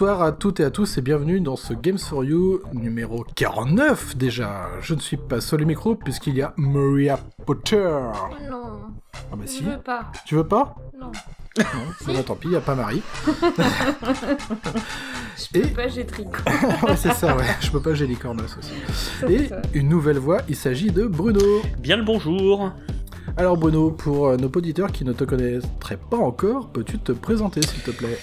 Bonsoir à toutes et à tous et bienvenue dans ce Games for You numéro 49 déjà. Je ne suis pas seul au micro puisqu'il y a Maria Potter. Non, Ah bah si. je veux pas. Tu veux pas? Non. Non, bah, tant pis, il a pas Marie. Je Et- peux pas, j'ai tricot. ouais, c'est ça, ouais. Je peux pas, j'ai les cornos aussi. Et ça. une nouvelle voix, il s'agit de Bruno. Bien le bonjour. Alors Bruno, pour euh, nos auditeurs qui ne te connaîtraient pas encore, peux-tu te présenter s'il te plaît?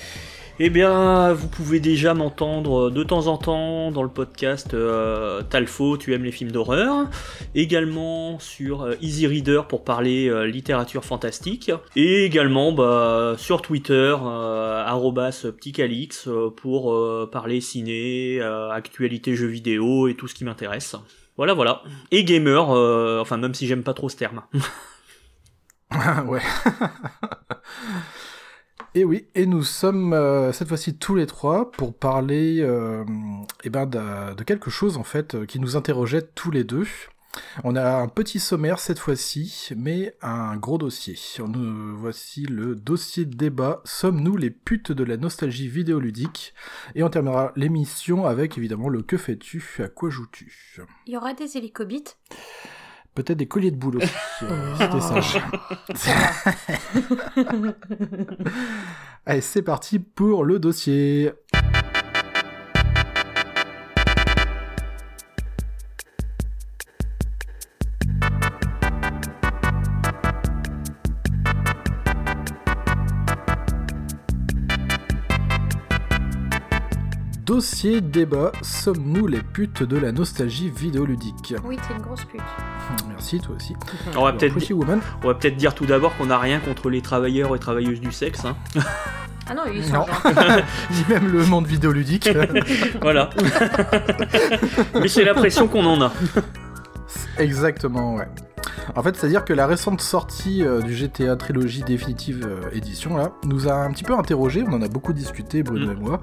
Eh bien, vous pouvez déjà m'entendre de temps en temps dans le podcast euh, Talfo, tu aimes les films d'horreur. Également sur euh, Easy Reader pour parler euh, littérature fantastique. Et également bah, sur Twitter, euh, arrobas pticalix, euh, pour euh, parler ciné, euh, actualité jeux vidéo et tout ce qui m'intéresse. Voilà, voilà. Et gamer, euh, enfin même si j'aime pas trop ce terme. ouais. Et nous sommes euh, cette fois-ci tous les trois pour parler euh, eh ben, de, de quelque chose en fait euh, qui nous interrogeait tous les deux. On a un petit sommaire cette fois-ci, mais un gros dossier. Nous voici le dossier de débat. Sommes-nous les putes de la nostalgie vidéoludique? Et on terminera l'émission avec évidemment le que fais-tu? À quoi joues-tu? Il y aura des hélicobites Peut-être des colliers de boulot. euh, C'était sage. Allez, c'est parti pour le dossier. Dossier débat, sommes-nous les putes de la nostalgie vidéoludique? Oui, t'es une grosse pute. Merci, toi aussi. On va peut-être dire tout d'abord qu'on n'a rien contre les travailleurs et travailleuses du sexe. Hein. Ah non, ils sont Non. gentils. ni même le monde vidéoludique. Voilà. Mais c'est l'impression qu'on en a. Exactement, ouais. En fait, c'est-à-dire que la récente sortie euh, du GTA Trilogie définitive euh, édition là nous a un petit peu interrogé. On en a beaucoup discuté, Bruno Mm. et moi,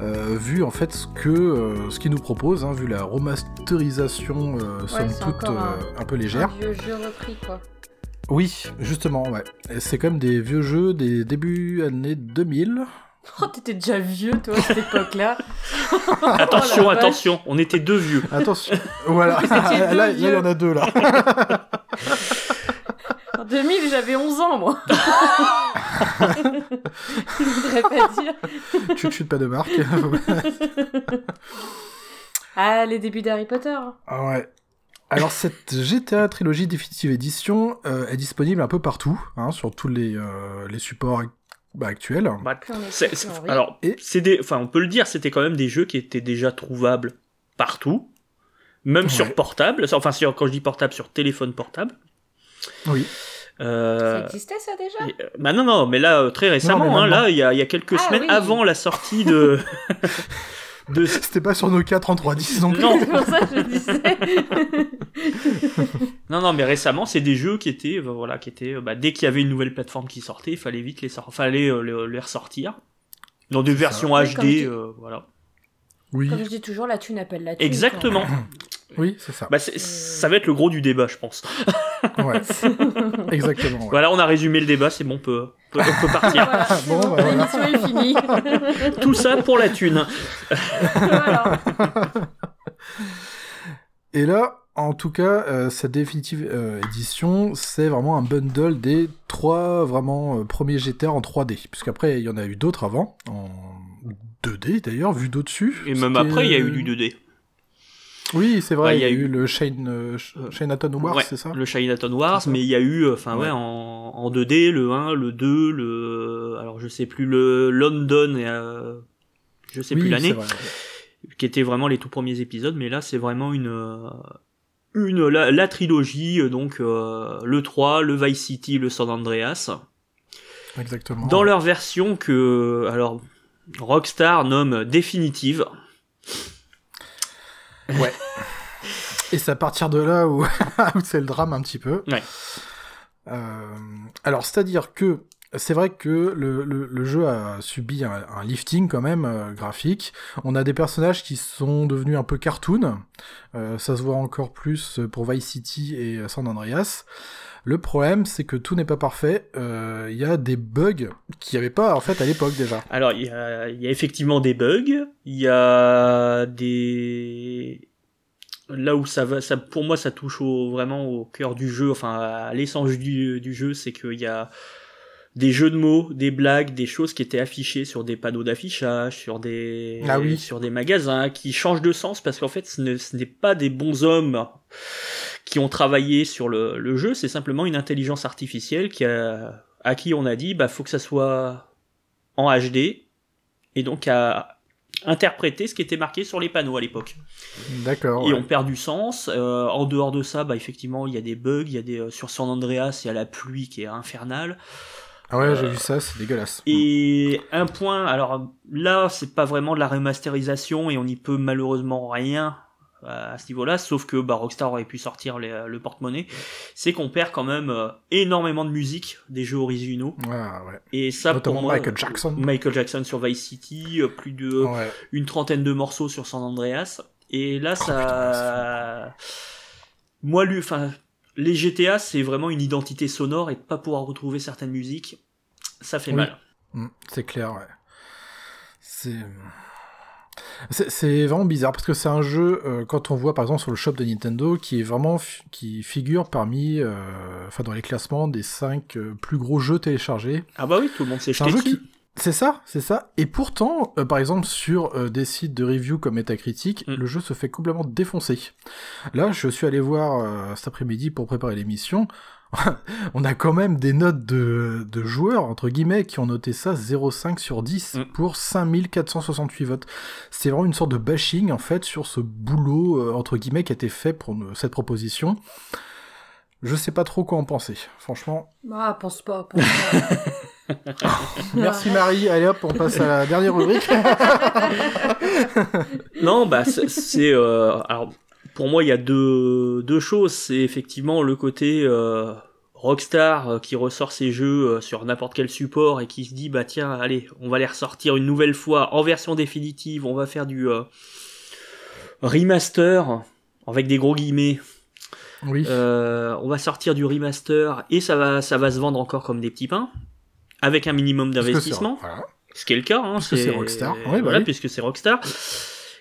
euh, vu en fait ce que euh, ce qu'ils nous proposent, hein, vu la remasterisation, euh, somme toute euh, un- un peu légère. Un vieux jeu repris, quoi. Oui, justement, ouais. C'est quand même des vieux jeux des débuts années 2000. Oh, t'étais déjà vieux, toi, à cette époque-là. Attention, Oh attention, on était deux vieux. Attention, voilà. Là, deux là, il y en a deux là. En 2000, j'avais 11 ans, moi. Je voudrais pas dire. Chut, chut, pas de marque. Ah, les débuts d'Harry Potter. Ah ouais. Alors cette GTA Trilogie Definitive Edition euh, est disponible un peu partout, hein, sur tous les, euh, les supports bah. Bah, est c'est- en rire. alors, c'est des, enfin, on peut le dire, c'était quand même des jeux qui étaient déjà trouvables partout, même Ouais. sur portable. Enfin, sur, quand je dis portable, sur téléphone portable. Oui. Euh, Ça existait, ça, déjà? et, bah non, non, mais là, euh, très récemment, mais hein, là, il y a, il y a quelques Ah semaines oui. avant la sortie de. de C'était pas sur Nokia 3310 non plus. Non. C'est pour ça que je disais. Non, non, mais récemment, c'est des jeux qui étaient, euh, voilà, qui étaient, euh, bah, dès qu'il y avait une nouvelle plateforme qui sortait, il fallait vite les sortir, fallait euh, les, les ressortir. Dans des versions ça. HD, dis. euh, voilà. Oui, Comme je dis toujours, la thune appelle la thune. Exactement. oui, c'est ça. Bah, ça va être le gros du débat, je pense. Ouais, exactement. ouais. Voilà, on a résumé le débat, c'est bon, on peut, on peut, on peut partir. Voilà, Bon, bon, bah, voilà. l'émission est finie. Tout ça pour la thune. voilà. Et là, en tout cas, euh, cette définitive euh, édition, c'est vraiment un bundle des trois vraiment euh, premiers GTA en 3D. Puisqu'après, il y en a eu d'autres avant, en 2D d'ailleurs, vu d'au-dessus. Et même après, il y a eu du 2D. Oui, c'est vrai, il y a eu le Shane, euh, Euh, Wars, Ouais, c'est ça Le Chinatown Wars, mais il y a eu, enfin ouais, Ouais. en, en 2D, le 1, le 2, le, alors je sais plus, le London, et, euh, je sais Oui, plus l'année, qui étaient vraiment les tout premiers épisodes, mais là c'est vraiment une, euh, une la, la trilogie, euh, donc euh, le 3, le Vice City, le San Andreas, Exactement. dans leur version que, alors Rockstar nomme définitive. Et c'est à partir de là où, où c'est le drame un petit peu. Ouais. Euh, alors, c'est-à-dire que c'est vrai que le, le, le jeu a subi un, un lifting quand même euh, graphique. On a des personnages qui sont devenus un peu cartoon. Euh, ça se voit encore plus pour Vice City et San Andreas. Le problème, c'est que tout n'est pas parfait. Euh, Il y a des bugs qu'il n'y avait pas en fait à l'époque déjà. Alors, il y a, il y a effectivement des bugs, il y a des... Là où ça va, ça, pour moi, ça touche au, vraiment au cœur du jeu, enfin à l'essence du, du jeu, c'est qu'il y a des jeux de mots, des blagues, des choses qui étaient affichées sur des panneaux d'affichage, sur des, Ah oui. sur des magasins, qui changent de sens parce qu'en fait, ce ne- ce n'est pas des bons hommes qui ont travaillé sur le, le jeu, c'est simplement une intelligence artificielle qui a, à qui on a dit, bah, faut que ça soit en HD, et donc à interpréter ce qui était marqué sur les panneaux à l'époque. D'accord. Et ouais. on perd du sens. Euh, en dehors de ça, bah, effectivement, il y a des bugs, il y a des, euh, sur San Andreas, il y a la pluie qui est infernale. Ah ouais, j'ai euh, vu ça, c'est dégueulasse. Et un point, alors là, c'est pas vraiment de la remasterisation et on n'y peut malheureusement rien à ce niveau-là, sauf que bah, Rockstar aurait pu sortir les- le porte-monnaie, c'est qu'on perd quand même euh, énormément de musique des jeux originaux. Ah ouais. Et ça, Notamment pour moi, Michael Jackson. Michael Jackson sur Vice City, euh, plus de Ouais. une trentaine de morceaux sur San Andreas. Et là, Oh, ça. Moi, lui, enfin, les GTA, c'est vraiment une identité sonore et de pas pouvoir retrouver certaines musiques, ça fait Oui. mal. Mm, c'est clair, ouais. C'est... c'est. Vraiment bizarre parce que c'est un jeu, euh, quand on voit par exemple sur le shop de Nintendo, qui est vraiment qui figure parmi, euh, enfin dans les classements des 5 plus gros jeux téléchargés. Ah bah oui, tout le monde s'est C'est un jeté jeu dessus. qui, c'est ça, c'est ça. Et pourtant, euh, par exemple sur euh, des sites de review comme Metacritic, Mm. le jeu se fait complètement défoncer. Là, je suis allé voir euh, cet après-midi pour préparer l'émission. on a quand même des notes de, de joueurs, entre guillemets, qui ont noté ça 0,5 sur 10 Mm. pour 5468 votes. C'est vraiment une sorte de bashing, en fait, sur ce boulot, euh, entre guillemets, qui a été fait pour euh, cette proposition. Je sais pas trop quoi en penser, franchement. Ah, pense pas, pense pas. Merci Marie, allez hop, on passe à la dernière rubrique. Non, bah c'est- c'est euh, alors pour moi il y a deux deux choses. C'est effectivement le côté euh, Rockstar euh, qui ressort ses jeux euh, sur n'importe quel support et qui se dit bah tiens allez on va les ressortir une nouvelle fois en version définitive. On va faire du euh, remaster avec des gros guillemets. Oui. Euh, on va sortir du remaster et ça va ça va se vendre encore comme des petits pains avec un minimum d'investissement voilà. ce qui est le cas, hein, c'est Rockstar. Ouais, bah voilà, oui. puisque c'est Rockstar.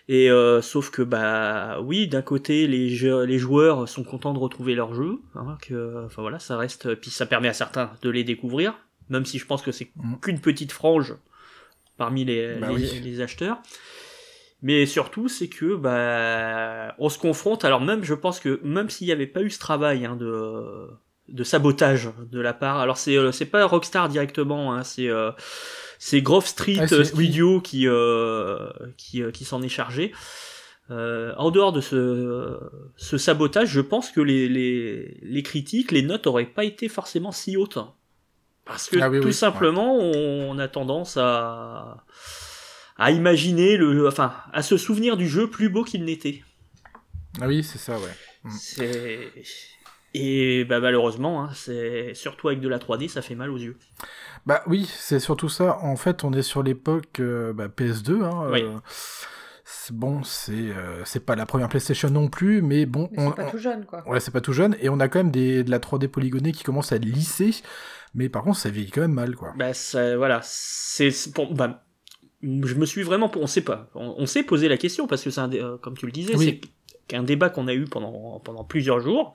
Et euh, sauf que bah oui, d'un côté les jeux- les joueurs sont contents de retrouver leur jeu, hein, que enfin voilà, ça reste puis ça permet à certains de les découvrir, même si je pense que c'est Mm. qu'une petite frange parmi les, Bah les, oui. les acheteurs. Mais surtout, c'est que bah on se confronte. Alors même, je pense que même s'il n'y avait pas eu ce travail hein, de de sabotage de la part. Alors c'est euh, c'est pas Rockstar directement, hein, c'est euh, c'est Grove Street Ah, euh, Studio qui euh, qui euh, qui s'en est chargé. Euh, en dehors de ce, ce sabotage, je pense que les, les, les critiques, les notes auraient pas été forcément si hautes. Parce que Ah oui, tout oui, simplement, on a tendance à, à imaginer le, enfin, à se souvenir du jeu plus beau qu'il n'était. Ah oui, c'est ça, ouais. Mm. C'est, Et bah, malheureusement, hein, c'est surtout avec de la 3D, ça fait mal aux yeux. Bah oui, c'est surtout ça. En fait, on est sur l'époque euh, bah, PS2. Hein, Oui. euh, c'est- bon, c'est euh, c'est pas la première PlayStation non plus, mais bon, Mais on, c'est pas on- tout jeune, quoi. ouais, c'est pas tout jeune, et on a quand même des, de la 3D polygonée qui commence à être lissée, mais par contre, ça vieillit quand même mal, quoi. Bah ça, voilà, c'est pour, bah, je me suis vraiment, on sait pas, on, on s'est posé la question parce que c'est un, euh, comme tu le disais, Oui. c'est un débat qu'on a eu pendant pendant plusieurs jours.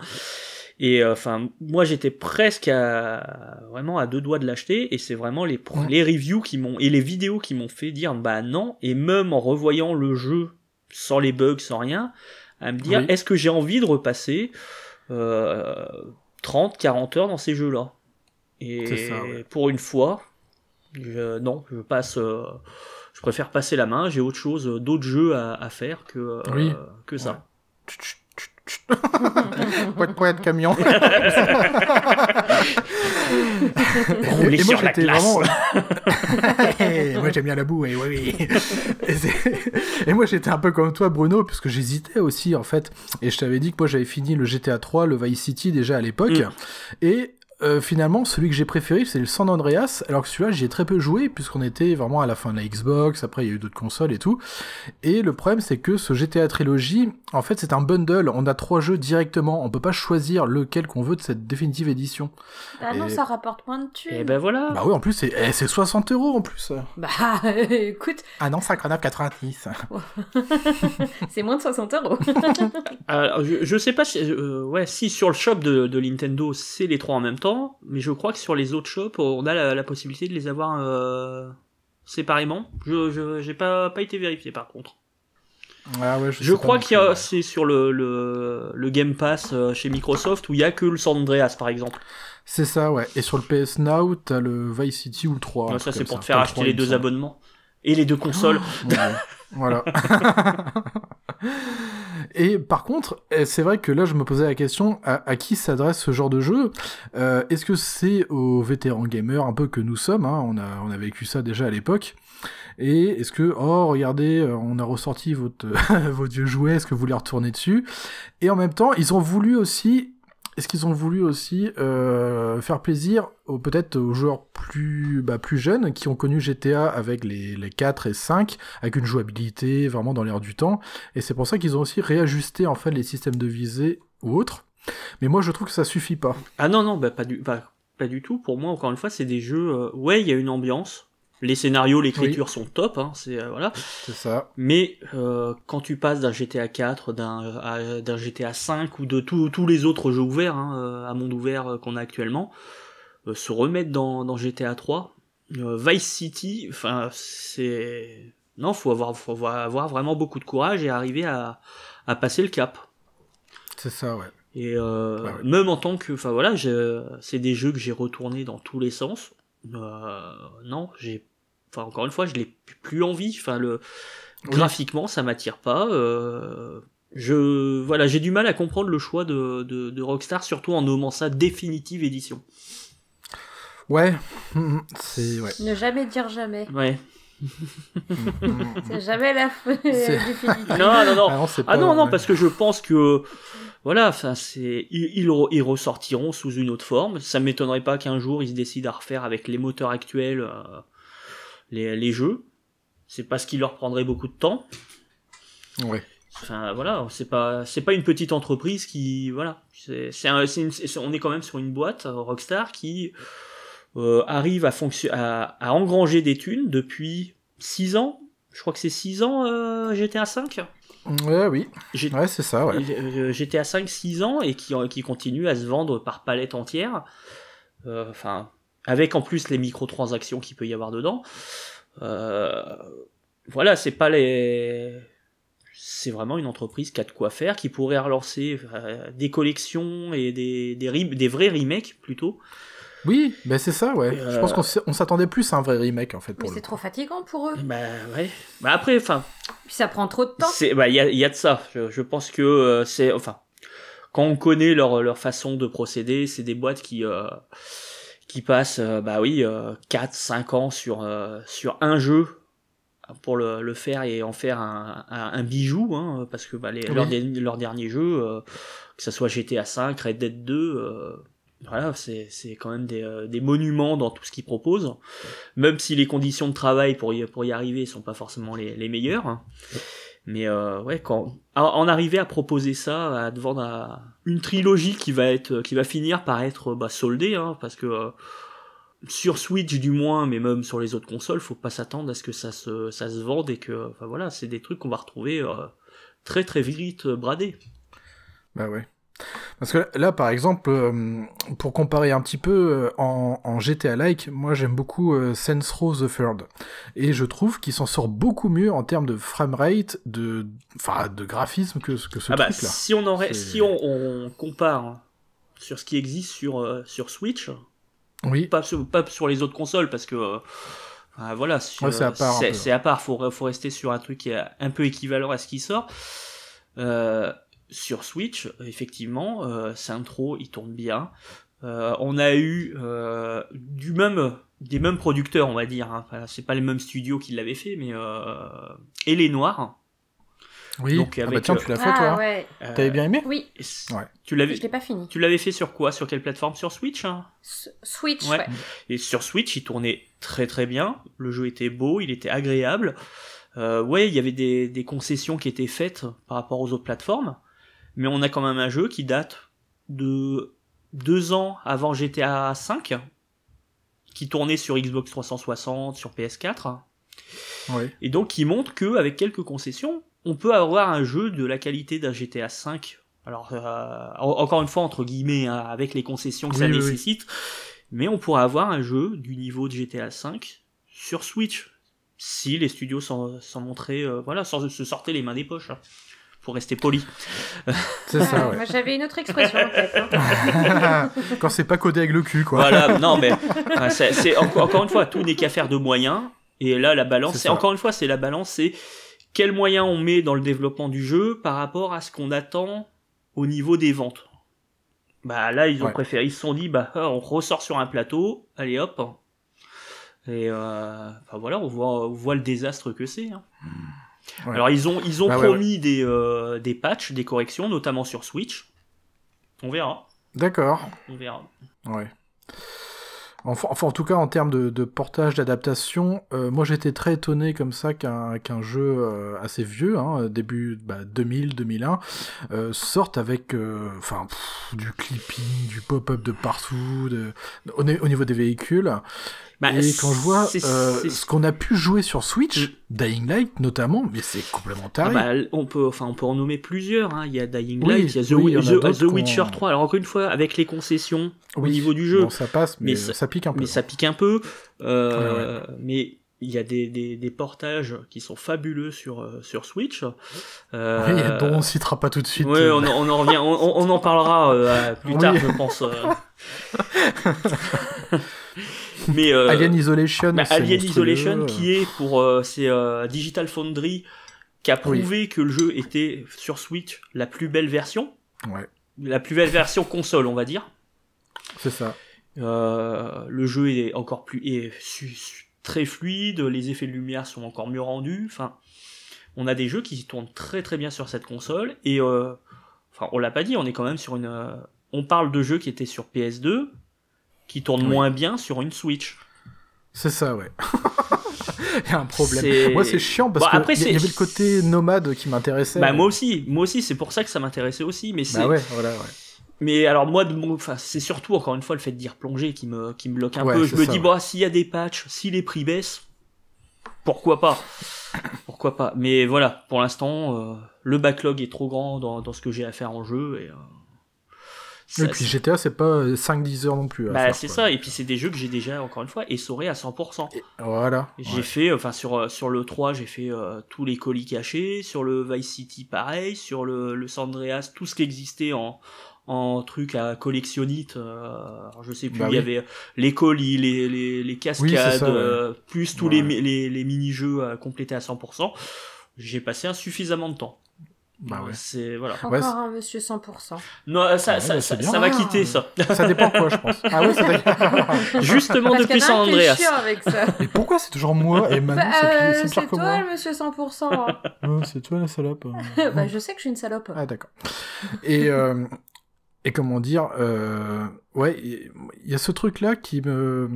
Et euh, enfin, moi j'étais presque à vraiment à deux doigts de l'acheter, et c'est vraiment les Ouais. les reviews qui m'ont et les vidéos qui m'ont fait dire bah non, et même en revoyant le jeu sans les bugs, sans rien, à me dire Oui. est-ce que j'ai envie de repasser euh, 30, 40 heures dans ces jeux-là? Et C'est ça, ouais. pour une fois, je- non, je passe. euh, je préfère passer la main. J'ai autre chose, euh, d'autres jeux à, à faire que euh, Oui. que ça. Pouet, pouet, camion. Rouler sur la glace. vraiment- moi j'aime bien la boue, et oui, oui. Et, c'est- et moi j'étais un peu comme toi Bruno, puisque j'hésitais aussi en fait. Et je t'avais dit que moi j'avais fini le GTA 3, le Vice City déjà à l'époque. Mm. Et euh, finalement celui que j'ai préféré c'est le San Andreas, alors que celui-là j'y ai très peu joué, puisqu'on était vraiment à la fin de la Xbox, après il y a eu d'autres consoles et tout. Et le problème c'est que ce GTA Trilogy, en fait c'est un bundle, on a trois jeux directement, on peut pas choisir lequel qu'on veut de cette définitive édition. Bah non, Et- ça rapporte moins de thunes. Et ben voilà. Bah oui en plus c'est eh, c'est 60 euros en plus. Bah, écoute, Ah non, 59,90. c'est moins de 60 euros. Alors, je, je sais pas si, euh, ouais, si sur le shop de, de Nintendo c'est les trois en même temps, mais je crois que sur les autres shops on a la, la possibilité de les avoir euh, séparément. Je j'ai pas pas été vérifié par contre. Ah ouais, Je crois qu'il y a c'est sur le, le le Game Pass euh, chez Microsoft où il y a que le San Andreas par exemple. C'est ça, ouais. Et sur le PS Now, t'as le Vice City ou le 3. un Ouais, truc ça c'est pour te faire acheter 3, les deux abonnements et les deux consoles. Ouais, voilà. Et par contre, eh, c'est vrai que là, je me posais la question à, qui s'adresse ce genre de jeu? Euh, Est-ce que c'est aux vétérans gamers, un peu que nous sommes hein, on, a, on a vécu ça déjà à l'époque. Et est-ce que, oh, regardez, euh, on a ressorti votre, votre vieux jouet, est-ce que vous voulez retourner dessus? Et en même temps, ils ont voulu aussi est-ce qu'ils ont voulu aussi euh, faire plaisir peut-être aux joueurs plus, bah, plus jeunes qui ont connu GTA avec les, les 4 et 5, avec une jouabilité vraiment dans l'air du temps, et c'est pour ça qu'ils ont aussi réajusté en fait les systèmes de visée ou autres. Mais moi je trouve que ça suffit pas. Ah non non bah pas du pas, pas du tout. Pour moi encore une fois c'est des jeux euh, ouais il y a une ambiance. Les scénarios, l'écriture sont top, hein, c'est euh, voilà. C'est ça. Mais euh, quand tu passes d'un GTA 4, d'un d'un GTA 5 ou de tous les autres jeux ouverts, hein, euh, à monde ouvert euh, qu'on a actuellement, euh, se remettre dans, dans GTA 3, euh, Vice City, enfin c'est non faut avoir faut avoir vraiment beaucoup de courage et arriver à, à passer le cap. C'est ça, ouais. Et euh, même en tant que, enfin voilà, c'est des jeux que j'ai retournés dans tous les sens. Euh, non, j'ai, enfin encore une fois, je l'ai plus envie. Enfin le Oui. graphiquement, ça m'attire pas. Euh, je, voilà, j'ai du mal à comprendre le choix de, de, de Rockstar, surtout en nommant ça définitive édition. Ouais, c'est ouais. ne jamais dire jamais. Ouais. C'est jamais la fin C'est- définitive. Non, non, non. Ah non, Ah pas- non, non, ouais. parce que je pense que voilà, enfin c'est ils, ils, re- ils ressortiront sous une autre forme. Ça m'étonnerait pas qu'un jour ils se décident à refaire avec les moteurs actuels euh, les, les jeux. C'est pas ce qui leur prendrait beaucoup de temps. Ouais. Enfin voilà, c'est pas c'est pas une petite entreprise qui voilà, c'est c'est un- on est quand même sur une boîte euh, Rockstar qui euh, arrive à à, à engranger des thunes depuis 6 ans. Je crois que c'est 6 ans euh, GTA 5. Ouais, oui. Ouais, c'est ça, ouais. GTA 5 6 ans et qui, qui continue à se vendre par palette entière. Enfin, avec en plus les microtransactions qu'il peut y avoir dedans. Euh, voilà, c'est pas les. C'est vraiment une entreprise qui a de quoi faire, qui pourrait relancer euh, des collections et des, des, re- des vrais remakes plutôt. Oui, ben c'est ça, ouais. Euh, Je pense qu'on s- on s'attendait plus à un vrai remake, en fait, Mais pour le c'est trop fatigant pour eux. Bah ouais. Bah après, enfin, Puis ça prend trop de temps. C'est bah il y a, il y a de ça. Je, je pense que euh, c'est enfin quand on connaît leur leur façon de procéder, c'est des boîtes qui euh, qui passent euh, bah oui euh, 4 5 ans sur euh, sur un jeu pour le, le faire et en faire un, un, un bijou, hein, parce que bah, les, Oui. leurs derniers jeux, euh, que ce soit GTA V, Red Dead 2, euh, voilà, c'est c'est quand même des, euh, des monuments dans tout ce qu'ils proposent, même si les conditions de travail pour y, pour y arriver sont pas forcément les, les meilleures. hein. Mais euh, ouais, quand en- arriver à proposer ça, à à- une trilogie qui va être, qui va finir par être bah, soldée, hein, parce que euh, sur Switch du moins, mais même sur les autres consoles, faut pas s'attendre à ce que ça se, ça se vende et que, enfin voilà, c'est des trucs qu'on va retrouver euh, très très vite euh, bradés. Bah ouais. Parce que là, par exemple, euh, pour comparer un petit peu euh, en, en GTA-like, moi j'aime beaucoup euh, Saints Row the Third. Et je trouve qu'il s'en sort beaucoup mieux en termes de framerate, de, de graphisme que, que ce ah bah, truc-là. si on aurait, C'est- si on, on compare sur ce qui existe sur euh, sur Switch, Oui, pas sur, pas sur les autres consoles parce que euh, ah, voilà, Ouais, c'est à part c'est à part. Faut faut rester sur un truc qui est un peu équivalent à ce qui sort. Euh, sur Switch, effectivement, euh, Saint Row, il tourne bien. Euh, on a eu euh, du même des mêmes producteurs, on va dire. Hein. Enfin, c'est pas les mêmes studios qui l'avaient fait, mais euh, et les Noirs. oui. donc ah bah avec, tiens, euh, tu l'as fait Ah toi. ouais, euh, T'avais bien aimé oui, Ouais. Tu l'avais je l'ai pas fini. tu l'avais fait sur quoi? Sur quelle plateforme? Sur Switch hein? S- Switch, Ouais. ouais. Et sur Switch, il tournait très très bien. Le jeu était beau, il était agréable. Euh, ouais, il y avait des, des concessions qui étaient faites par rapport aux autres plateformes. Mais on a quand même un jeu qui date de deux ans avant GTA V, qui tournait sur Xbox 360, sur PS4. Oui. Et donc qui montre que avec quelques concessions, on peut avoir un jeu de la qualité d'un GTA V. Alors euh, en- encore une fois entre guillemets, hein, avec les concessions que ça Oui, oui, oui. nécessite, mais on pourrait avoir un jeu du niveau de GTA V sur Switch si les studios s'en s'en montraient, euh, voilà, sans se sortaient les mains des poches. hein, pour rester poli. C'est ça, Ouais. Moi j'avais une autre expression en tête. hein. Quand c'est pas codé avec le cul, quoi. Voilà, non mais euh, c'est c'est- encore, encore une fois, tout n'est qu'affaire de moyens. Et là, la balance, C'est encore une fois, c'est la balance, c'est quels moyens on met dans le développement du jeu par rapport à ce qu'on attend au niveau des ventes. Bah là, ils ont Ouais. préféré, ils se sont dit, bah on ressort sur un plateau, allez hop. Et euh, enfin voilà, on voit, on voit le désastre que c'est. hein. Ouais. Alors ils ont, ils ont Bah ouais, promis Des, euh, des patchs, des corrections, notamment sur Switch. On verra, D'accord. on verra. Ouais. Enfin, enfin, en tout cas, en termes de, de portage, d'adaptation, euh, moi j'étais très étonné comme ça qu'un qu'un jeu euh, assez vieux, hein, début bah, 2000, 2001, euh, sorte avec enfin du clipping, du pop-up de partout, de, au, ni- au niveau des véhicules. Bah, Et quand je vois ce qu'on a pu jouer sur Switch, Dying Light notamment, mais c'est complètement Ah bah, on peut, enfin, on peut en nommer plusieurs. Hein. Il y a Dying Oui, Light, il y a The, oui, Witcher qu'on- 3. Alors encore une fois, avec les concessions au niveau du jeu, Bon, ça passe, mais, mais ça- ça pique un peu. mais ça pique un peu. Euh, Mais il y a des, des, des portages qui sont fabuleux sur euh, sur Switch. Euh, Oui, dont on citera pas tout de suite. Euh, on, en- on en revient, on, en parlera euh, plus Oui. tard, je pense. Mais euh, Alien Isolation. bah, Alien. Isolation, qui est pour c'est Digital Foundry, qui a prouvé que le jeu était sur Switch la plus belle version, Ouais, la plus belle version console, on va dire. c'est ça. Euh, le jeu est encore plus est très fluide, les effets de lumière sont encore mieux rendus. Enfin, on a des jeux qui tournent très très bien sur cette console et euh, enfin on l'a pas dit, on est quand même sur une. euh, on parle de jeux qui étaient sur PS2 qui tournent Oui. moins bien sur une Switch. C'est ça, ouais. Il y a un problème. Moi, c'est chiant parce Bon, que après, il y- y avait le côté nomade qui m'intéressait. Bah moi aussi, moi aussi, c'est pour ça que ça m'intéressait aussi, mais c'est. Bah ouais, voilà, ouais. Mais alors moi, de mon... enfin, c'est surtout encore une fois le fait d'y replonger qui me, qui me bloque un Ouais, peu. Je me ça, dis, ouais. bah s'il y a des patchs, si les prix baissent, pourquoi pas? Pourquoi pas? Mais voilà, pour l'instant, euh, le backlog est trop grand dans, dans ce que j'ai à faire en jeu. Et, euh, Et puis GTA, c'est pas 5-10 heures non plus. à bah c'est ça, et puis c'est des jeux que j'ai déjà, encore une fois, essorés à 100%. Voilà. J'ai ouais. fait, enfin sur, euh, sur le 3, j'ai fait euh, tous les colis cachés, sur le Vice City pareil, sur le, le San Andreas, tout ce qui existait en, en truc à collectionnite. euh, je sais plus, Bah il y avait les colis, les, les, les cascades, Oui, c'est ça, ouais. euh, plus tous Ouais. les, les, les mini-jeux à compléter à 100%. J'ai passé un suffisamment de temps. Bah ouais. C'est voilà. Encore Ouais, un monsieur 100%. Non, euh, ça, Ouais, ça, bah, ça, bien. ça va Ah. quitter ça. Ça dépend quoi, je pense. Ah ouais, c'est vrai. Justement Parce depuis San Andreas. chiant avec ça. Et pourquoi c'est toujours moi et Manon, Bah, c'est euh, toi moi le monsieur 100%. hein. Ouais, C'est toi la salope. bah, je sais que je suis une salope. Ah d'accord. Et euh, et comment dire, euh, ouais, il y a ce truc là qui me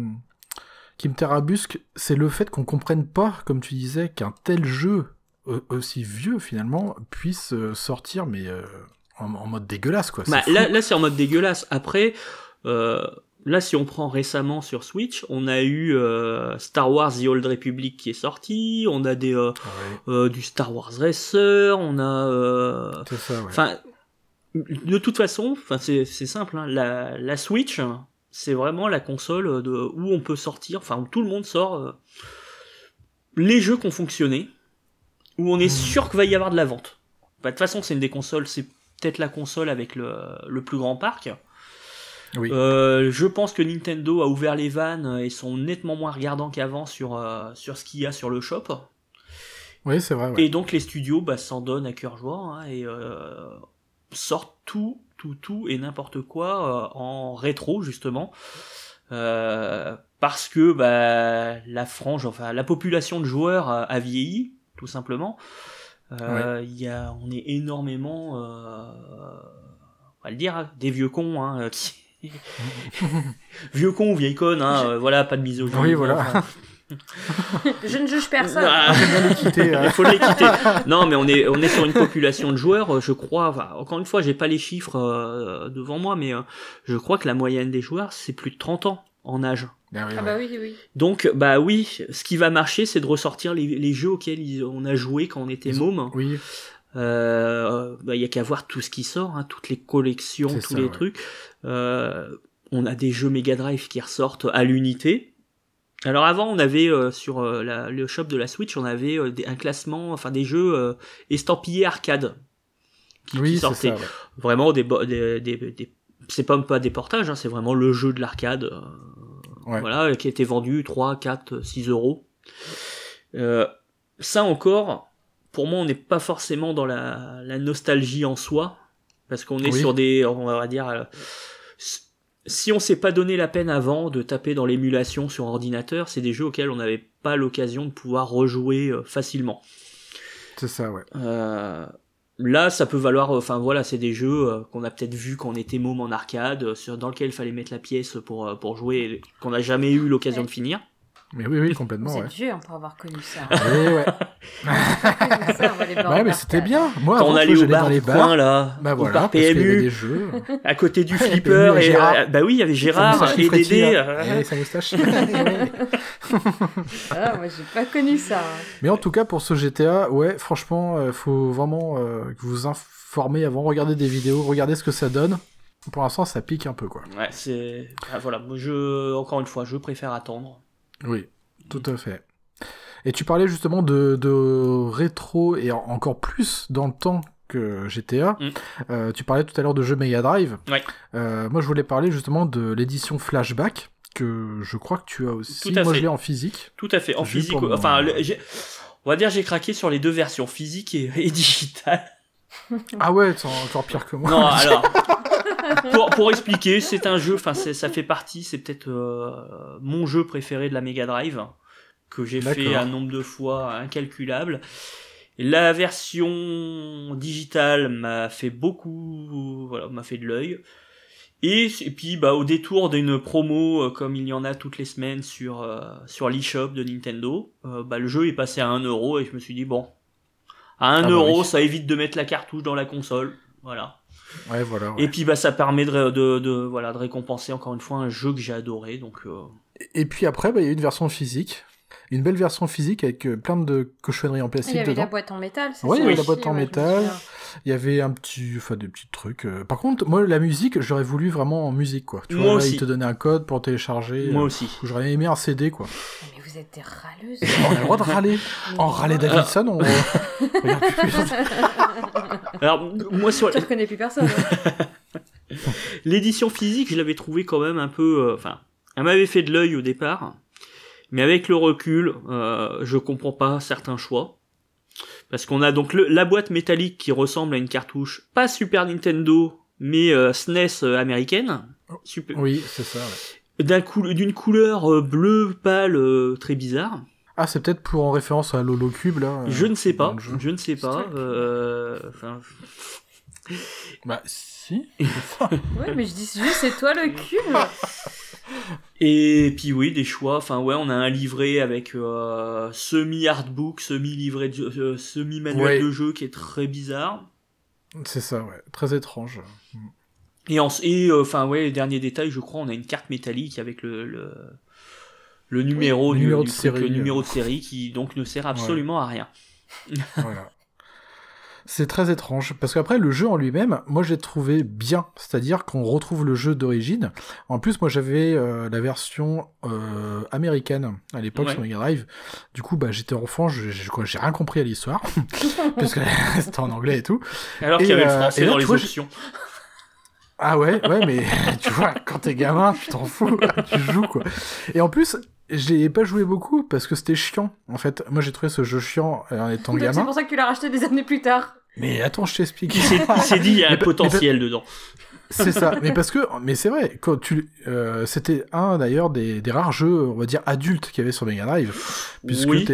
qui me tarabusque, c'est le fait qu'on comprenne pas, comme tu disais, qu'un tel jeu au- aussi vieux finalement puisse euh, sortir, mais euh, en, en mode dégueulasse quoi. Bah, là, là c'est en mode dégueulasse. Après, euh, là, si on prend récemment sur Switch, on a eu euh, Star Wars The Old Republic qui est sorti, on a des, euh, Ouais, euh, du Star Wars Racer, on a... ça, ouais. De toute façon, enfin c'est simple. hein, la, la Switch, c'est vraiment la console de où on peut sortir, enfin où tout le monde sort euh, les jeux qui ont fonctionné, où on est sûr qu'il va y avoir de la vente. Bah, de toute façon, c'est une des consoles, c'est peut-être la console avec le, le plus grand parc. oui. Euh, je pense que Nintendo a ouvert les vannes et sont nettement moins regardants qu'avant sur, euh, sur ce qu'il y a sur le shop. oui, c'est vrai. Ouais. Et donc les studios bah, s'en donnent à cœur joie hein, et euh, sortent tout, tout, tout et n'importe quoi euh, en rétro justement. Euh, parce que bah, la frange, enfin la population de joueurs a, vieilli, tout simplement. Euh, il y a, on est énormément, euh, on va le dire, hein, des vieux cons, hein, qui... vieux cons ou vieilles connes, hein, euh, voilà, pas de misogynie. Oui, voilà. enfin, Je ne juge personne. ah, quitter, il faut les quitter. Non, mais on est on est sur une population de joueurs, euh, je crois. enfin, encore une fois, j'ai pas les chiffres euh, devant moi, mais euh, je crois que la moyenne des joueurs c'est plus de 30 ans en âge. Ah oui, Ah ouais. bah oui, oui. Donc bah oui, ce qui va marcher, c'est de ressortir les, les jeux auxquels ils- on a joué quand on était Ils ont- môme. Oui, Euh, bah, y a qu'à voir tout ce qui sort, hein, toutes les collections, tous ça, les ouais. trucs. Euh, on a des jeux Mega Drive qui ressortent à l'unité. Alors avant, on avait euh, sur euh, la- le shop de la Switch, on avait euh, des- un classement, enfin des jeux euh, estampillés arcade qui, oui, c'est sortaient. ça. ouais. Vraiment des, des, des, des- c'est pas pas des portages, hein, c'est vraiment le jeu de l'arcade. Ouais. Voilà, qui était vendu 3, 4, 6 euros. Ça encore, pour moi, on n'est pas forcément dans la, la nostalgie en soi, parce qu'on est Oui. sur des, on va dire, euh, si on s'est pas donné la peine avant de taper dans l'émulation sur ordinateur, c'est des jeux auxquels on n'avait pas l'occasion de pouvoir rejouer euh, facilement. C'est ça, ouais. Euh, là, ça peut valoir. Enfin voilà, c'est des jeux euh, qu'on a peut-être vu quand on était môme en arcade, euh, sur, dans lequel il fallait mettre la pièce pour euh, pour jouer, et qu'on n'a jamais eu l'occasion de finir. Mais oui, oui, complètement, Vous ouais. êtes vieux hein, pour avoir connu ça. Oui, ouais. Connu ça, on va les bords Ouais, mais c'était bien. Moi, Quand on allait au bar dans les bars. coin là, Bah voilà, PMU, des jeux. à côté du PMU flipper, et et euh, bah oui, il y avait Gérard et Dédé. euh, Eh, sa moustache. Ah, moi j'ai pas connu ça. hein. Mais en tout cas, pour ce GTA, ouais, franchement, euh, faut vraiment euh, que vous informer avant, regarder des vidéos, regarder ce que ça donne. Pour l'instant, ça pique un peu, quoi. Ouais, c'est ah, voilà. moi, Je encore une fois, je préfère attendre. Oui, tout à fait. Et tu parlais justement de, de rétro et en- encore plus dans le temps que GTA. Mm. Euh, tu parlais tout à l'heure de jeux Mega Drive. Ouais. Euh, moi, je voulais parler justement de l'édition Flashback que je crois que tu as aussi. Tout à moi, fait. je l'ai en physique. Tout à fait. En physique, enfin, le- on va dire j'ai craqué sur les deux versions, physique et, et digitale. Ah ouais, c'est encore pire que moi. Non, alors, pour, pour expliquer, c'est un jeu, enfin, ça fait partie, c'est peut-être euh, mon jeu préféré de la Mega Drive, que j'ai fait un nombre de fois incalculable. La version digitale m'a fait beaucoup, voilà, m'a fait de l'œil. Et, et puis, bah, au détour d'une promo, euh, comme il y en a toutes les semaines sur, euh, sur l'eShop de Nintendo, euh, bah, le jeu est passé à 1 euro et je me suis dit, bon, à 1 Ah bah euro, oui. ça évite de mettre la cartouche dans la console. Voilà. Ouais, voilà. ouais. Et puis bah ça permet de, de, voilà de récompenser encore une fois un jeu que j'ai adoré donc euh, Et puis après, bah, il y a une version physique. Une belle version physique avec euh, plein de cochonneries en Il plastique y avait dedans. la boîte en métal, c'est Ouais, ça il y avait la boîte en ouais, métal. Il y avait un petit, enfin des petits trucs. euh. Par contre, moi, la musique, j'aurais voulu vraiment en musique, quoi. Tu Moi vois, là, aussi. ils te donnaient un code pour télécharger. moi euh, aussi. J'aurais aimé un CD, quoi. Mais vous êtes des râleuses. On a le droit de râler. En râler Davidson, on. Alors moi sur Tu reconnais plus personne. hein. l'édition physique je l'avais trouvé quand même un peu euh, enfin elle m'avait fait de l'œil au départ mais avec le recul euh, je comprends pas certains choix Parce qu'on a donc le- la boîte métallique qui ressemble à une cartouche, pas Super Nintendo, mais euh, SNES euh, américaine. Super- Oui, c'est ça. ouais. d'un coul- d'une couleur euh, bleu pâle euh, très bizarre. Ah, c'est peut-être pour en référence à l'Holocube, là. euh, je ne sais pas, je ne sais pas. Euh, enfin, Bah, si. Ouais, mais je dis juste, c'est toi le cube. Et puis oui, des choix. Enfin ouais, on a un livret avec euh, semi artbook, semi livret, de jeu- euh, semi manuel Ouais. de jeu qui est très bizarre. c'est ça, ouais. Très étrange. Et euh, enfin ouais, dernier détail, je crois, on a une carte métallique avec le le, le numéro du de série, le numéro euh. de série qui donc ne sert absolument à rien. voilà. C'est très étrange, parce qu'après, le jeu en lui-même, moi j'ai trouvé bien, c'est-à-dire qu'on retrouve le jeu d'origine. En plus, moi j'avais euh, la version euh, américaine à l'époque Ouais. sur Mega Drive. Du coup, bah, j'étais enfant, j'ai rien compris à l'histoire, parce que c'était en anglais et tout. Alors qu'il y avait le euh, français et là, dans les vois, options. Ah ouais, ouais, mais tu vois, quand t'es gamin, tu t'en fous, tu joues quoi. Et en plus, j'ai pas joué beaucoup parce que c'était chiant. En fait, moi j'ai trouvé ce jeu chiant euh, en étant Donc c'est gamin. pour ça que tu l'as racheté des années plus tard. Mais attends, je t'explique. Il s'est dit il y a un potentiel dedans. C'est ça, mais parce que, mais c'est vrai, quand tu, euh, c'était un d'ailleurs des, des rares jeux, on va dire adultes qu'il y avait sur Mega Drive, puisque Oui.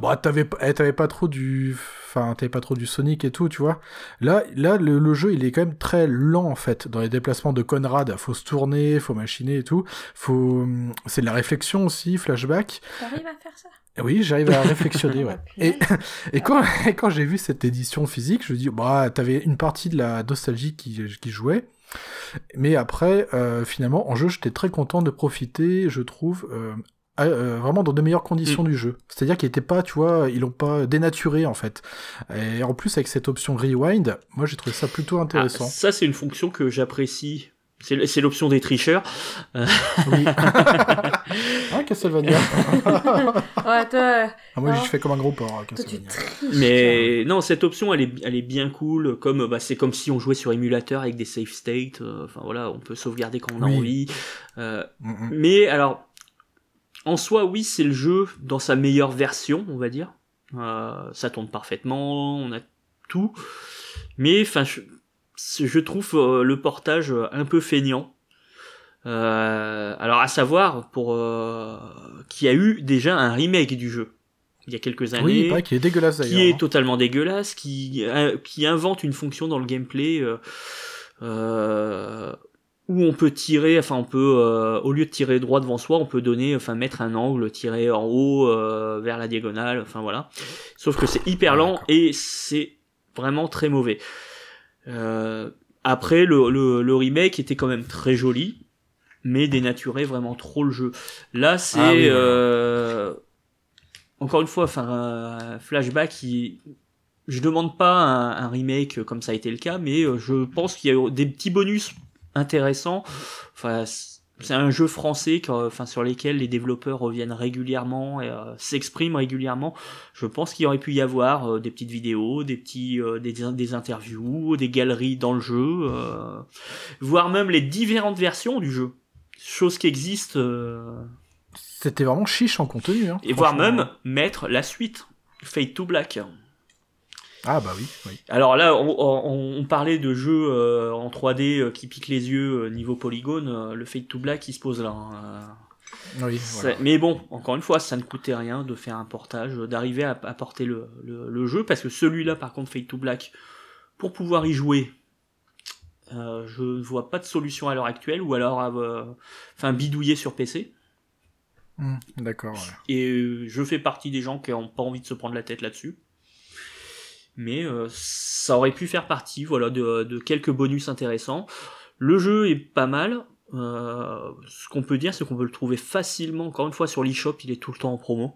bah, t'avais, pas- eh, t'avais pas trop du, enfin, t'avais pas trop du Sonic et tout, tu vois. Là, là, le, le jeu, il est quand même très lent en fait dans les déplacements de Conrad. Faut se tourner, faut machiner et tout. Faut, hum, c'est de la réflexion aussi, flashback. T'arrives à faire ça? Oui, j'arrive à réflexionner, ouais. Oh, Et, quand, et quand j'ai vu cette édition physique, je me dis, bah, t'avais une partie de la nostalgie qui, qui jouait. Mais après, euh, finalement, en jeu, j'étais très content de profiter, je trouve, euh, euh, vraiment dans de meilleures conditions du jeu. C'est-à-dire qu'il était pas, tu vois, ils l'ont pas dénaturé, en fait. Et en plus, avec cette option rewind, moi, j'ai trouvé ça plutôt Ah, intéressant. ça c'est une fonction que j'apprécie. C'est l'option des tricheurs. oui. ah, Castlevania. Ouais, toi, Ah, moi, je fais comme un gros porc, hein, Castlevania. Mais non, cette option, elle est, elle est bien cool. Comme bah, c'est comme si on jouait sur émulateur avec des save states. euh, Enfin voilà, on peut sauvegarder quand on a Oui. envie. Euh, Mm, mm. mais alors, en soi, oui, c'est le jeu dans sa meilleure version, on va dire. Euh, ça tourne parfaitement, on a tout. Mais enfin, je, je trouve euh, le portage euh, un peu feignant. Euh, alors à savoir pour qu'il y a eu déjà un remake du jeu il y a quelques années Oui, qui est dégueulasse d'ailleurs. qui est hein. totalement dégueulasse, qui, qui invente une fonction dans le gameplay euh, où on peut tirer, enfin on peut, euh, au lieu de tirer droit devant soi, on peut donner, enfin mettre un angle, tirer en haut euh, vers la diagonale, enfin voilà. Sauf que c'est hyper lent et c'est vraiment très mauvais. Euh, après, le, le, le remake était quand même très joli, mais dénaturait vraiment trop le jeu. Là, c'est Ah oui, euh, encore une fois, enfin, un flashback qui, je demande pas un, un remake comme ça a été le cas, mais je pense qu'il y a des petits bonus intéressants. Enfin, c'est un jeu français, que, enfin, sur lesquels les développeurs reviennent régulièrement et euh, s'expriment régulièrement. Je pense qu'il aurait pu y avoir euh, des petites vidéos, des petits, euh, des, des interviews, des galeries dans le jeu, voire même les différentes versions du jeu. Chose qui existe, C'était vraiment chiche en contenu. Hein, et voire même mettre la suite, Fade to Black. Ah bah oui, oui. Alors là, on, on- on parlait de jeux euh, en 3D euh, qui piquent les yeux euh, niveau polygone. le Fade to Black, il se pose là. hein. Oui, voilà. Mais bon, encore une fois, ça ne coûtait rien de faire un portage, d'arriver à, à porter le, le- le jeu, parce que celui-là, par contre, Fade to Black, pour pouvoir y jouer, je ne vois pas de solution à l'heure actuelle, ou alors, enfin, bidouiller sur PC. Hmm, D'accord, ouais. Et je fais partie des gens qui n'ont pas envie de se prendre la tête là-dessus. Mais euh, ça aurait pu faire partie voilà, de, de quelques bonus intéressants. Le jeu est pas mal. Euh, ce qu'on peut dire, c'est qu'on peut le trouver facilement. Encore une fois, sur l'eShop, il est tout le temps en promo.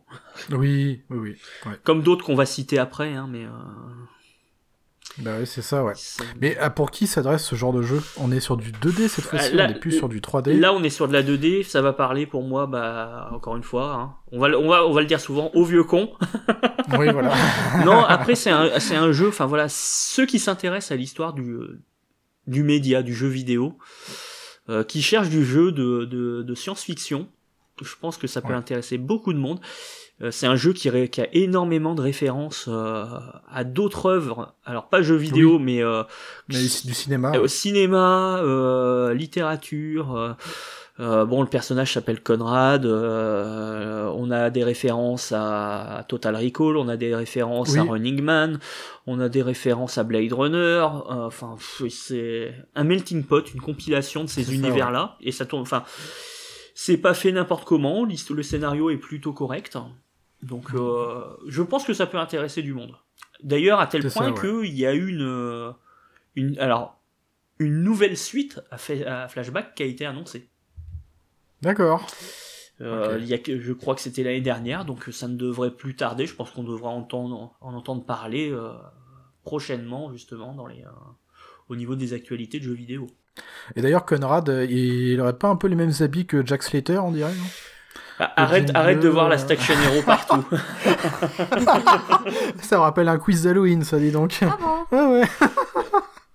Oui, oui, oui. Ouais. Comme d'autres qu'on va citer après. Hein, mais euh, Bah ouais, c'est ça, ouais. Mais à pour qui s'adresse ce genre de jeu? On est sur du 2D cette fois-ci, Ah, on n'est plus sur du 3D. Là, on est sur de la 2D. Ça va parler pour moi, bah, encore une fois. Hein, on, va, le- on, va, on va le dire souvent, au vieux con. Oui, voilà. non, après c'est un, c'est un jeu. Enfin voilà, ceux qui s'intéressent à l'histoire du euh, du média, du jeu vidéo, euh, qui cherchent du jeu de de, de science-fiction, je pense que ça peut Ouais. intéresser beaucoup de monde. Euh, c'est un jeu qui, ré- qui a énormément de références euh, à d'autres œuvres. Alors pas jeux vidéo, mais, euh, Mais du cinéma. euh, cinéma, euh, littérature. euh, bon, le personnage s'appelle Conrad. euh, on a des références à, à Total Recall, on a des références à. Running Man, on a des références à Blade Runner. Enfin, c'est un melting pot, une compilation de ces univers-là. Et ça tourne. Enfin, c'est pas fait n'importe comment. Le scénario est plutôt correct. Donc, euh, je pense que ça peut intéresser du monde. D'ailleurs, à tel point ouais. qu'il y a une, euh, une, alors, une nouvelle suite à, Flashback qui a été annoncée. D'accord. Euh, il y a que, je crois que c'était l'année dernière, donc ça ne devrait plus tarder. Je pense qu'on devra entendre, en entendre parler euh, prochainement, justement, dans les, euh, au niveau des actualités de jeux vidéo. Et d'ailleurs, Conrad, il aurait pas un peu les mêmes habits que Jack Slater, on dirait, non? Arrête, jean arrête de voir la. Station Hero partout. Ça me rappelle un quiz d'Halloween, ça, dis donc. Ah bon Ah ouais.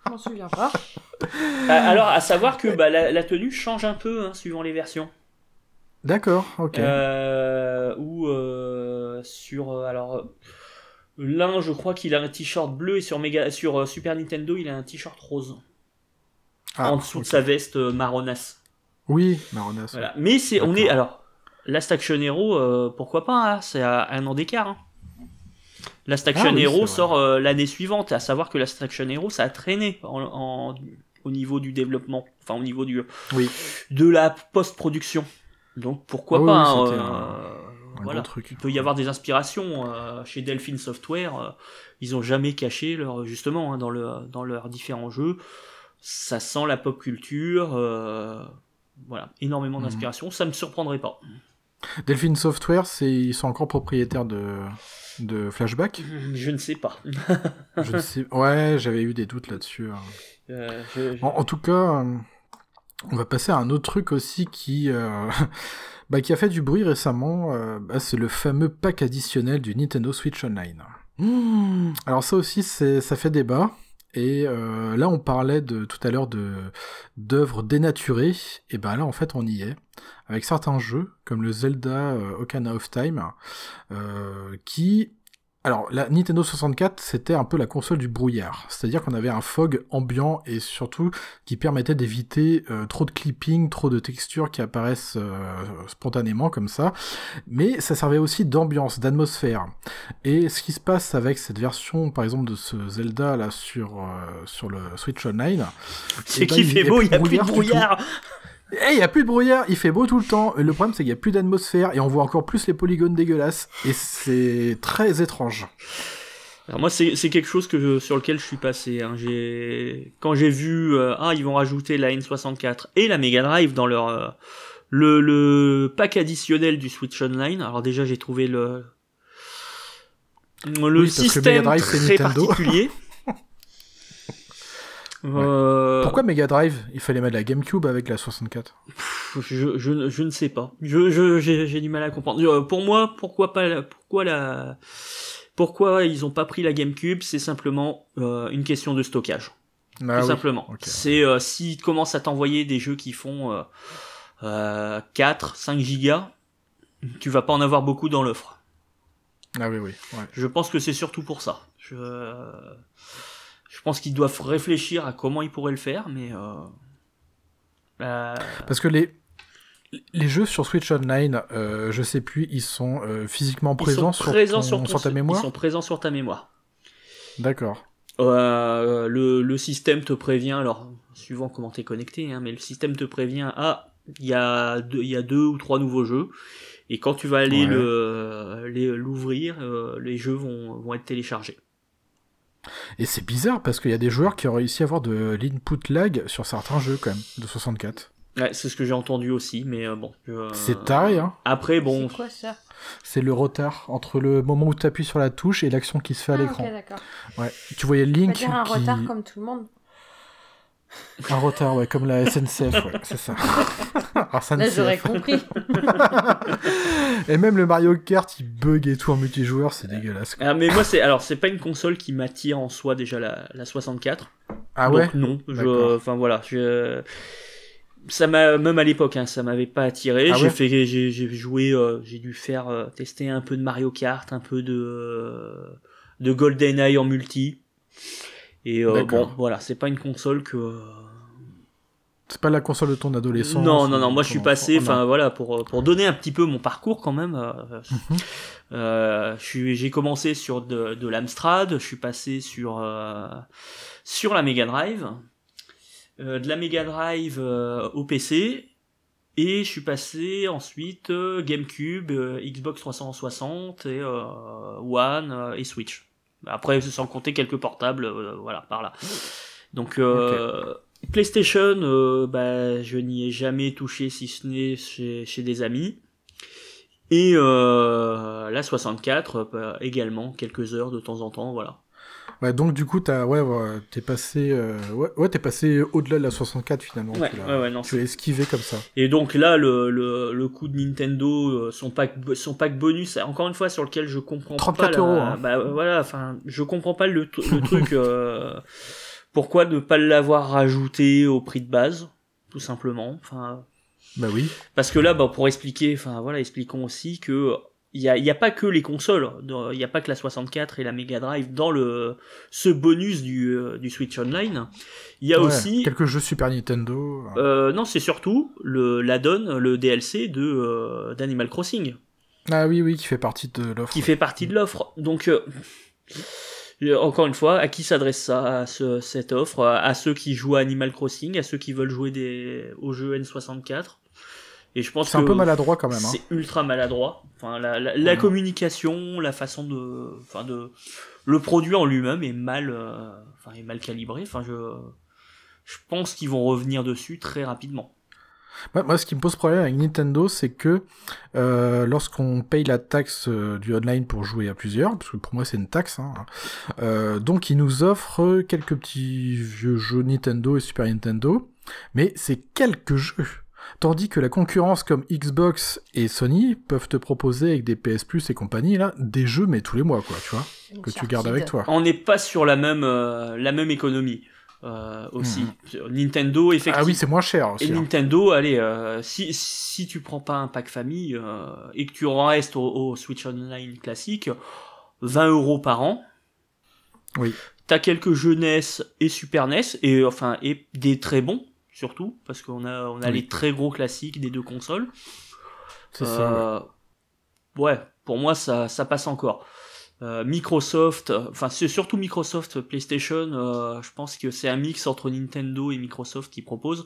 Je m'en souviens pas. Ah, Alors, à savoir que bah, la, la tenue change un peu hein, suivant les versions. D'accord, ok. Euh, ou euh, sur euh, alors l'un je crois qu'il a un t-shirt bleu et sur Mega sur Super Nintendo il a un t-shirt rose Ah, en dessous de sa veste marronasse. Oui, Maronas. Voilà. Mais c'est on est alors Last Action Hero euh, pourquoi pas hein, c'est à un an d'écart. Hein. Last Action Ah oui, Hero sort euh, l'année suivante à savoir que Last Action Hero ça a traîné en, en- au niveau du développement enfin au niveau du Oui. de la post-production. Donc pourquoi Ah pas oui, hein, euh, un voilà. gros truc. Il peut y avoir des inspirations chez Delphine Software. ils ont jamais caché leur justement hein, dans le dans leurs différents jeux. Ça sent la pop culture. voilà, énormément Mhm. d'inspiration. Ça me surprendrait pas. Delphine Software, c'est ils sont encore propriétaires de de Flashback? Je ne sais pas. Je ne sais. Ouais, j'avais eu des doutes là-dessus. hein. Euh, je- je- En, en tout cas, euh, on va passer à un autre truc aussi qui, euh, bah, qui a fait du bruit récemment. euh, bah, c'est le fameux pack additionnel du Nintendo Switch Online. Mmh. Alors ça aussi, c'est, ça fait débat. Et euh, là, on parlait de tout à l'heure d'œuvres dénaturées. Et ben là, en fait, on y est avec certains jeux comme le Zelda euh, Ocarina of Time, euh, qui alors, la Nintendo 64, c'était un peu la console du brouillard. C'est-à-dire qu'on avait un fog ambiant et surtout qui permettait d'éviter euh, trop de clipping, trop de textures qui apparaissent euh, spontanément comme ça. Mais ça servait aussi d'ambiance, d'atmosphère. Et ce qui se passe avec cette version, par exemple, de ce Zelda là sur, euh, sur le Switch Online, C'est eh ben, qu'il il fait beau, il n'y a plus de brouillard brouillard. Eh, il y a plus de brouillard, il fait beau tout le temps. Et Le problème, c'est qu'il y a plus d'atmosphère et on voit encore plus les polygones dégueulasses. Et c'est très étrange. Alors moi, c'est quelque chose que je- sur lequel je suis passé. hein. Quand j'ai vu euh, ah ils vont rajouter la N64 et la Mega Drive dans leur euh, le, le pack additionnel du Switch Online. Alors déjà j'ai trouvé le le Oui, système Drive, très particulier. Euh, Pourquoi Mega Drive Il fallait mettre la GameCube avec la 64. je, je, je ne sais pas. Je je- j'ai du mal à comprendre. Euh, Pour moi, pourquoi pas la- pourquoi la pourquoi ils ont pas pris la GameCube C'est simplement euh, une question de stockage. Ah tout oui. simplement. ok. C'est euh, s'ils commencent à t'envoyer des jeux qui font euh, euh, 4, 5 gigas, tu vas pas en avoir beaucoup dans l'offre. Ah oui, oui. ouais. Je pense que c'est surtout pour ça. Je, je pense qu'ils doivent réfléchir à comment ils pourraient le faire, mais euh, euh, Parce que les, les jeux sur Switch Online, euh, je sais plus, ils sont euh, physiquement ils présents, sont présents sur, sur, ton- ton- sur ta mémoire Ils sont présents sur ta mémoire. D'accord. Euh, le, le système te prévient, alors suivant comment t'es connecté, hein, mais le système te prévient, ah, il y, a deux- il y a deux ou trois nouveaux jeux, et quand tu vas aller Ouais. le- les- l'ouvrir, les jeux vont, vont être téléchargés. Et c'est bizarre parce qu'il y a des joueurs qui ont réussi à avoir de l'input lag sur certains jeux quand même, de 64. Ouais, c'est ce que j'ai entendu aussi, mais euh, bon. je- C'est taré, hein. Après, bon, C'est quoi ça? C'est le retard entre le moment où tu appuies sur la touche et l'action qui se fait à Ah, l'écran. Ouais. Tu voyais On va Link dire un qui... retard comme tout le monde. Un retard, ouais, comme la SNCF, ouais, c'est ça. Alors, ça ne Là, j'aurais compris. Et même le Mario Kart, il bug et tout en multijoueur, c'est dégueulasse. quoi. ah, mais moi, c'est alors c'est pas une console qui m'attire en soi déjà la, la 64. Ah Donc ouais non, je, D'accord. enfin voilà, je, ça m'a même à l'époque, hein, ça m'avait pas attiré. Ah j'ai ouais? fait, j'ai j'ai joué, euh, j'ai dû faire euh, tester un peu de Mario Kart, un peu de euh, de GoldenEye en multi. Et euh, bon, voilà, c'est pas une console que. C'est pas la console de ton adolescence Non, non, non. Moi, je suis passé, enfin voilà, pour pour donner un petit peu mon parcours quand même. euh, Mhm. euh, j'ai commencé sur de, de l'Amstrad, je suis passé sur euh, sur la Mega Drive, euh, de la Mega Drive euh, au PC, et je suis passé ensuite euh, GameCube, euh, Xbox 360 et euh, One euh, et Switch. Après, sans compter quelques portables, euh, voilà, par là. Donc euh, PlayStation, euh, bah, je n'y ai jamais touché si ce n'est chez, chez des amis. Et euh, la 64 bah, également quelques heures de temps en temps, voilà. Ouais, donc du coup, t'as, ouais, ouais, t'es passé, euh, ouais, ouais, t'es passé au-delà de la 64 finalement. Ouais, tu l'as- ouais, non, tu l'as esquivé comme ça. Et donc là, le, le, le coup de Nintendo, euh, son pack, son pack bonus, encore une fois sur lequel je comprends 34 pas. la- euros, hein. Bah euh, voilà, enfin, je comprends pas le, le truc. euh, pourquoi ne pas l'avoir rajouté au prix de base, tout simplement. Enfin, Bah oui. parce que là, bah, pour expliquer, enfin voilà, expliquons aussi que il y a, il y a pas que les consoles, dans- il y a pas que la 64 et la Mega Drive dans le ce bonus du, euh, du Switch Online. Il y a Ouais, aussi quelques jeux Super Nintendo. euh, non, c'est surtout le l'add-on, le DLC de euh, d'Animal Crossing, Ah oui, oui, qui fait partie de l'offre. qui fait partie de l'offre. Donc, euh, encore une fois, à qui s'adresse ça, à ce- cette offre? À ceux qui jouent à Animal Crossing, à ceux qui veulent jouer des, aux jeux N64. Et je pense C'est un peu maladroit quand même. Hein. c'est ultra maladroit. Enfin, la, la, la communication, la façon de, enfin de, le produit en lui-même est mal, euh, enfin est mal calibré. Enfin, je, je pense qu'ils vont revenir dessus très rapidement. Moi, moi, ce qui me pose problème avec Nintendo, c'est que euh, lorsqu'on paye la taxe euh, du online pour jouer à plusieurs, parce que pour moi c'est une taxe, hein, euh, donc ils nous offrent quelques petits vieux jeux Nintendo et Super Nintendo, mais c'est quelques jeux. Tandis que la concurrence comme Xbox et Sony peuvent te proposer avec des PS Plus et compagnie là des jeux mais tous les mois quoi, tu vois, Une que tu gardes avec toi. On n'est pas sur la même, euh, la même économie euh, aussi. Nintendo, effectivement. Ah oui, c'est moins cher aussi. Et hein. Nintendo, allez, euh, si, si tu prends pas un pack famille euh, et que tu en restes au, au Switch Online classique, 20 euros par an. Oui. T'as quelques jeux NES et Super NES et enfin et des très bons surtout parce qu'on a on a Oui. les très gros classiques des deux consoles. C'est ça. ouais. Euh, ouais, pour moi ça, ça passe encore. Euh, Microsoft, enfin c'est surtout Microsoft PlayStation, euh, je pense que c'est un mix entre Nintendo et Microsoft qui propose.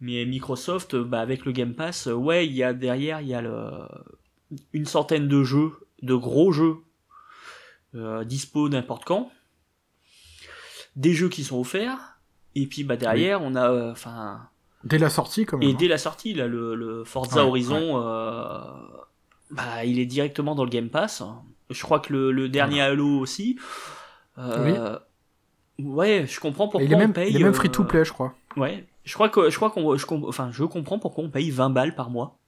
Mais Microsoft, bah, avec le Game Pass, ouais, il y a derrière, il y a le, une centaine de jeux, de gros jeux, euh, dispo n'importe quand. Des jeux qui sont offerts. Et puis bah derrière, on a, euh, enfin, Dès la sortie quand même. et hein. dès la sortie, là, le, le Forza Ouais, Horizon, euh, bah, il est directement dans le Game Pass. Je crois que le, le dernier Halo aussi. Euh, Ouais, je comprends pourquoi il est on paye. il est même euh, free to play, je crois. Ouais, je crois que je crois qu'on je, enfin je comprends pourquoi on paye 20 balles par mois.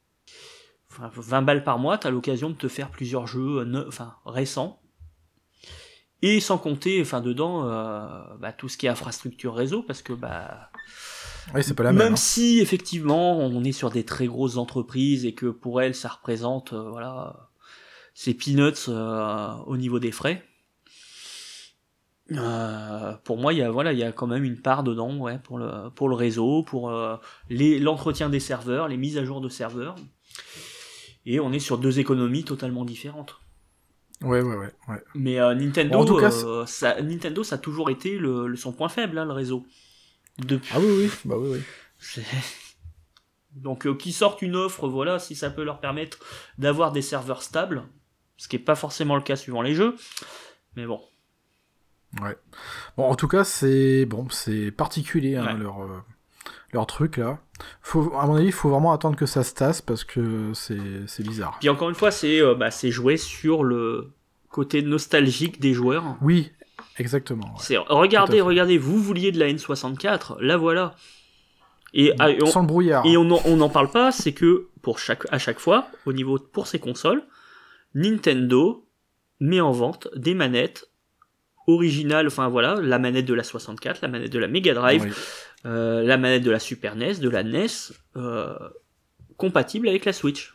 Enfin 20 balles par mois, t'as l'occasion de te faire plusieurs jeux ne- enfin récents. Et sans compter enfin dedans euh, bah, tout ce qui est infrastructure réseau parce que bah Ouais, c'est pas la même même. hein. si effectivement on est sur des très grosses entreprises et que pour elles ça représente euh, voilà c'est peanuts euh, au niveau des frais. Euh, pour moi, il y a voilà, il y a quand même une part dedans, ouais, pour le pour le réseau, pour l'entretien des serveurs, les mises à jour de serveurs. Et on est sur deux économies totalement différentes. Ouais, ouais, ouais. ouais. Mais euh, Nintendo, Bon, en tout cas, euh, ça, Nintendo, ça a toujours été le, le- son point faible, hein, le réseau. Depuis. Ah oui, oui, bah oui, oui. Donc, euh, qu'ils sortent une offre, voilà, si ça peut leur permettre d'avoir des serveurs stables, ce qui est pas forcément le cas suivant les jeux. Mais bon, Ouais. Bon, en tout cas, c'est bon, c'est particulier hein, Ouais. leur euh, leur truc là. Faut, à mon avis, il faut vraiment attendre que ça se tasse parce que c'est bizarre. Puis encore une fois, c'est euh, bah, joué sur le côté nostalgique des joueurs. Oui, exactement. ouais. C'est regardez, regardez, vous vouliez de la N64, la voilà. Et, ah, et on, Sans le brouillard. et on n'en parle pas, c'est que pour chaque à chaque fois, au niveau pour ces consoles, Nintendo met en vente des manettes originale, enfin voilà, la manette de la 64, la manette de la Mega Drive, Oui. Euh, la manette de la Super NES, de la NES, euh, compatible avec la Switch.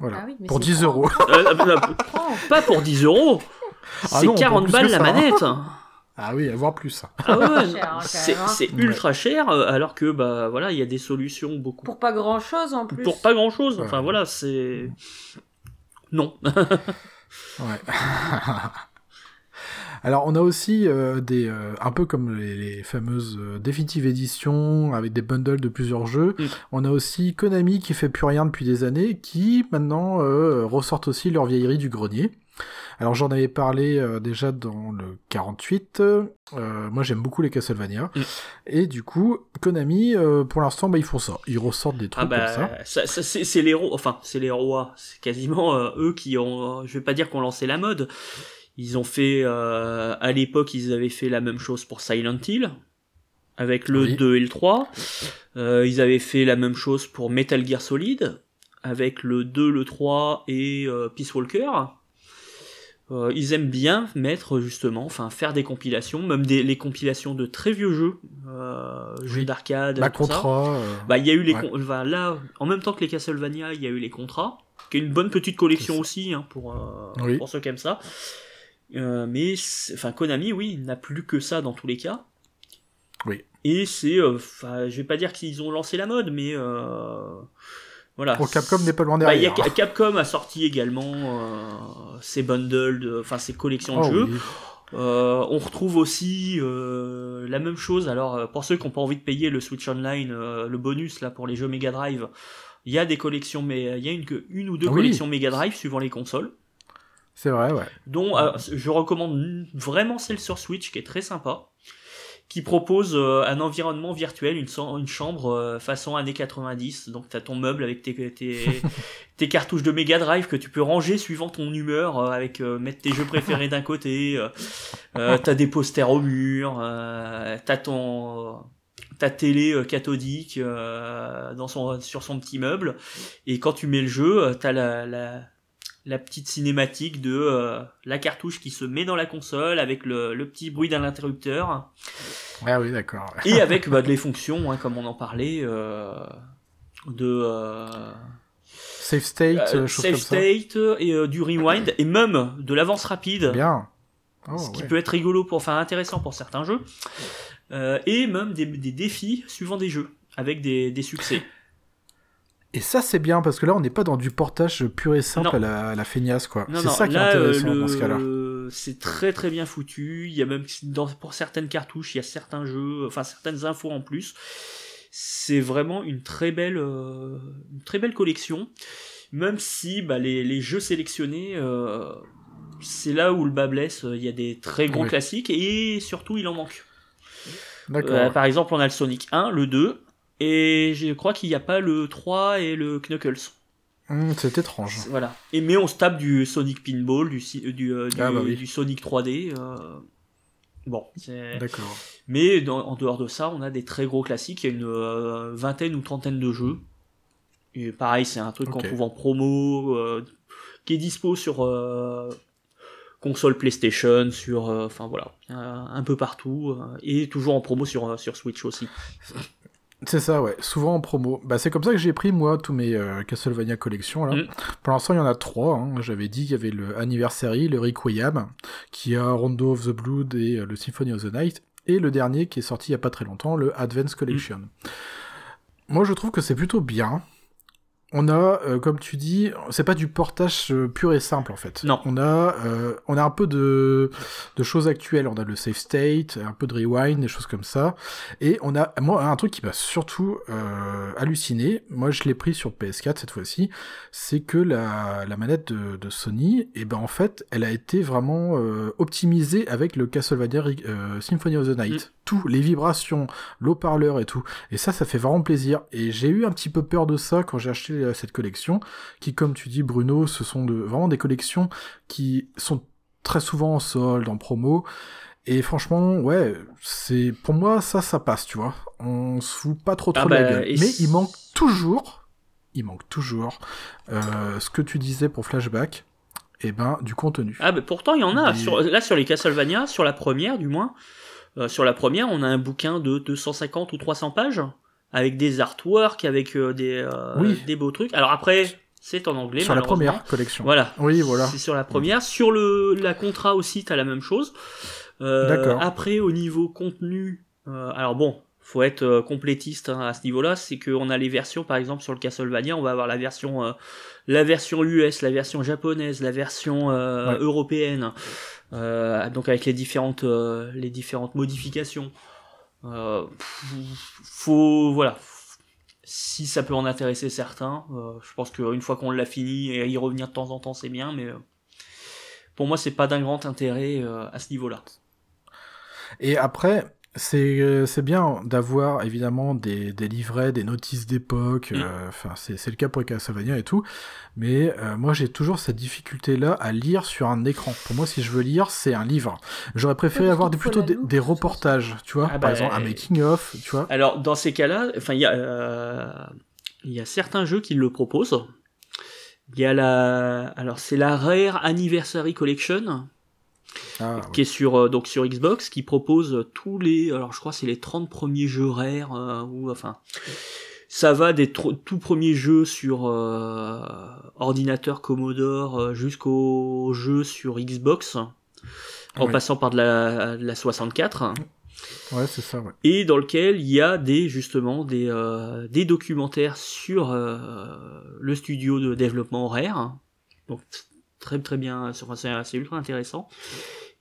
Voilà. Ah oui, pour c'est 10 grand. euros. Euh, euh, Oh, pas pour 10 euros, Ah c'est non, pas 40 plus balles la hein. manette. Ah oui, voire plus. Ah ouais, hein, c'est hein. c'est ultra cher, alors que bah voilà, il y a des solutions beaucoup pour pas grand chose en plus. pour pas grand chose. Enfin Ouais. voilà, c'est non. Ouais. Alors on a aussi euh, des euh, un peu comme les, les fameuses euh, définitives éditions avec des bundles de plusieurs jeux. Mm. On a aussi Konami qui fait plus rien depuis des années, qui maintenant euh, ressortent aussi leur vieillerie du grenier. Alors j'en avais parlé euh, déjà dans le 48. euh, moi j'aime beaucoup les Castlevania Mm. et du coup Konami euh, pour l'instant bah, ils font ça. Ils ressortent des trucs Ah bah, comme ça. ça, ça, c'est c'est les rois, enfin c'est les rois, c'est quasiment euh, eux qui ont, je vais pas dire qu'on lancé la mode. Ils ont fait, euh, à l'époque, ils avaient fait la même chose pour Silent Hill, avec le Oui. 2 et le 3. Euh, ils avaient fait la même chose pour Metal Gear Solid, avec le 2, le 3 et euh, Peace Walker. Euh, ils aiment bien mettre justement, enfin faire des compilations, même des, les compilations de très vieux jeux, euh, jeux d'arcade, Bah tout ça. contrat. euh, Bah, il y a eu les Ouais. con- enfin, là, en même temps que les Castlevania, il y a eu les contrats, qui est une bonne petite collection aussi hein, pour euh, Oui. pour ceux qui aiment ça. Euh, mais enfin Konami, oui, il n'a plus que ça dans tous les cas. Oui. Et c'est, euh, enfin, je vais pas dire qu'ils ont lancé la mode, mais euh, voilà. Pour Capcom n'est pas loin Bah, a derrière. Ca- Capcom a sorti également ses bundles, enfin ses collections de Oh jeux. Euh, on retrouve aussi euh, la même chose. Alors pour ceux qui n'ont pas envie de payer le Switch Online, euh, le bonus là pour les jeux Mega Drive, il y a des collections, mais il y a une, une ou deux collections Mega Drive suivant les consoles. C'est vrai, ouais. Dont euh, je recommande vraiment celle sur Switch qui est très sympa, qui propose euh, un environnement virtuel, une, chambre euh, façon années 90. Donc t'as ton meuble avec tes, tes, tes cartouches de Mega Drive que tu peux ranger suivant ton humeur, avec mettre tes jeux préférés d'un côté. T'as des posters au mur, t'as ton ta télé euh, cathodique euh, dans son sur son petit meuble et quand tu mets le jeu euh, t'as la, la la petite cinématique de euh, la cartouche qui se met dans la console avec le, le petit bruit d'un interrupteur Ah oui, d'accord. et avec bah, les fonctions hein, comme on en parlait euh, de euh, Safe state, comme ça. state et du rewind et même de l'avance rapide Bien. Oh, ce qui ouais. peut être rigolo pour enfin intéressant pour certains jeux et même des, des défis suivant des jeux avec des, des succès Et ça, c'est bien, parce que là, on n'est pas dans du portage pur et simple à la, à la feignasse, quoi. C'est ça qui est là, euh, intéressant le- dans ce cas-là. C'est très très bien foutu. Il y a même dans, pour certaines cartouches, il y a certains jeux, enfin certaines infos en plus. C'est vraiment une très belle, euh, une très belle collection. Même si bah, les, les jeux sélectionnés, euh, c'est là où le bas blesse. Il y a des très gros Oui. classiques et surtout il en manque. Euh, par exemple, on a le Sonic 1, le 2, et je crois qu'il n'y a pas le 3 et le Knuckles. Hum, c'est étrange. Voilà. Et mais on se tape du Sonic Pinball, du, si- du, euh, du, Ah bah oui. du Sonic 3D. euh, Bon. D'accord. Mais dans- en dehors de ça, on a des très gros classiques. Il y a une euh, vingtaine ou trentaine de jeux. Et pareil, c'est un truc qu'on trouve en promo, euh, qui est dispo sur euh, console PlayStation, sur, euh, enfin voilà, euh, un peu partout, euh, et toujours en promo sur euh, sur Switch aussi. C'est ça, ouais. Souvent en promo. Bah, c'est comme ça que j'ai pris, moi, tous mes euh, Castlevania collections, là. Mm. Pour l'instant, il y en a trois. hein. J'avais dit qu'il y avait le Anniversary, le Requiem, qui a Rondo of the Blood et euh, le Symphony of the Night. Et le dernier qui est sorti il y a pas très longtemps, le Advance Collection. Mm. Moi, je trouve que c'est plutôt bien. On a, euh, comme tu dis, c'est pas du portage euh, pur et simple en fait. Non. On a, euh, on a un peu de, de choses actuelles. On a le save state, un peu de rewind, des choses comme ça. Et on a, moi, un truc qui m'a surtout euh, halluciné. Moi, je l'ai pris sur PS4 cette fois-ci. C'est que la, la manette de, de Sony, et ben en fait, elle a été vraiment euh, optimisée avec le Castlevania Symphony of the Night. Mm. Tout, les vibrations, l'eau-parleur et tout. Et ça, ça fait vraiment plaisir. Et j'ai eu un petit peu peur de ça quand j'ai acheté cette collection, qui, comme tu dis, Bruno, ce sont de, vraiment des collections qui sont très souvent en solde, en promo. Et franchement, ouais, c'est pour moi ça, ça passe, tu vois. On se fout pas trop trop Ah la bah, gueule. et Mais il manque toujours, il manque toujours euh, ce que tu disais pour Flashback. eh ben, du contenu. Ah, mais pourtant, il y en a. Des- Sur, là, sur les Castlevania, sur la première, du moins, euh, sur la première, on a un bouquin de 250 ou 300 pages, avec des artworks, avec euh, des, euh, Oui. des beaux trucs. Alors après, c'est en anglais, Sur la première collection. Voilà. Oui, voilà. C'est sur la première. Sur le la contrat aussi, t'as la même chose. Euh, D'accord. Après, au niveau contenu, euh, alors bon, faut être euh, complétiste hein, à ce niveau-là. C'est qu'on a les versions, par exemple, sur le Castlevania, on va avoir la version, euh, la version US, la version japonaise, la version euh, Ouais. européenne. Euh, donc avec les différentes, euh, les différentes modifications. Euh, faut voilà. Si ça peut en intéresser certains, euh, je pense qu'une fois qu'on l'a fini et y revenir de temps en temps, c'est bien, mais euh, pour moi, c'est pas d'un grand intérêt à ce niveau-là. Et après, c'est euh, c'est bien d'avoir évidemment des, des livrets, des notices d'époque, Mm. euh, enfin c'est c'est le cas pour les Castlevania et tout, mais euh, moi j'ai toujours cette difficulté-là à lire sur un écran. Pour moi, si je veux lire, c'est un livre. J'aurais préféré avoir des, plutôt des, reportages, tu vois, Ah par bah, exemple un making-of, tu vois. Alors, dans ces cas-là, enfin, il y a, euh, il y a certains jeux qui le proposent. Il y a la, alors c'est la Rare Anniversary Collection Ah, qui est sur euh, donc sur Xbox qui propose tous les, alors je crois que c'est les 30 premiers jeux rares euh, ou enfin ça va des tout premiers jeux sur euh, ordinateur Commodore jusqu'aux jeux sur Xbox en passant par de la, de la 64 ouais, c'est ça, ouais. et dans lequel il y a des justement des, des documentaires sur le studio de développement Rare. Donc très très bien, c'est ultra intéressant.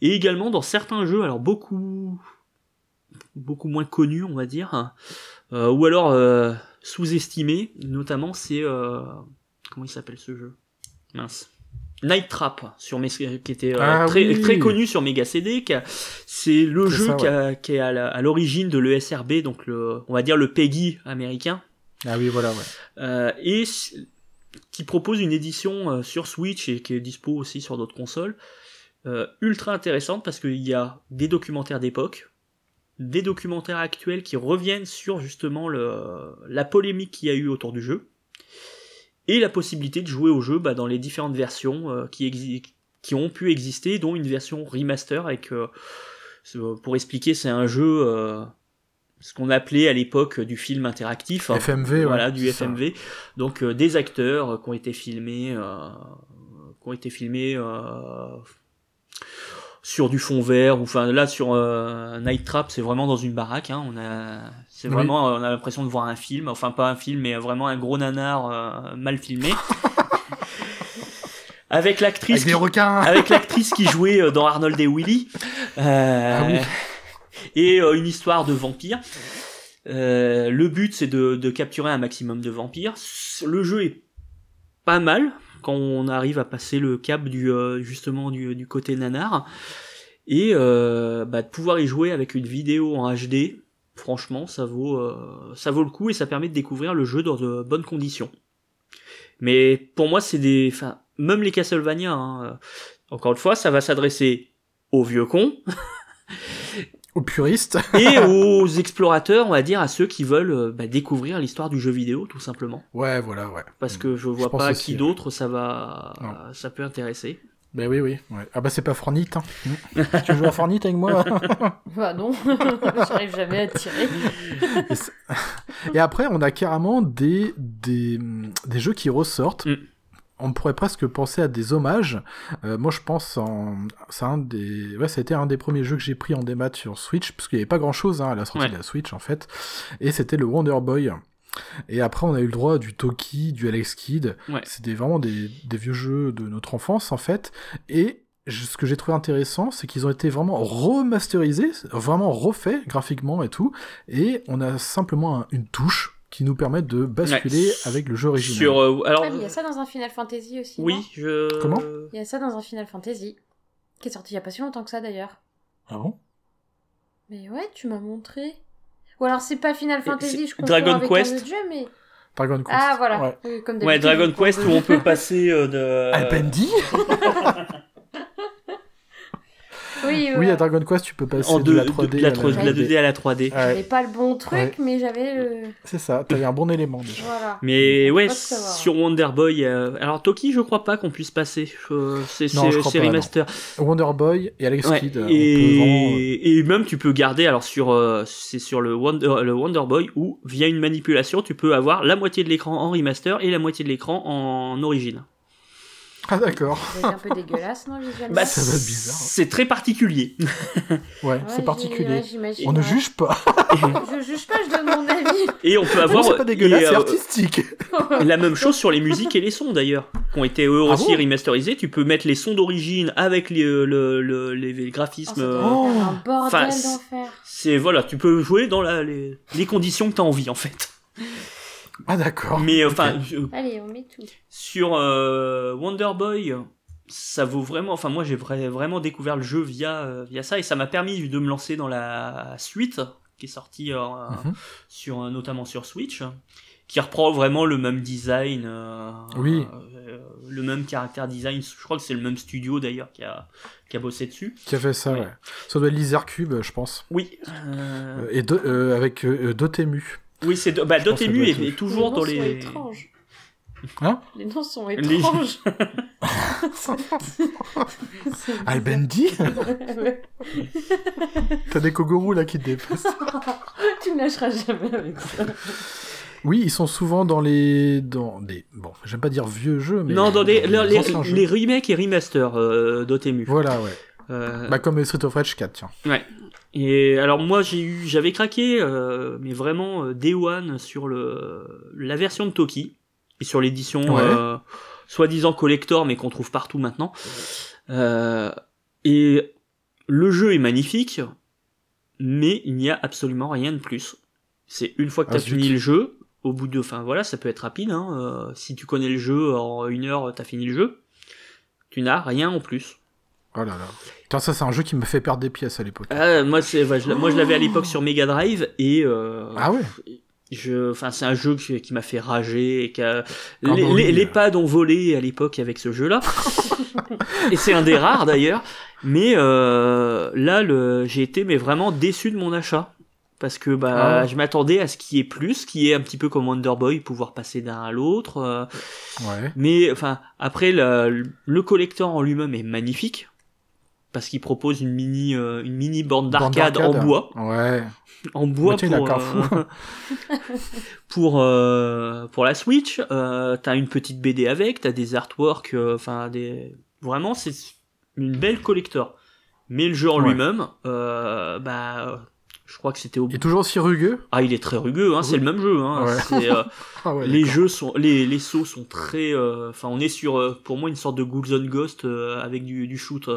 Et également dans certains jeux, alors beaucoup beaucoup moins connus on va dire, euh, ou alors euh, sous-estimés, notamment c'est euh, comment il s'appelle ce jeu? Mince. Night Trap sur mes, qui était euh, Ah très, oui. très connu sur Mega CD c'est le jeu ça, qui, a- qui est à l'origine de l'ESRB donc le on va dire le PEGI américain Ah oui, voilà, ouais. euh, et qui propose une édition euh, sur Switch et qui est dispo aussi sur d'autres consoles euh, ultra intéressante parce qu'il y a des documentaires d'époque des documentaires actuels qui reviennent sur justement la polémique qu'il y a eu autour du jeu et la possibilité de jouer au jeu bah, dans les différentes versions euh, qui, ont pu exister, dont une version remaster avec, pour expliquer, c'est un jeu, ce qu'on appelait à l'époque du film interactif, hein. FMV, ouais, voilà, du ça. FMV, donc euh, des acteurs euh, qui ont été filmés, euh, qui ont été filmés euh, sur du fond vert, ou enfin là sur euh, Night Trap, c'est vraiment dans une baraque, hein, on a, c'est Oui. vraiment, on a l'impression de voir un film, enfin pas un film, mais vraiment un gros nanar euh, mal filmé. Avec l'actrice Avec qui- avec l'actrice qui jouait dans Arnold et Willy. Euh, Ah oui. Et euh, une histoire de vampire. Euh, le but c'est de, capturer un maximum de vampires. Le jeu est pas mal quand on arrive à passer le cap du euh, justement du, côté nanar et bah, de pouvoir y jouer avec une vidéo en HD. Franchement, ça vaut ça vaut le coup et ça permet de découvrir le jeu dans de bonnes conditions. Mais pour moi, c'est des, enfin, même les Castlevania. hein, encore une fois, ça va s'adresser aux vieux cons aux puristes. et aux explorateurs, on va dire, à ceux qui veulent euh, bah, découvrir l'histoire du jeu vidéo, tout simplement. Ouais, voilà, ouais. Parce que je vois pas qui d'autre ça va, Non. ça peut intéresser. Ben oui, oui. ouais. Ah bah c'est pas Fornite. Hein. tu joues à Fornite avec moi Bah non, j'arrive jamais à tirer. Et après, on a carrément des, des, des jeux qui ressortent. Mm. On pourrait presque penser à des hommages. Euh, moi, je pense en, c'est un des, ouais, ça a été un des premiers jeux que j'ai pris en démat sur Switch, parce qu'il n'y avait pas grand chose hein, à la sortie Ouais. de la Switch en fait. Et c'était le Wonder Boy. Et après, on a eu le droit du Toki, du Alex Kidd. Ouais. C'était vraiment des, des vieux jeux de notre enfance en fait. Et ce que j'ai trouvé intéressant, c'est qu'ils ont été vraiment remasterisés, vraiment refaits graphiquement et tout. Et on a simplement un- une touche qui nous permet de basculer Ouais. avec le jeu original. Sur, euh, alors, Ah, il y a ça dans un Final Fantasy aussi. oui, je. Comment Il y a ça dans un Final Fantasy. Qui est sorti il y a pas si longtemps que ça d'ailleurs. Ah bon? Mais ouais, tu m'as montré. Ou alors c'est pas Final Fantasy, je confonds Dragon avec Quest un autre jeu, mais. Dragon Quest. Ah voilà. Ouais. Oui, comme Ouais, Dragon Quest où on peut passer euh, de. Alpendi? Oui, à Dragon Quest, tu peux passer En de deux- la de 3D. la à 3D, de la 2D à la 3D. Ouais, J'avais pas le bon truc, Ouais. mais j'avais le. c'est ça, t'avais un bon élément déjà. Voilà. Mais ouais, sur Wonder Boy, euh, alors Toki, je crois pas qu'on puisse passer. Je- C'est pas, remaster. Wonder Boy et Alex Ouais, Kidd, vraiment, euh, et, et même tu peux garder, alors sur euh, c'est sur le Wonder, le Wonder Boy où via une manipulation tu peux avoir la moitié de l'écran en remaster et la moitié de l'écran en origine. Ah d'accord. Être un peu dégueulasse, non, visuellement Bah, Ça doit être bizarre. C'est très particulier. Ouais, Ouais, c'est particulier. ouais, On ne juge pas. Je juge pas, je donne mon avis. et on peut avoir c'est pas dégueulasse, c'est euh, artistique. la même chose sur les musiques et les sons d'ailleurs, qui ont été eux Ah aussi bon remasterisés. Tu peux mettre les sons d'origine avec les, le, le- les, les Oh, graphismes. euh, Oh. être un bordel Enfin, c'est- d'enfer. c'est voilà, tu peux jouer dans la, les, les conditions que tu as envie en fait. Ah d'accord. Mais enfin, je- Allez, on met tout. sur euh, Wonder Boy, ça vaut vraiment. Enfin, moi, j'ai vra- vraiment découvert le jeu via euh, via ça et ça m'a permis de me lancer dans la suite qui est sortie euh, Mhm. sur euh, notamment sur Switch, qui reprend vraiment le même design, euh, Oui. euh, le même caractère design. Je crois que c'est le même studio d'ailleurs qui a qui a bossé dessus. Qui a fait ça, Ouais. ouais. Ça doit être Lizard Cube, je pense. Oui. Et de- euh, avec euh, Dotemu. Oui, c'est bah, Dotemu est, est toujours les dans noms sont les. étranges. Hein? Les noms sont Les- étranges. C'est Albendi? Ouais. T'as des Kogoro là qui te dépassent. tu me lâcheras jamais avec ça. Oui, ils sont souvent dans les. dans des. Bon, j'aime pas dire vieux jeux, mais. non, dans les, les les, jeux. les remakes et remasters euh, Dotemu. Voilà, ouais. Euh, Bah, comme Street of Rage 4, tiens. Ouais. Et alors moi j'ai eu, j'avais craqué, euh, mais vraiment euh, Day One sur le la version de Toki et sur l'édition Ouais. euh, soi-disant collector, mais qu'on trouve partout maintenant. Euh, et le jeu est magnifique, mais il n'y a absolument rien de plus. C'est une fois que Ah, t'as zut. fini le jeu, au bout de, enfin voilà, ça peut être rapide. Hein, euh, si tu connais le jeu en une heure, t'as fini le jeu. Tu n'as rien en plus. Oh là là. Putain, ça, c'est un jeu qui me fait perdre des pièces à l'époque. Ah, moi, c'est, ouais, je, moi, je l'avais à l'époque sur Mega Drive et euh, Ah ouais je, enfin, c'est un jeu qui, qui m'a fait rager et qui a- Ah les, les- les pads ont volé à l'époque avec ce jeu-là. et c'est un des rares d'ailleurs. Mais euh, là, le, j'ai été mais vraiment déçu de mon achat parce que bah, Ah. je m'attendais à ce qui est plus, qui est un petit peu comme Wonder Boy, pouvoir passer d'un à l'autre. euh, Ouais. mais enfin, après, le, le collector en lui-même est magnifique parce qu'il propose une mini, euh, une mini borne d'arcade en bois Ouais. en bois pour, euh, pour, euh, pour la Switch. Euh, t'as une petite BD avec, t'as des artworks, enfin des vraiment c'est une belle collector. Mais le jeu en Ouais. lui-même, bah je crois que c'était au Il est toujours aussi rugueux ah il est très rugueux, hein, c'est le même jeu. Hein, Ouais. euh, Ah ouais, les jeux sont les les sauts sont très euh, enfin on est sur euh, pour moi une sorte de Ghouls and Ghost avec du du shoot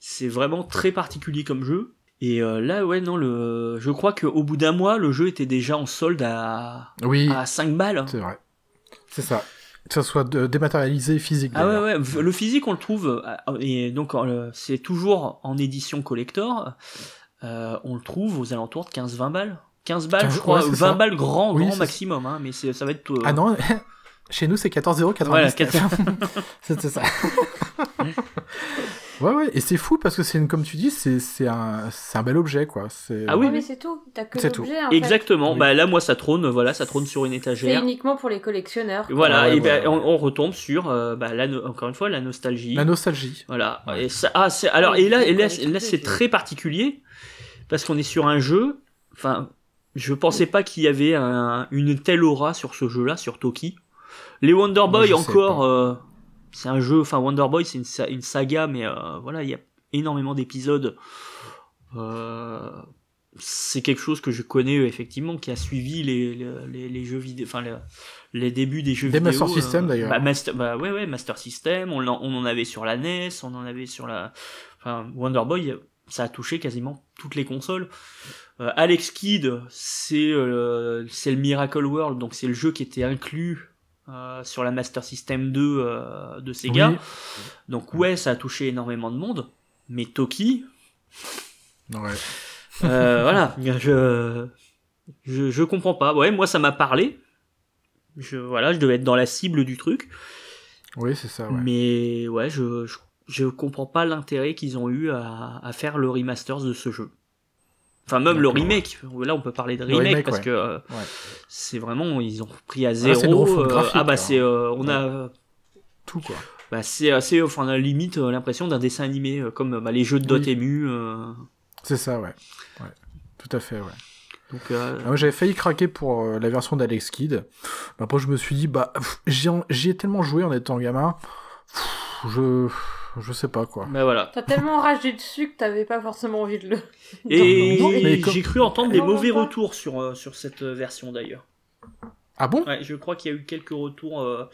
c'est vraiment très particulier comme jeu et là ouais non le je crois que au bout d'un mois le jeu était déjà en solde à Oui, à 5 balles c'est vrai. C'est ça. Que ça soit dématérialisé physique. ah ouais ouais le physique on le trouve et donc c'est toujours en édition collector euh, on le trouve aux alentours de 15-20 balles 15 balles 15, je crois ouais, c'est 20 ça. balles grand Oui, grand c'est- maximum hein, mais c'est ça va être euh, Ah non, chez nous c'est 14,99€. Voilà, C'était ça. ouais, ouais, et c'est fou parce que c'est une, comme tu dis, c'est c'est un, c'est un bel objet quoi. C'est- Ah oui, Ouais, mais c'est tout. T'as que C'est tout. l'objet. en fait. Exactement. Bah là, moi, ça trône. Voilà, ça trône sur une C'est étagère. uniquement pour les collectionneurs. Voilà. Ah ouais, et ben, voilà. on, on retombe sur, euh, bah, la no- encore une fois, la nostalgie. La nostalgie. Voilà. Ouais. Et ça, ah, c'est, alors, et là, c'est et là, là, c'est très particulier parce qu'on est sur un jeu. Enfin, je pensais pas qu'il y avait un- une telle aura sur ce jeu-là, sur Toki. Les Wonder Boy encore, euh, c'est un jeu. Enfin, Wonder Boy, c'est une, sa- une saga, mais euh, voilà, il y a énormément d'épisodes. Euh, c'est quelque chose que je connais euh, effectivement, qui a suivi les, les, les- jeux vidéo, enfin les, les débuts des jeux Des vidéo. Master System, d'ailleurs. Bah, Master, bah ouais, ouais, Master System. On, on en avait sur la NES, on en avait sur la, enfin Wonder Boy. Ça a touché quasiment toutes les consoles. Euh, Alex Kidd, c'est euh, c'est le Miracle World, donc c'est le jeu qui était inclus euh, sur la Master System 2 euh, de Sega. Oui. Donc ouais, ça a touché énormément de monde. Mais Toki, Ouais. euh, voilà, je, je je comprends pas. Ouais, moi ça m'a parlé. Je voilà, je devais être dans la cible du truc. Oui, c'est ça. Ouais. Mais ouais, je, je je comprends pas l'intérêt qu'ils ont eu à, à faire le remaster de ce jeu. Enfin, même le remake. Là, on peut parler de remake, remake, parce ouais. que euh, Ouais. c'est vraiment, ils ont pris à une zéro. euh, ah bah hein. c'est, euh, on a, Tout quoi. bah c'est assez, enfin, on a limite l'impression d'un dessin animé, comme bah, les jeux de Oui. Dotemu. euh, C'est ça, ouais. Tout à fait, ouais. donc, euh, Ah, Moi, j'avais failli craquer pour euh, la version d'Alex Kidd. Mais Après, je me suis dit, bah, j'y ai tellement joué en étant gamin. Pff, Je, je sais pas quoi. bah voilà. T'as tellement ragé dessus que t'avais pas forcément envie de le. Et mais j'ai cru entendre des mauvais pas. retours sur, euh, sur cette euh, version d'ailleurs. Ah bon? Ouais, je crois qu'il y a eu quelques retours euh,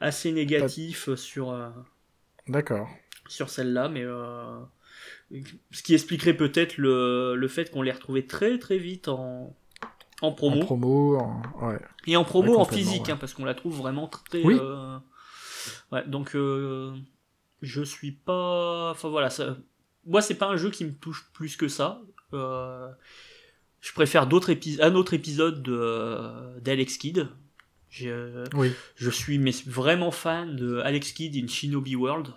assez négatifs sur, euh, D'accord. sur celle-là, mais euh, ce qui expliquerait peut-être le, le fait qu'on les retrouvait très très vite en, en promo. En promo, en- ouais. Et en promo Ouais, en physique, ouais. hein, parce qu'on la trouve vraiment très. Oui. euh, Ouais, donc euh, je suis pas. Enfin voilà, ça... moi c'est pas un jeu qui me touche plus que ça. Euh, Je préfère d'autres épis... un autre épisode de... d'Alex Kidd. J'ai, euh, Oui, Je suis mais vraiment fan de Alex Kidd in Shinobi World.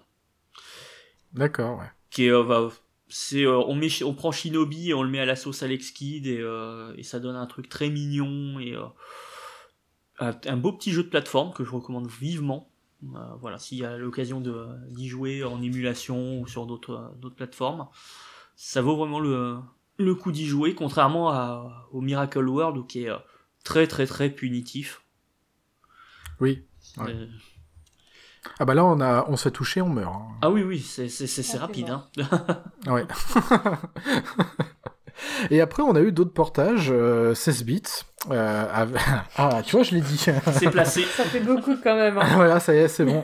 d'accord, ouais. Qui est, euh, bah, c'est, euh, on, met, on prend Shinobi et on le met à la sauce Alex Kidd et, euh, et ça donne un truc très mignon et euh, un, un beau petit jeu de plateforme que je recommande vivement. Euh, voilà, s'il y a l'occasion de, d'y jouer en émulation ou sur d'autres, d'autres plateformes, ça vaut vraiment le, le coup d'y jouer, contrairement à, au Miracle World qui est euh, très très très punitif. Oui. Ouais. Euh, Ah bah là, on, a, on se fait toucher, on meurt. hein. ah oui, oui, c'est, c'est, c'est, c'est Ah, rapide. Hein. Ouais. Et après, on a eu d'autres portages, euh, 16 bits. euh, avec- Ah, tu vois, je l'ai dit. C'est placé. Ça fait beaucoup quand même. hein. voilà, ça y est, c'est bon.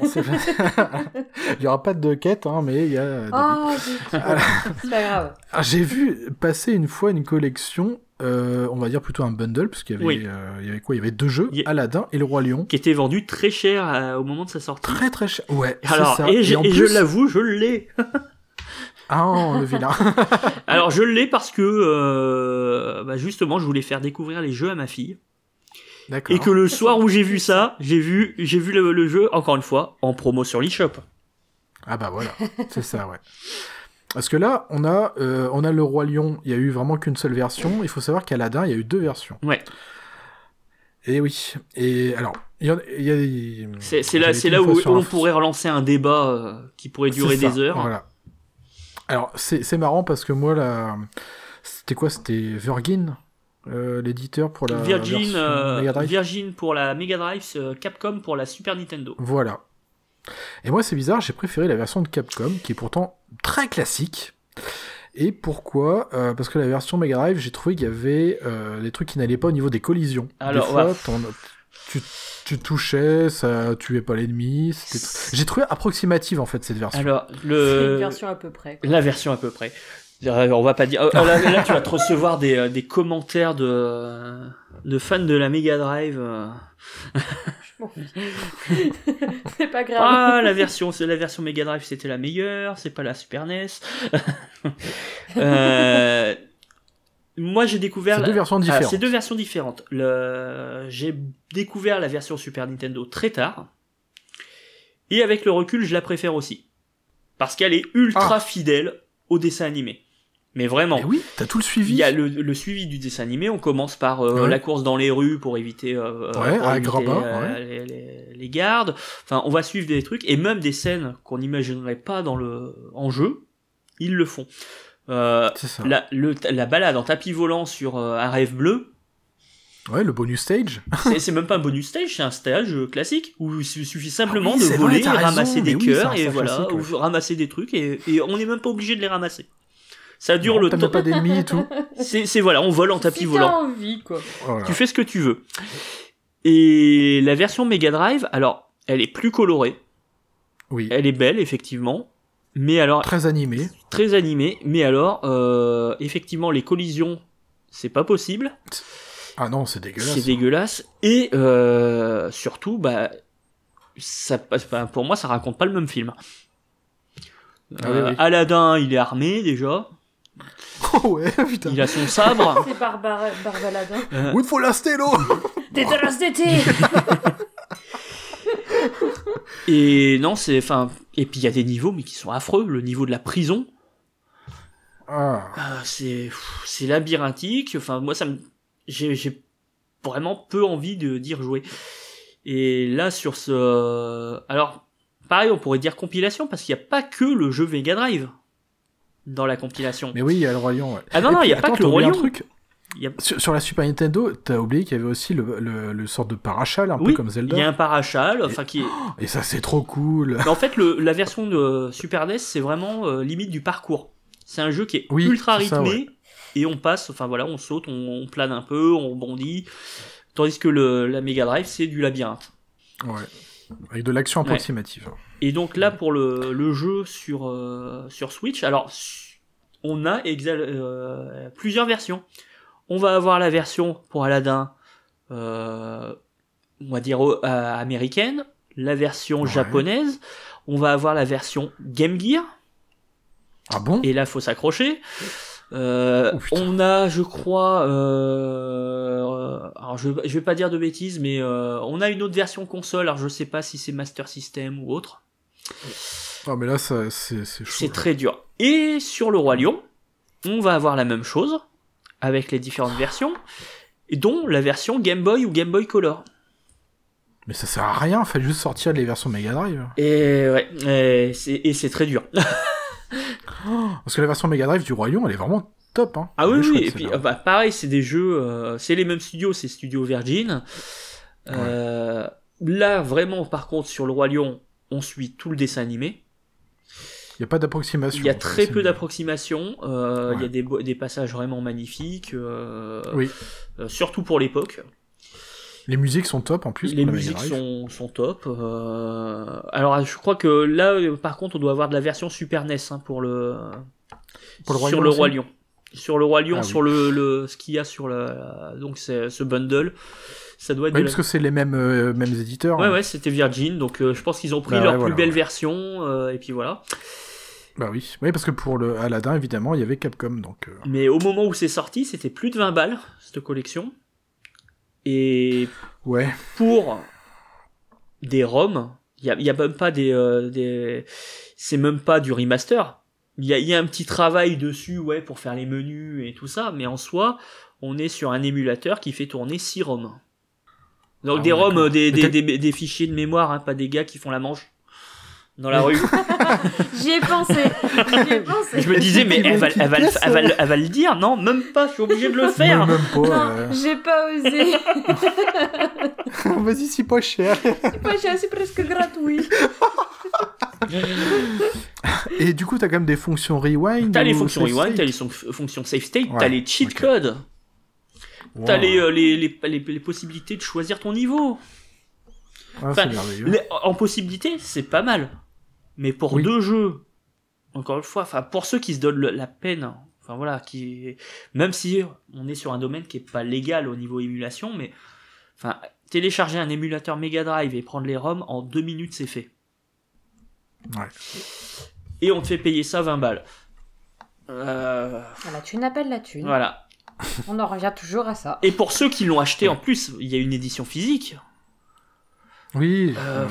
il y aura pas de quête, hein, mais il y a. des. Oh, c'est pas grave. Ah, J'ai vu passer une fois une collection, euh, on va dire plutôt un bundle, parce qu'il y avait, Oui. euh, il y avait quoi? Il y avait deux jeux, a- Aladdin et le Roi Lion. qui était vendu très cher euh, au moment de sa sortie. Très très cher. Ouais, c'est Alors, ça. et, je, en et je plus- l'avoue, je l'ai. Ah, le vilain. Alors, je l'ai parce que, euh, bah, justement, je voulais faire découvrir les jeux à ma fille. D'accord. Et que le soir où j'ai vu ça, j'ai vu, j'ai vu le, le jeu, encore une fois, en promo sur l'eShop. Ah bah voilà, c'est ça, ouais. Parce que là, on a, euh, on a le Roi Lion, il y a eu vraiment qu'une seule version. Il faut savoir qu'Aladin, il y a eu deux versions. Ouais. Et oui. Et alors, il y, y a. C'est c'est là, c'est là où, on pourrait relancer un débat euh, qui pourrait durer C'est des heures. Voilà. Alors, c'est marrant parce que moi, là. C'était quoi? C'était Virgin, euh, l'éditeur pour la. Virgin, euh, Mega Drive Virgin pour la Mega Drive, euh, Capcom pour la Super Nintendo. Voilà. Et moi, c'est bizarre, j'ai préféré la version de Capcom, qui est pourtant très classique. Et pourquoi? Euh, Parce que la version Mega Drive, j'ai trouvé qu'il y avait des trucs qui n'allaient pas au niveau des collisions. Alors, des fois, ouais. Tu, tu touchais, ça tuait pas l'ennemi. J'ai trouvé approximative en fait cette version. Alors, C'est une version à peu près. quoi. La version à peu près. Euh, On va pas dire. euh, là, là, tu vas te recevoir des, euh, des commentaires de, de fans de la Mega Drive. euh. Je m'en fiche. c'est pas grave. Ah, la version, c'est la version Mega Drive, c'était la meilleure. C'est pas la Super NES. Euh, Moi, j'ai découvert. C'est la- deux versions Ah, différentes. c'est deux versions différentes. Le... J'ai découvert la version Super Nintendo très tard. Et avec le recul, je la préfère aussi. Parce qu'elle est ultra Ah. fidèle au dessin animé. Mais vraiment. Et oui, t'as tout le suivi. Il y a le, le suivi du dessin animé. On commence par euh, Ouais. la course dans les rues pour éviter, euh, Ouais, pour à éviter, Grabin, euh, ouais. les, les- les gardes. Enfin, on va suivre des trucs et même des scènes qu'on n'imaginerait pas dans le en jeu, ils le font. Euh, la, le- la balade en tapis volant sur euh, un rêve bleu, Ouais, le bonus stage. c'est même pas un bonus stage, c'est un stage euh, classique où il su- suffit simplement Ah oui, de vrai, voler, raison, ramasser des oui, cœurs et voilà, ou ramasser des trucs et, et on n'est même pas obligé de les ramasser. Ça dure Non, le temps. pas d'ennemis et tout. C'est voilà, on vole en tapis si volant. envie, quoi. Voilà. Tu fais ce que tu veux. Et la version Mega Drive, alors, elle est plus colorée, Oui. elle est belle effectivement, mais alors Très animé. très animée, mais alors euh, effectivement les collisions, c'est pas possible. Ah non, c'est dégueulasse. C'est dégueulasse. Et euh, surtout, bah, ça, passe- bah, pour moi, ça raconte pas le même film. Ah oui, Euh, oui. Aladdin, il est armé déjà. Oh ouais, putain. Il a son sabre. C'est Barbara, Barbaladin. Euh, Oui, faut la stélo Dégueulasse d'été Et non, c'est, enfin, et puis il y a des niveaux, mais qui sont affreux. Le niveau de la prison, Ah. ah, c'est, c'est labyrinthique. Enfin, moi, ça me, j'ai, j'ai vraiment peu envie de dire jouer. Et là, sur ce, alors, pareil, on pourrait dire compilation parce qu'il n'y a pas que le jeu Mega Drive dans la compilation. Mais oui, il y a le ouais. Ah non, non, il puis, y a pas que le un truc. Il y a- Sur, sur la Super Nintendo, t'as oublié qu'il y avait aussi le, le, le sort de parachal, un Oui, peu comme Zelda. il y a un parachal, enfin qui est, Et ça, c'est trop cool. Mais en fait, le, la version de Super NES, c'est vraiment euh, limite du parcours. C'est un jeu qui est Oui, ultra ça, rythmé ouais. et on passe, enfin voilà, on saute, on, on plane un peu, on rebondit. Tandis que le, la Mega Drive, c'est du labyrinthe. Ouais. Avec de l'action Ouais. approximative. Et donc là, pour le, le jeu sur, euh, sur Switch, alors on a euh, plusieurs versions. On va avoir la version pour Aladdin, euh, on va dire euh, américaine, la version Ouais. japonaise, on va avoir la version Game Gear, Ah bon? Et là faut s'accrocher. Euh, Oh, on a, je crois, euh, alors je, je vais pas dire de bêtises, mais euh, on a une autre version console. Alors je sais pas si c'est Master System ou autre. Ah, mais là, ça, c'est c'est chaud. C'est très dur. Et sur le Roi Lion, on va avoir la même chose avec les différentes versions, dont la version Game Boy ou Game Boy Color. Mais ça sert à rien, fallait juste sortir les versions Mega Drive. Et ouais, et c'est très dur. Parce que la version Mega Drive du Roi Lion, elle est vraiment top. Hein. Ah oui, oui, et puis euh, bah, pareil, c'est des jeux, euh, c'est les mêmes studios, c'est Studio Virgin. Euh, Là, vraiment, par contre, sur le Roi Lion, on suit tout le dessin animé. Il n'y a pas d'approximation. Il y a très peu bien. d'approximations, euh, il y a des, passages vraiment magnifiques, euh, Oui. euh, surtout pour l'époque. Les musiques sont top en plus. Les la musiques sont, sont top. Alors, je crois que là, par contre, on doit avoir de la version Super NES hein, pour le, Pour le Roi sur Lion le Roi Lion. Sur le Roi Lion, Ah oui. sur le, le ce qu'il y a sur le donc ce bundle, ça doit être Oui, parce la- que c'est les mêmes, euh, mêmes éditeurs. Ouais hein. ouais, c'était Virgin, donc euh, je pense qu'ils ont pris Bah leur ouais, plus voilà, belle ouais. version euh, et puis voilà. Bah oui. Oui, parce que pour le Aladdin, évidemment, il y avait Capcom. Donc, euh, Mais au moment où c'est sorti, c'était plus de 20 balles cette collection. Et Ouais. pour des ROM, il y a, a même pas des, euh, des c'est même pas du remaster. Il y y a un petit travail dessus, ouais, pour faire les menus et tout ça, mais en soi, on est sur un émulateur qui fait tourner 6 ROM. Donc Ah des ROM, des, des, des, des fichiers de mémoire, hein, pas des gars qui font la manche dans la rue. J'y ai pensé. J'y ai pensé. Je me disais, mais elle va, elle, va, elle, va, le- elle va le dire, non, même pas, je suis obligé de le faire. Même pas. Non, euh, j'ai pas osé. Vas-y, c'est pas cher. C'est pas cher, c'est presque gratuit. Et du coup, t'as quand même des fonctions rewind. T'as les fonctions rewind, t'as les fonctions save state, Ouais, t'as les cheat codes, t'as les, euh, les, les, les, les possibilités de choisir ton niveau. Ah, enfin, en possibilité, c'est pas mal. Mais pour Oui. deux jeux, encore une fois, enfin pour ceux qui se donnent le- la peine, enfin voilà, qui même si on est sur un domaine qui est pas légal au niveau émulation, mais enfin télécharger un émulateur Mega Drive et prendre les ROM en deux minutes, c'est fait. Ouais. Et on te fait payer ça 20 balles. Euh, La thune appelle la thune. voilà. On en revient toujours à ça. Et pour ceux qui l'ont acheté en plus, il y a une édition physique. Oui. Euh,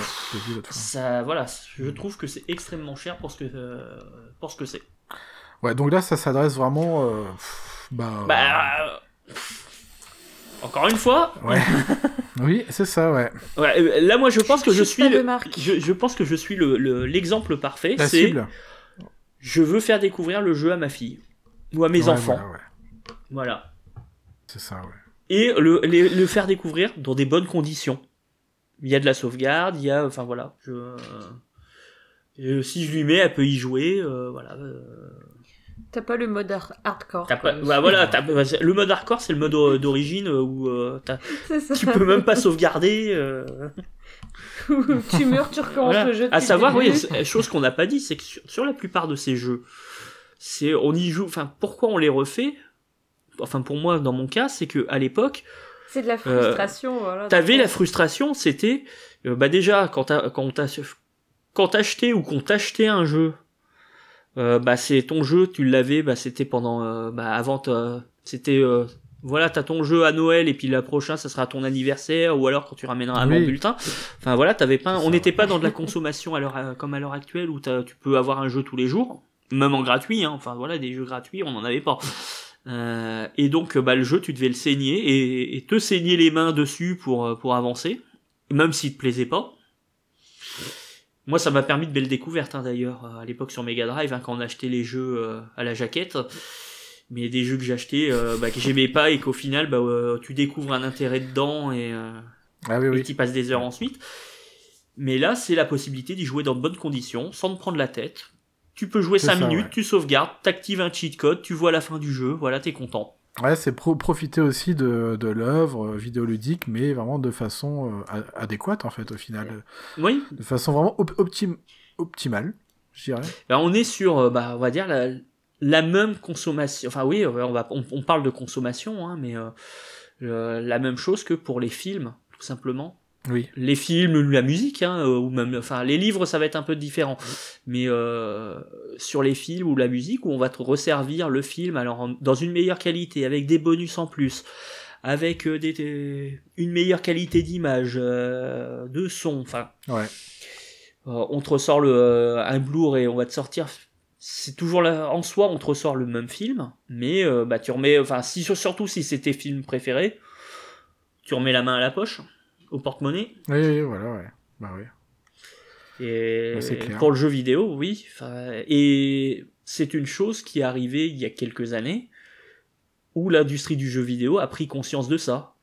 vu fois. Ça, voilà, je trouve que c'est extrêmement cher pour ce que, euh, pour ce que c'est. Ouais, donc là, ça s'adresse vraiment. euh, pff, bah. Bah, euh, encore une fois, Ouais. oui, c'est ça, ouais. ouais, euh, là moi je pense que je suis, le- je, je pense que je suis le- le- l'exemple parfait. La C'est, cible. je veux faire découvrir le jeu à ma fille ou à mes Ouais, enfants. Voilà, ouais. Voilà. C'est ça, ouais. Et le, les- le faire découvrir dans des bonnes conditions. Il y a de la sauvegarde, il y a, enfin voilà. Je, euh, si je lui mets, elle peut y jouer, euh, voilà. euh, T'as pas le mode har- hardcore. Pas- bah voilà, t'as- bah, le mode hardcore c'est le mode d'origine où euh, tu peux même pas sauvegarder. euh, tu meurs, tu recommences voilà. le jeu. À savoir, oui, chose qu'on n'a pas dit, c'est que sur, sur la plupart de ces jeux, c'est on y joue. Enfin, pourquoi on les refait? Enfin, pour moi, dans mon cas, c'est que à l'époque, C'est de la frustration. voilà. t'avais la frustration, c'était euh, bah déjà quand t'as quand t'as quand t'achetais ou qu'on t'achetait un jeu, euh, bah c'est ton jeu, tu l'avais, bah c'était pendant euh, bah avant, t'as- c'était euh, voilà, t'as ton jeu à Noël et puis la prochain, ça sera ton anniversaire ou alors quand tu ramèneras un Oui. bon bulletin. Enfin voilà, t'avais pas, on n'était pas dans de la consommation à l'heure, euh, comme à l'heure actuelle où t'as- tu peux avoir un jeu tous les jours, même en gratuit. Hein. Enfin voilà, des jeux gratuits, on n'en avait pas. Euh, et donc, bah, le jeu, tu devais le saigner et, et te saigner les mains dessus pour, euh, pour avancer, même s'il te plaisait pas. Moi, ça m'a permis de belles découvertes, hein, d'ailleurs, euh, à l'époque sur Mega Drive, hein, quand on achetait les jeux euh, à la jaquette. Mais des jeux que j'achetais, euh, bah, que j'aimais pas et qu'au final, bah, euh, tu découvres un intérêt dedans et, euh, Ah oui, et oui. qui passe des heures ensuite. Mais là, c'est la possibilité d'y jouer dans de bonnes conditions, sans te prendre la tête. Tu peux jouer C'est 5 ça, minutes, ouais. tu sauvegardes, t'actives un cheat code, tu vois la fin du jeu, voilà, t'es content. Ouais, c'est pro profiter aussi de, de l'œuvre euh, vidéoludique, mais vraiment de façon euh, adéquate, en fait, au final. Oui, De façon vraiment op- optim- optimale, je dirais. Ben, on est sur, euh, bah, on va dire, la, la même consommation. Enfin, oui, on, va, on, on parle de consommation, hein, mais euh, la même chose que pour les films, tout simplement. Oui. Les films, la musique, hein, euh, ou même, enfin, les livres, ça va être un peu différent. Mais euh, sur les films ou la musique, où on va te resservir le film, alors en- dans une meilleure qualité, avec des bonus en plus, avec euh, des, des- une meilleure qualité d'image, euh, de son, enfin, Ouais. euh, on te ressort le, euh, un Blu-ray, on va te sortir. C'est toujours là, en soi, on te ressort le même film, mais euh, bah, tu remets, enfin, si, surtout si c'est tes films préférés, tu remets la main à la poche, au porte-monnaie. Oui, oui, voilà, ouais. Bah oui. Et clair. pour le jeu vidéo, oui. Et c'est une chose qui est arrivée il y a quelques années, où l'industrie du jeu vidéo a pris conscience de ça.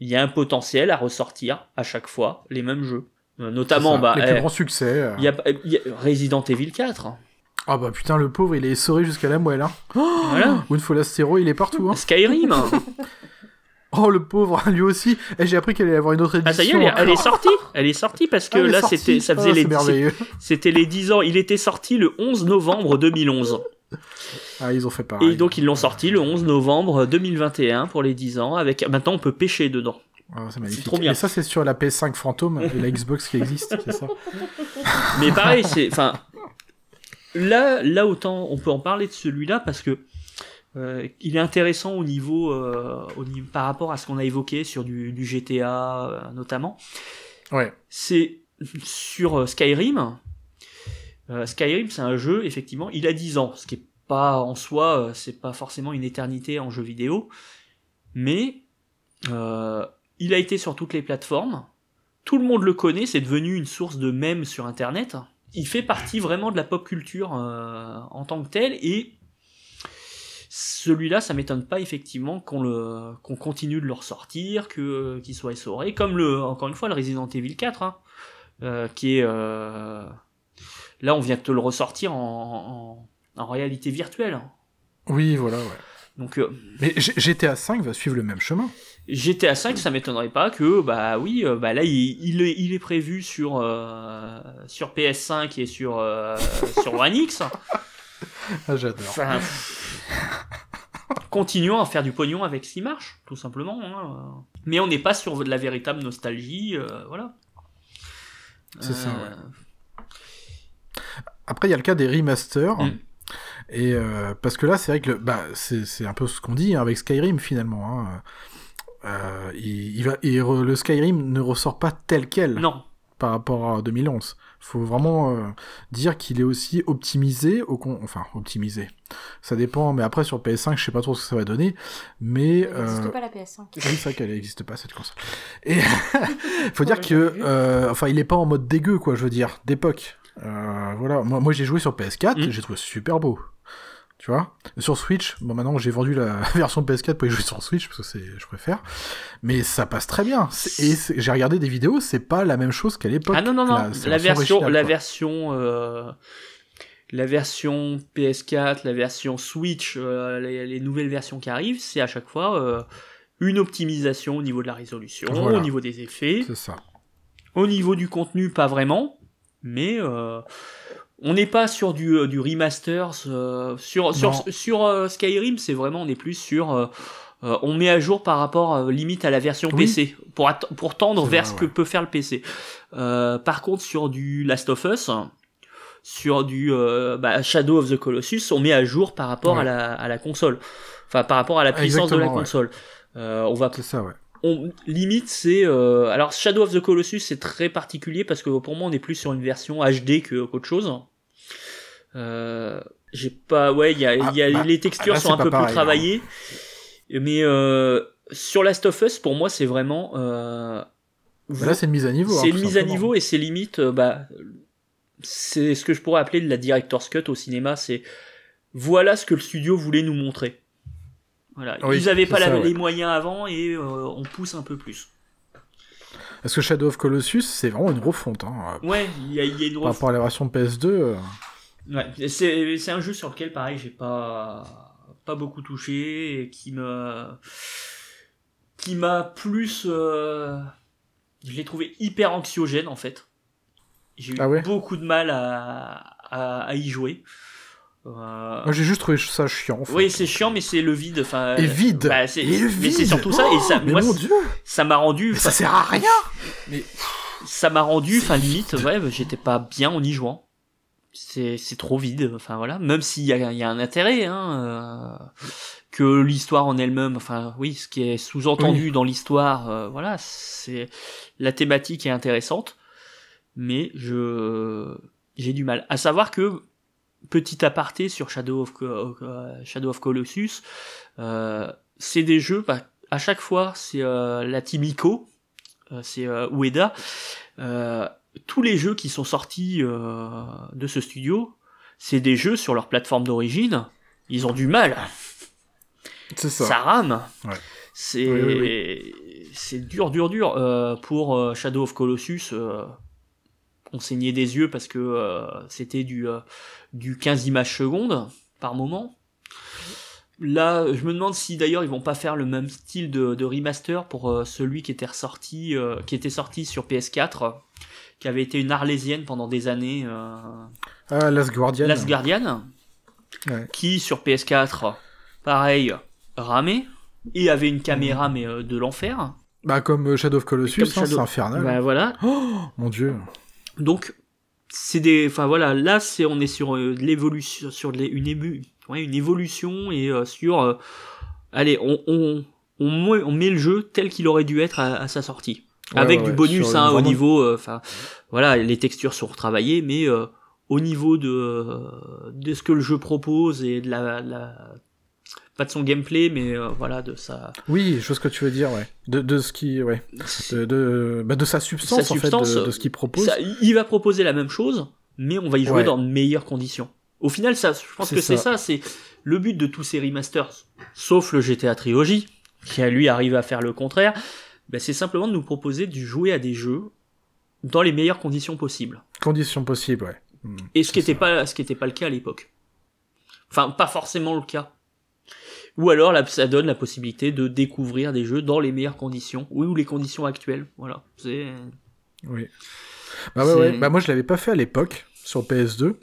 Il y a un potentiel à ressortir à chaque fois les mêmes jeux. Euh, Notamment, bah, Les eh, plus grands succès. euh. il y a, il y a Resident Evil 4. Ah bah putain, le pauvre, il est essoré jusqu'à la moelle, hein. Voilà. Winfolastero, il est partout, hein. Skyrim. Oh, le pauvre, lui aussi. Et j'ai appris qu'elle allait avoir une autre édition. Ah ça y est, elle est, elle est sortie. Elle est sortie parce que Ah, là c'était ça faisait Ah, les c'était les 10 ans, il était sorti le 11 novembre 2011. Ah, ils ont fait pareil. Et donc ils l'ont sorti le 11 novembre 2021 pour les 10 ans avec maintenant on peut pêcher dedans. Ah, c'est trop bien. Et ça, c'est sur la PS5 fantôme et la Xbox qui existe, c'est ça Mais pareil, c'est enfin là là autant on peut en parler de celui-là parce que euh, il est intéressant au niveau, euh, au niveau par rapport à ce qu'on a évoqué sur du, du GTA euh, notamment. Ouais. c'est sur euh, Skyrim. Euh, Skyrim, c'est un jeu, effectivement, il a 10 ans, ce qui est pas en soi, euh, c'est pas forcément une éternité en jeu vidéo, mais euh, il a été sur toutes les plateformes. Tout le monde le connaît, c'est devenu une source de mèmes sur Internet. Il fait partie vraiment de la pop culture euh, en tant que tel, et celui-là, ça m'étonne pas effectivement qu'on le qu'on continue de le ressortir, que qu'il soit essoré, comme le encore une fois le Resident Evil 4, hein, euh, qui est euh, là on vient de te le ressortir en, en, en réalité virtuelle. Oui, voilà, ouais. Donc euh, Mais GTA 5 va suivre le même chemin. GTA 5, ça m'étonnerait pas que bah oui, bah là il, il, est, il est prévu sur euh, sur PS5 et sur euh, sur One X. Ah, j'adore. Enfin, continuons à faire du pognon avec ce qui marche, tout simplement. hein. Mais on n'est pas sur de la véritable nostalgie, euh, voilà. C'est ça, Euh, Après, il y a le cas des remasters. Mm. Et euh, parce que là, c'est vrai que le, bah, c'est c'est un peu ce qu'on dit hein, avec Skyrim finalement. Hein. Euh, il, il va, il re- le Skyrim ne ressort pas tel quel Non, par rapport à 2011. Faut vraiment euh, dire qu'il est aussi optimisé, au con... enfin optimisé. Ça dépend, mais après sur PS5, je sais pas trop ce que ça va donner. Mais Il n'existe euh, pas la PS5. oui, c'est vrai qu'elle n'existe pas cette console. Et faut dire que, euh, enfin, il est pas en mode dégueu, quoi, je veux dire, d'époque. Euh, voilà, moi, moi j'ai joué sur PS4, Mm. j'ai trouvé super beau. Tu vois Sur Switch, bon maintenant j'ai vendu la version PS4 pour y jouer sur Switch parce que c'est, je préfère. Mais ça passe très bien. Et j'ai regardé des vidéos, c'est pas la même chose qu'à l'époque. ah non non non, la version, la version, euh, la version PS4, la version Switch, euh, les, les nouvelles versions qui arrivent, c'est à chaque fois euh, une optimisation au niveau de la résolution, Voilà. au niveau des effets. C'est ça. Au niveau du contenu, pas vraiment, mais euh, on n'est pas sur du, euh, du remaster. euh, sur sur, Non. sur euh, Skyrim, c'est vraiment, on est plus sur. euh, on met à jour par rapport limite à la version Oui. PC pour, pour tendre vers vrai, ce que ouais. peut faire le PC. Euh, par contre, sur du Last of Us, sur du bah, Shadow of the Colossus, on met à jour par rapport à, la, à la console. Enfin, par rapport à la puissance de la ouais. console. Euh, on va C'est ça, ouais. on limite c'est euh, alors Shadow of the Colossus c'est très particulier parce que pour moi on est plus sur une version HD que qu'autre chose. Euh, j'ai pas ouais il y a, Ah, il y a bah, les textures là, sont c'est un peu pareil, plus travaillées mais euh, sur Last of Us pour moi c'est vraiment euh, Bah là, c'est une mise à niveau. c'est hein, une tout mise à niveau et c'est limite euh, bah c'est ce que je pourrais appeler de la director's cut au cinéma c'est voilà ce que le studio voulait nous montrer. Voilà, Oui, ils avaient c'est pas la- ça, ouais. les moyens avant et euh, on pousse un peu plus. Parce que Shadow of Colossus, c'est vraiment une refonte. Hein. Ouais, il y y a une Par rapport à la version PS2. Ouais, c'est c'est un jeu sur lequel, pareil, j'ai pas pas beaucoup touché et qui me qui m'a plus euh, je l'ai trouvé hyper anxiogène en fait. J'ai eu Ah ouais beaucoup de mal à, à, à y jouer. Euh, Moi, j'ai juste trouvé ça chiant. en fait. oui, c'est chiant, mais c'est le vide. Enfin, Et vide. bah, c'est- Et le mais c'est vide. surtout ça. Et ça, Oh, mais moi, mon dieu ça m'a rendu. Mais ça sert à rien ça m'a rendu, enfin limite, ouais, bah, j'étais pas bien en y jouant. C'est c'est trop vide, enfin voilà. Même s'il y a, y a un intérêt, hein, euh, que l'histoire en elle-même, enfin oui, ce qui est sous-entendu dans l'histoire, euh, voilà, c'est la thématique est intéressante, mais je j'ai du mal. À savoir que petit aparté sur Shadow of euh, Shadow of Colossus, euh, c'est des jeux, bah, à chaque fois, c'est euh, la team Ico, euh, c'est euh, Ueda. Tous les jeux qui sont sortis euh, de ce studio, c'est des jeux sur leur plateforme d'origine. Ils ont du mal, C'est ça. ça, rame. Ouais. C'est Oui, c'est dur, dur, dur. Euh, pour euh, Shadow of Colossus, euh, on saignait des yeux parce que euh, c'était du euh, du 15 images secondes par moment. Là, je me demande si d'ailleurs ils vont pas faire le même style de, de remaster pour celui qui était ressorti, euh, qui était sorti sur PS4, euh, qui avait été une arlésienne pendant des années, euh, Ah, Last Guardian. Last Guardian, Ouais. qui sur PS4, pareil, ramait et avait une caméra mais euh, de l'enfer. Bah, comme euh, Shadow of Colossus, hein, Shadow- c'est infernal. Bah, voilà. Oh, mon dieu. Donc c'est des, enfin voilà, là c'est on est sur euh, l'évolution, sur une ému, ouais, une évolution et euh, sur, euh, allez, on on on met, on met le jeu tel qu'il aurait dû être à, à sa sortie, avec du bonus hein, au niveau, euh, enfin voilà, les textures sont retravaillées, mais euh, au niveau de euh, de ce que le jeu propose et de la, la pas de son gameplay, mais euh, voilà de sa Oui, je vois ce que tu veux dire, ouais. De, de ce qui, ouais. De, de, bah, de sa substance, Sa en substance, fait, de, de ce qu'il propose. Ça, il va proposer la même chose, mais on va y jouer Ouais. dans de meilleures conditions. Au final, ça, je pense que c'est ça. c'est le but de tous ces remasters, sauf le GTA Trilogy, qui a lui arrive à faire le contraire. Ben, c'est simplement de nous proposer de jouer à des jeux dans les meilleures conditions possibles. Conditions possibles, ouais. Hmm. Et ce qui n'était pas, ce qui était pas le cas à l'époque. Enfin, pas forcément le cas. Ou alors, là, ça donne la possibilité de découvrir des jeux dans les meilleures conditions, ou les conditions actuelles. Voilà. C'est, Oui. Bah ouais. Bah moi je l'avais pas fait à l'époque sur PS2.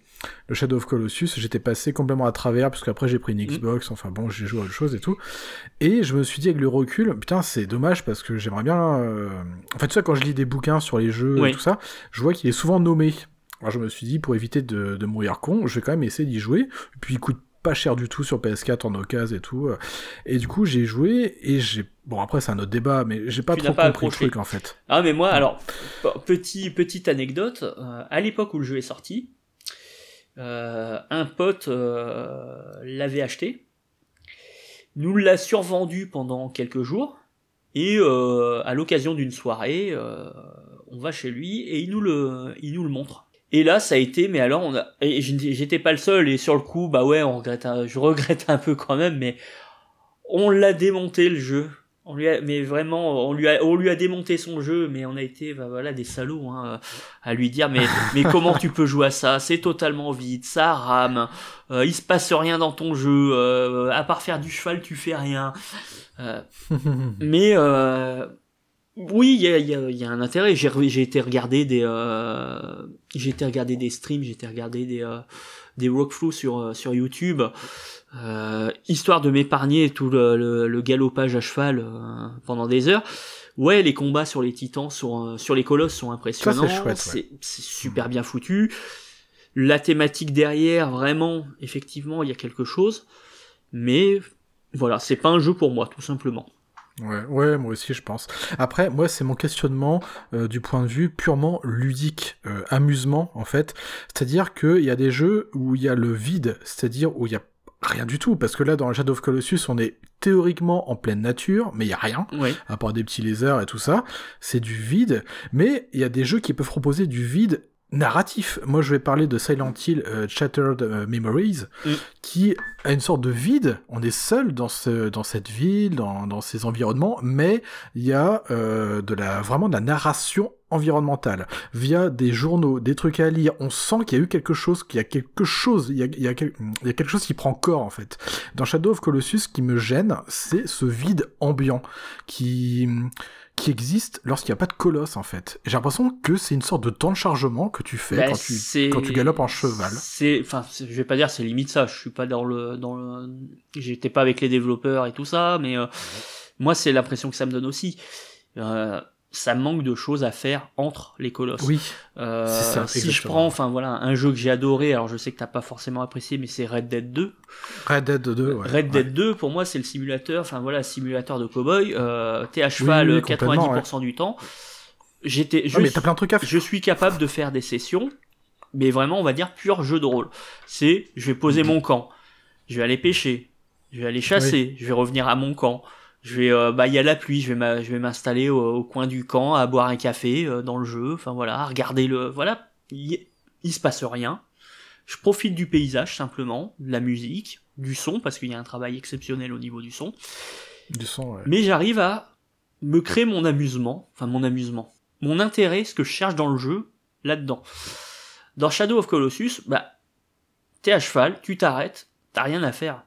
Le Shadow of Colossus, j'étais passé complètement à travers parce qu'après j'ai pris une Mm. Xbox, enfin bon, j'ai joué à autre chose et tout. Et je me suis dit avec le recul, putain, c'est dommage parce que j'aimerais bien euh, en fait tu sais quand je lis des bouquins sur les jeux Oui. et tout ça, je vois qu'il est souvent nommé. Alors je me suis dit pour éviter de, de mourir con, je vais quand même essayer d'y jouer. Et puis il coûte pas cher du tout sur PS4 en occasion et tout. Et du coup, j'ai joué et j'ai bon après c'est un autre débat mais j'ai pas Tu trop pas compris le truc en fait. Ah mais moi alors petit petite anecdote euh, à l'époque où le jeu est sorti euh, un pote euh, l'avait acheté. Nous l'a survendu pendant quelques jours. Et euh, à l'occasion d'une soirée euh, on va chez lui et il nous le il nous le montre. Et là ça a été mais alors j'étais pas le seul et sur le coup bah ouais on regrette je regrette un peu quand même mais on l'a démonté le jeu on lui a, mais vraiment, on lui a, on lui a démonté son jeu, mais on a été, bah voilà, des salauds, hein, à lui dire, mais, mais comment tu peux jouer à ça? C'est totalement vide, ça rame, euh, il se passe rien dans ton jeu, euh, à part faire du cheval, tu fais rien. Euh, mais euh, oui, il y a, il y, a, y a un intérêt. J'ai, j'ai été regarder des, euh, j'ai été regarder des streams, j'ai été regarder des, euh, des walkthroughs sur, euh, sur YouTube. Euh, histoire de m'épargner tout le, le, le galopage à cheval euh, pendant des heures. Ouais, les combats sur les titans, sont, euh, sur les colosses sont impressionnants. ouais. C'est c'est super bien foutu. la thématique derrière, vraiment, effectivement, il y a quelque chose. Mais voilà, c'est pas un jeu pour moi, tout simplement. Ouais, ouais, moi aussi je pense. Après, moi c'est mon questionnement euh, du point de vue purement ludique, euh, amusement en fait. C'est-à-dire qu'il y a des jeux où il y a le vide, c'est-à-dire où il y a rien du tout, parce que là dans Shadow of Colossus on est théoriquement en pleine nature, mais il y a rien, Oui. à part des petits lézards et tout ça. C'est du vide, mais il y a des jeux qui peuvent proposer du vide narratif. Moi, je vais parler de Silent Hill euh, Shattered euh, Memories, Mm. qui a une sorte de vide. On est seul dans ce, dans cette ville, dans, dans ces environnements, mais il y a euh, de la vraiment de la narration environnementale via des journaux, des trucs à lire. On sent qu'il y a eu quelque chose, qu'il y a quelque chose, il y a, il y a quel- il y a quelque chose qui prend corps en fait. Dans Shadow of Colossus, ce qui me gêne, c'est ce vide ambiant qui qui existe lorsqu'il n'y a pas de colosse en fait. J'ai l'impression que c'est une sorte de temps de chargement que tu fais Bah, quand, tu, c'est- quand tu galopes en cheval. C'est, enfin, je vais pas dire c'est limite ça. Je suis pas dans le, dans le, j'étais pas avec les développeurs et tout ça, mais euh, moi c'est l'impression que ça me donne aussi. Euh, ça manque de choses à faire entre les colosses. Oui, Euh, ça, si je prends, enfin voilà, un jeu que j'ai adoré. Alors je sais que t'as pas forcément apprécié, mais c'est Red Dead 2. Red Dead 2. Ouais, Red ouais. Dead 2, pour moi, c'est le simulateur, enfin voilà, simulateur de cowboy. Euh, T'es à cheval oui, euh, complètement, 90% du temps. J'étais, je, mais t'as plein de trucs à faire. je suis capable de faire des sessions, mais vraiment, on va dire pur jeu de rôle. C'est, je vais poser mon camp, je vais aller pêcher, je vais aller chasser, je vais revenir à mon camp. Je vais, euh, bah, il y a la pluie, je vais je vais m'installer au, au coin du camp à boire un café euh, dans le jeu. Enfin voilà, à regarder le, voilà, il, il se passe rien. Je profite du paysage simplement, de la musique, du son parce qu'il y a un travail exceptionnel au niveau du son. Du son, ouais. Mais j'arrive à me créer mon amusement, enfin mon amusement, mon intérêt, ce que je cherche dans le jeu, là-dedans. Dans Shadow of Colossus, bah, t'es à cheval, tu t'arrêtes, t'as rien à faire.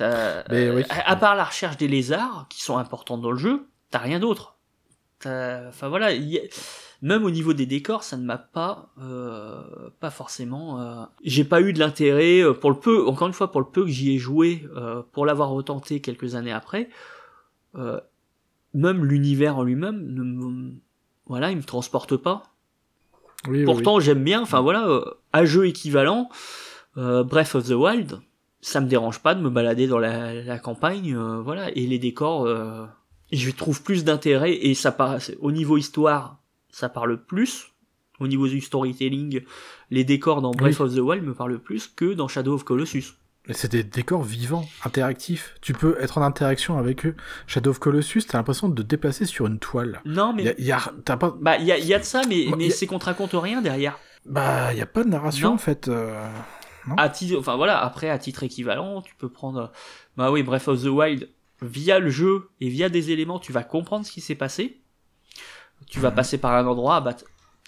T'as- Mais oui. à, à part la recherche des lézards, qui sont importants dans le jeu, t'as rien d'autre. Enfin voilà, y même au niveau des décors, ça ne m'a pas, euh, pas forcément. euh, J'ai pas eu de l'intérêt euh, pour le peu, encore une fois pour le peu que j'y ai joué, euh, pour l'avoir retenté quelques années après. euh, même l'univers en lui-même, ne me- voilà, il me transporte pas. Oui, oui, Pourtant, j'aime bien. Enfin voilà, euh, à jeu équivalent, euh, Breath of the Wild, ça me dérange pas de me balader dans la, la campagne, euh, voilà, et les décors, euh, je trouve plus d'intérêt et ça part, au niveau histoire, ça parle plus. Au niveau du storytelling, les décors dans Breath Oui. of the Wild me parlent plus que dans Shadow of Colossus. Mais c'est des décors vivants, interactifs. Tu peux être en interaction avec eux. Shadow of Colossus, t'as l'impression de te déplacer sur une toile. Non, mais Y a, y a- t'as pas, bah il y a, y a de ça, mais, Bah, mais y a- c'est qu'on te raconte rien derrière. bah, y a pas de narration Non. en fait. euh. À titre, enfin voilà, après à titre équivalent, tu peux prendre, bah oui, Breath of the Wild, via le jeu et via des éléments, tu vas comprendre ce qui s'est passé. Tu vas Mhm. passer par un endroit, bah,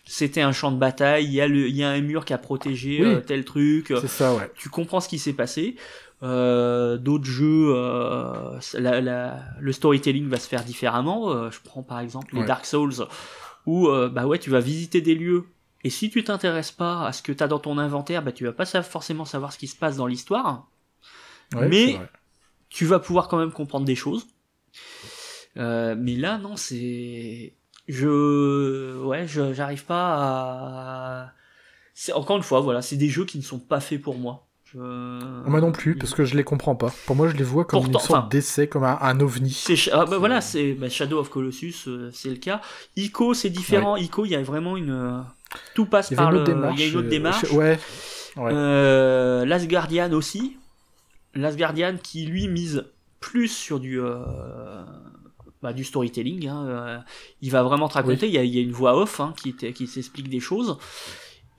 c'était un champ de bataille, il y a le, il y a un mur qui a protégé Oui. euh, tel truc. C'est ça, ouais. Tu comprends ce qui s'est passé. Euh, D'autres jeux, euh, la- la- le storytelling va se faire différemment. Euh, je prends par exemple les Ouais. Dark Souls, où euh, bah ouais, tu vas visiter des lieux. Et si tu t'intéresses pas à ce que tu as dans ton inventaire, bah tu vas pas forcément savoir ce qui se passe dans l'histoire. Ouais, Mais-. Tu vas pouvoir quand même comprendre des choses. Euh, mais là, non, c'est je ouais, je j'arrive pas à. Encore une fois, voilà, c'est des jeux qui ne sont pas faits pour moi. Je... Moi non plus, parce que je les comprends pas. Pour moi, je les vois comme Pourtant, une sorte enfin, d'essai, comme un, un ovni. Ah, bah, voilà, c'est bah, Shadow of Colossus, euh, c'est le cas. Ico, c'est différent. Ico, il y a vraiment une tout passe Il par le. démarche. Il y a une autre euh, démarche. je- Ouais. Ouais. Euh, Last Guardian aussi. Last Guardian qui lui mise plus sur du euh, bah, du storytelling. hein, il va vraiment te raconter. Il, y a, il y a une voix off hein, qui, qui s'explique des choses.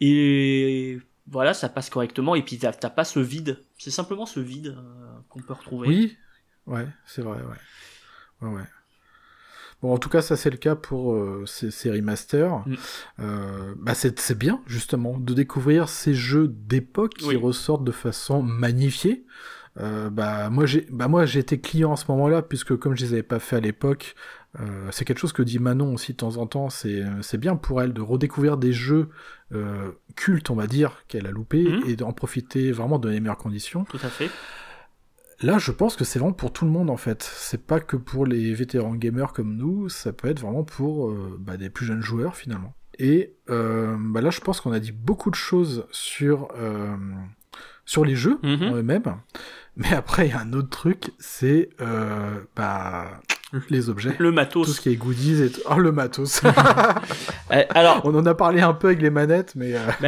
Et voilà, ça passe correctement. Et puis t'as t'as pas ce vide. C'est simplement ce vide euh, qu'on peut retrouver. Oui, ouais, c'est vrai, ouais. Ouais, ouais. Bon, en tout cas, ça c'est le cas pour euh, ces, ces remasters. Mm. Euh, bah, c'est bien, justement, de découvrir ces jeux d'époque qui Oui. ressortent de façon magnifiée. Euh, bah, moi, j'ai bah, moi, client à ce moment-là, puisque comme je les avais pas fait à l'époque, euh, c'est quelque chose que dit Manon aussi de temps en temps, c'est bien pour elle de redécouvrir des jeux euh, cultes, on va dire, qu'elle a loupé, Mhm. et d'en profiter vraiment dans les meilleures conditions. Tout à fait. Là, je pense que c'est vraiment pour tout le monde en fait. C'est pas que pour les vétérans gamers comme nous, ça peut être vraiment pour euh, bah, des plus jeunes joueurs finalement. Et euh, bah là, je pense qu'on a dit beaucoup de choses sur, euh, sur les jeux Mhm. en eux-mêmes. Mais après, il y a un autre truc, c'est bah, les objets. Le Tout matos. ce qui est goodies et tout. Oh, le matos. Euh, alors, On en a parlé un peu avec les manettes, mais... euh, bah,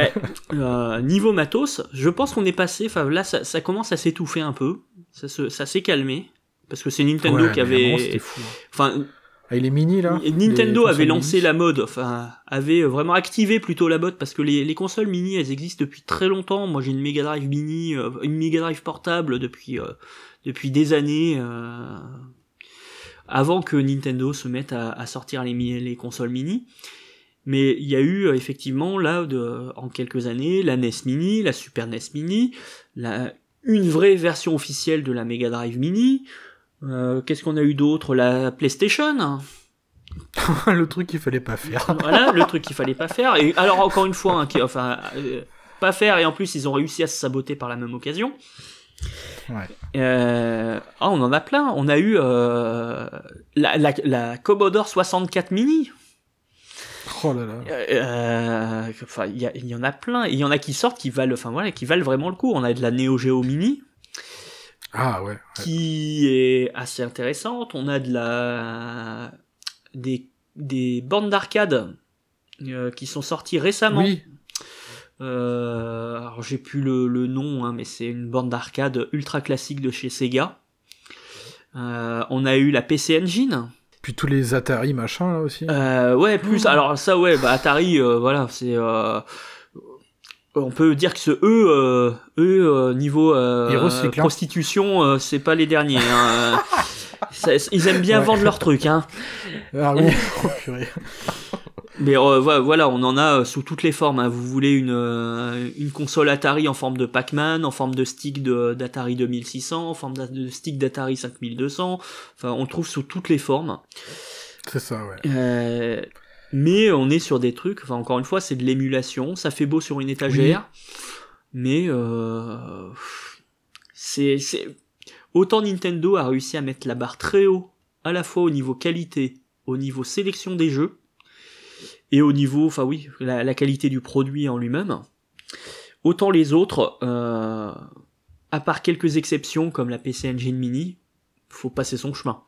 euh, niveau matos, je pense qu'on est passé. Enfin, là, ça, ça commence à s'étouffer un peu. Ça, se- ça s'est calmé. Parce que c'est Nintendo ouais, qui avait. Fou. hein. Enfin, Avec les mini, là. Nintendo avait lancé mini. la mode, enfin, avait vraiment activé plutôt la mode parce que les, les consoles mini, elles existent depuis très longtemps. Moi, j'ai une Mega Drive mini, euh, une Mega Drive portable depuis euh, depuis des années, euh, avant que Nintendo se mette à, à sortir les, les consoles mini. Mais il y a eu euh, effectivement là, de, en quelques années, la NES Mini, la Super NES Mini, la, une vraie version officielle de la Mega Drive Mini. Euh, Qu'est-ce qu'on a eu d'autre? La PlayStation. le truc qu'il fallait pas faire. voilà le truc qu'il fallait pas faire et alors encore une fois hein, qui- enfin euh, pas faire et en plus ils ont réussi à se saboter par la même occasion Ouais. Euh, ah, on en a plein on a eu la, la, la Commodore 64 mini Oh là là. Euh, enfin il y, en a plein il y en a qui sortent qui valent enfin voilà qui valent vraiment le coup on a de la Neo Geo mini Ah ouais. ouais. qui est assez intéressante. On a de la des, des bornes d'arcade euh, qui sont sorties récemment. Oui. Euh, alors j'ai plus le, le nom, hein, mais c'est une borne d'arcade ultra classique de chez Sega. Euh, on a eu la PC Engine. Puis tous les Atari machin là aussi. Euh, ouais, plus. Alors ça, ouais, bah Atari, euh, voilà, c'est. euh, on peut dire que ce eux, euh, eux euh, niveau euh, prostitution, euh, c'est pas les derniers. hein. Ça- ils aiment bien Ouais. vendre leurs trucs, hein. Ah oui. Mais euh, voilà, on en a euh, sous toutes les formes. hein. Vous voulez une, euh, une console Atari en forme de Pac-Man, en forme de stick de- d'Atari 2600, en forme de stick d'Atari 5200. Enfin, on le trouve sous toutes les formes. C'est ça, ouais. Euh, mais on est sur des trucs, enfin encore une fois, c'est de l'émulation, ça fait beau sur une étagère, mais euh, c'est c'est autant Nintendo a réussi à mettre la barre très haut, à la fois au niveau qualité, au niveau sélection des jeux, et au niveau, enfin oui, la, la qualité du produit en lui-même. Autant les autres, euh, à part quelques exceptions comme la PC Engine Mini, faut passer son chemin.